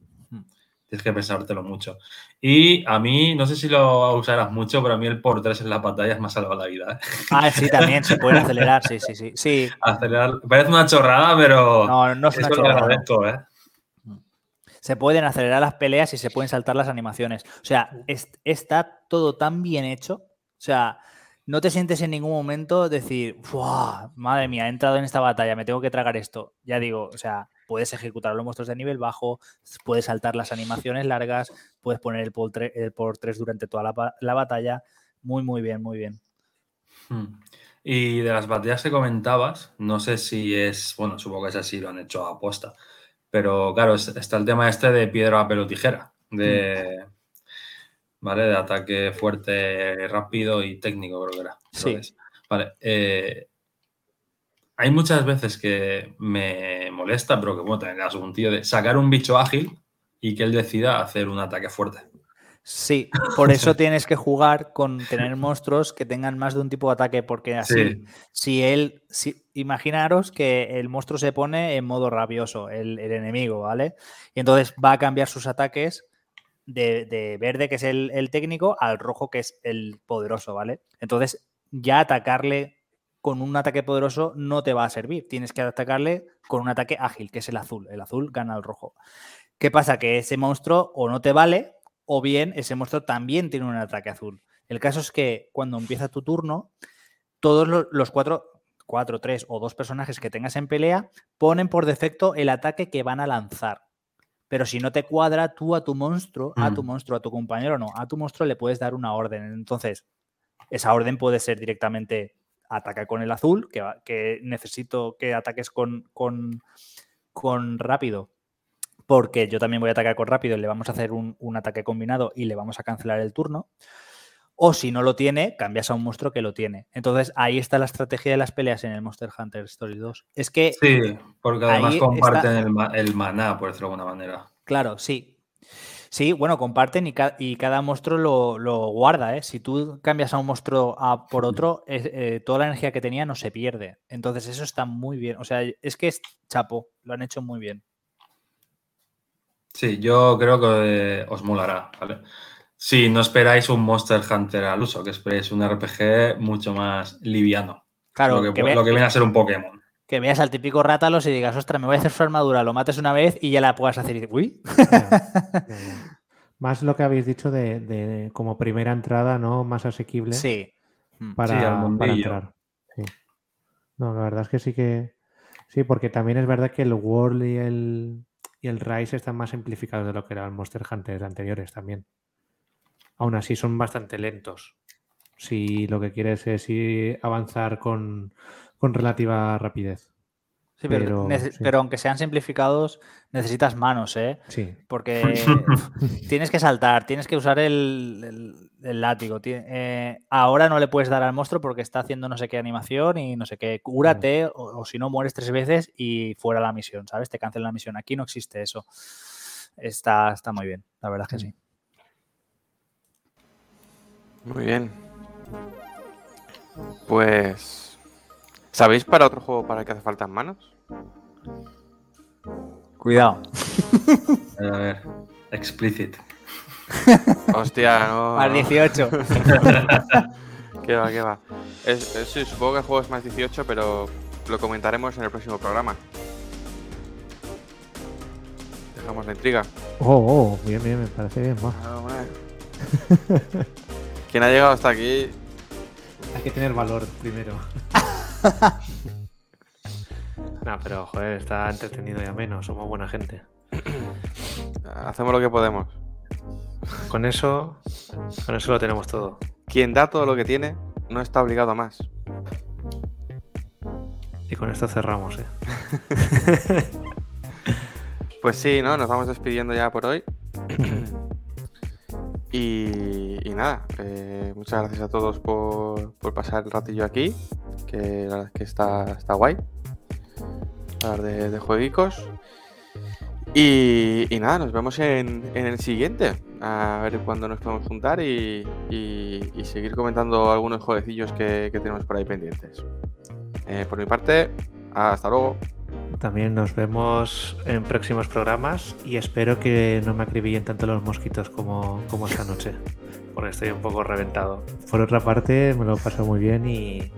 Tienes que pensártelo mucho. Y a mí, no sé si lo usarás mucho, pero a mí el por 3 en las batallas me ha salvado la vida. ¿eh? Ah, sí, también se puede acelerar, sí, sí, sí. sí. Acelerar, parece una chorrada, pero. No, no es una chorrada. agradezco, ¿eh? Se pueden acelerar las peleas y se pueden saltar las animaciones. O sea, es- está todo tan bien hecho. O sea, no te sientes en ningún momento decir, "Buah, madre mía, he entrado en esta batalla, me tengo que tragar esto. Ya digo, o sea, puedes ejecutar los monstruos de nivel bajo, puedes saltar las animaciones largas, puedes poner el por 3, el por 3 durante toda la batalla. Muy, muy bien, muy bien. Hmm. Y de las batallas que comentabas, no sé si es, bueno, supongo que es así, lo han hecho a aposta, pero claro, es- está el tema este de piedra, papel o tijera, de, ¿vale? De ataque fuerte, rápido y técnico, creo que era. Sí. Vale, eh, hay muchas veces que me molesta, pero que bueno, das un tío de sacar un bicho ágil y que él decida hacer un ataque fuerte. Sí, por eso tienes que jugar con tener monstruos que tengan más de un tipo de ataque, porque así, Sí. si él, si, imaginaros que el monstruo se pone en modo rabioso, el, el enemigo, ¿vale? Y entonces va a cambiar sus ataques de, de verde, que es el, el técnico, al rojo, que es el poderoso, ¿vale? Entonces, ya atacarle con un ataque poderoso no te va a servir. Tienes que atacarle con un ataque ágil, que es el azul. El azul gana al rojo. ¿Qué pasa? Que ese monstruo o no te vale, o bien ese monstruo también tiene un ataque azul. El caso es que cuando empieza tu turno, todos lo- los cuatro, cuatro, tres o dos personajes que tengas en pelea ponen por defecto el ataque que van a lanzar. Pero si no te cuadra, tú a tu monstruo, a tu Mm. monstruo, a tu compañero, no, a tu monstruo le puedes dar una orden. Entonces, esa orden puede ser directamente ataca con el azul, que, que necesito que ataques con, con, con rápido, porque yo también voy a atacar con rápido y le vamos a hacer un, un ataque combinado y le vamos a cancelar el turno. O si no lo tiene, cambias a un monstruo que lo tiene. Entonces ahí está la estrategia de las peleas en el Monster Hunter Story 2. Es que, Sí, porque además comparten está- el, ma- el maná, por decirlo de alguna manera. claro, sí. Sí, bueno, comparten y, ca- y cada monstruo lo, lo guarda. ¿eh? Si tú cambias a un monstruo a por otro, es- eh, toda la energía que tenía no se pierde. Entonces eso está muy bien. O sea, es que es chapo, lo han hecho muy bien. Sí, yo creo que eh, os molará, ¿vale? Si no esperáis un Monster Hunter al uso, que esperéis un RPG mucho más liviano. Claro, lo, que, que, ve- lo que viene a ser un Pokémon. que veas al típico Rátalos y digas, ostras, me voy a hacer su armadura, lo mates una vez y ya la puedas hacer. Y dices, uy. Más lo que habéis dicho de, de como primera entrada, ¿no? Más asequible sí. Mm. para, Sí, para entrar. Sí. No, la verdad es que sí que. Sí, porque también es verdad que el World y el, y el Rise están más simplificados de lo que eran Monster Hunter anteriores también. Aún así son bastante lentos. Si lo que quieres es ir avanzar con, con relativa rapidez. Sí, pero, Pero, nece- sí. pero aunque sean simplificados, necesitas manos, ¿eh? Sí. Porque tienes que saltar, tienes que usar el, el- el látigo. ti- eh, ahora no le puedes dar al monstruo porque está haciendo no sé qué animación y no sé qué. Cúrate o, o si no mueres tres veces y fuera la misión, ¿sabes? Te cancelan la misión. Aquí no existe eso. Está, está muy bien, la verdad es que sí. Muy bien. Pues. ¿Sabéis para otro juego para el que hace falta manos? Cuidado. A ver, explicit. Hostia, no. Más no. 18. ¿Qué va, qué va? Es, es- sí, supongo que el juego es más 18, pero lo comentaremos en el próximo programa. Dejamos la intriga. Oh, oh, bien, bien, me parece bien. va. Ah, hombre. Quien ha llegado hasta aquí, Hay que tener valor primero. no, pero joder, está entretenido y ameno, somos buena gente. hacemos lo que podemos. Con eso, con eso lo tenemos todo. Quien da todo lo que tiene, no está obligado a más. Y con esto cerramos, ¿eh? Pues sí, ¿no? Nos vamos despidiendo ya por hoy. y, y nada, eh, muchas gracias a todos por, por pasar el ratillo aquí, que la verdad es que está, está guay. Hablar de, de jueguicos. Y, y nada, nos vemos en, en el siguiente. A ver cuándo nos podemos juntar y, y- y seguir comentando algunos jueguecillos que, que tenemos por ahí pendientes. Eh, por mi parte, hasta luego. También nos vemos en próximos programas y espero que no me acribillen tanto los mosquitos como, como esta noche, porque estoy un poco reventado. Por otra parte, me lo paso muy bien y,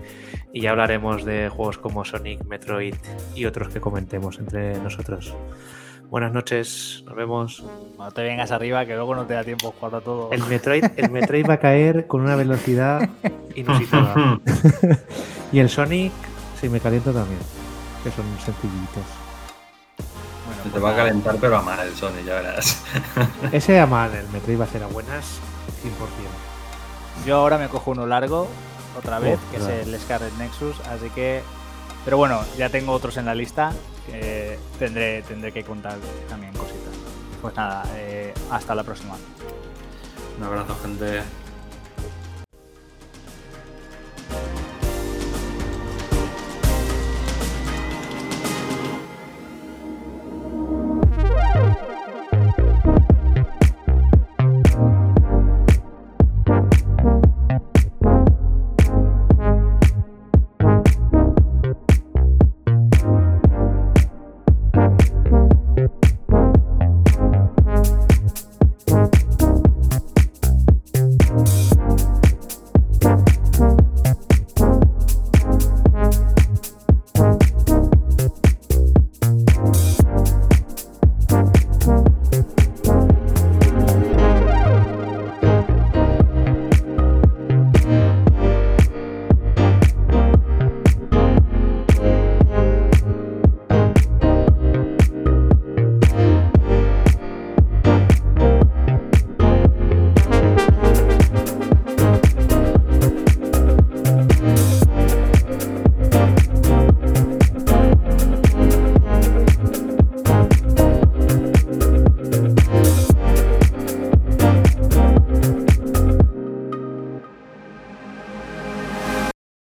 y ya hablaremos de juegos como Sonic, Metroid y otros que comentemos entre nosotros. Buenas noches, nos vemos. No te vengas arriba que luego no te da tiempo a jugar a todo. El Metroid, el Metroid va a caer con una velocidad inusitada. y el Sonic, si me caliento también, que son sencillitos. Bueno, Se te pues va a calentar, pero a mal el Sony, ya verás. Ese a mal, el Metroid va a ser a buenas 100%. Yo ahora me cojo uno largo, otra vez, que claro. es el Scarlet Nexus, así que... Pero bueno, ya tengo otros en la lista, que tendré, tendré que contar también cositas. Pues nada, eh, hasta la próxima. Un abrazo, gente.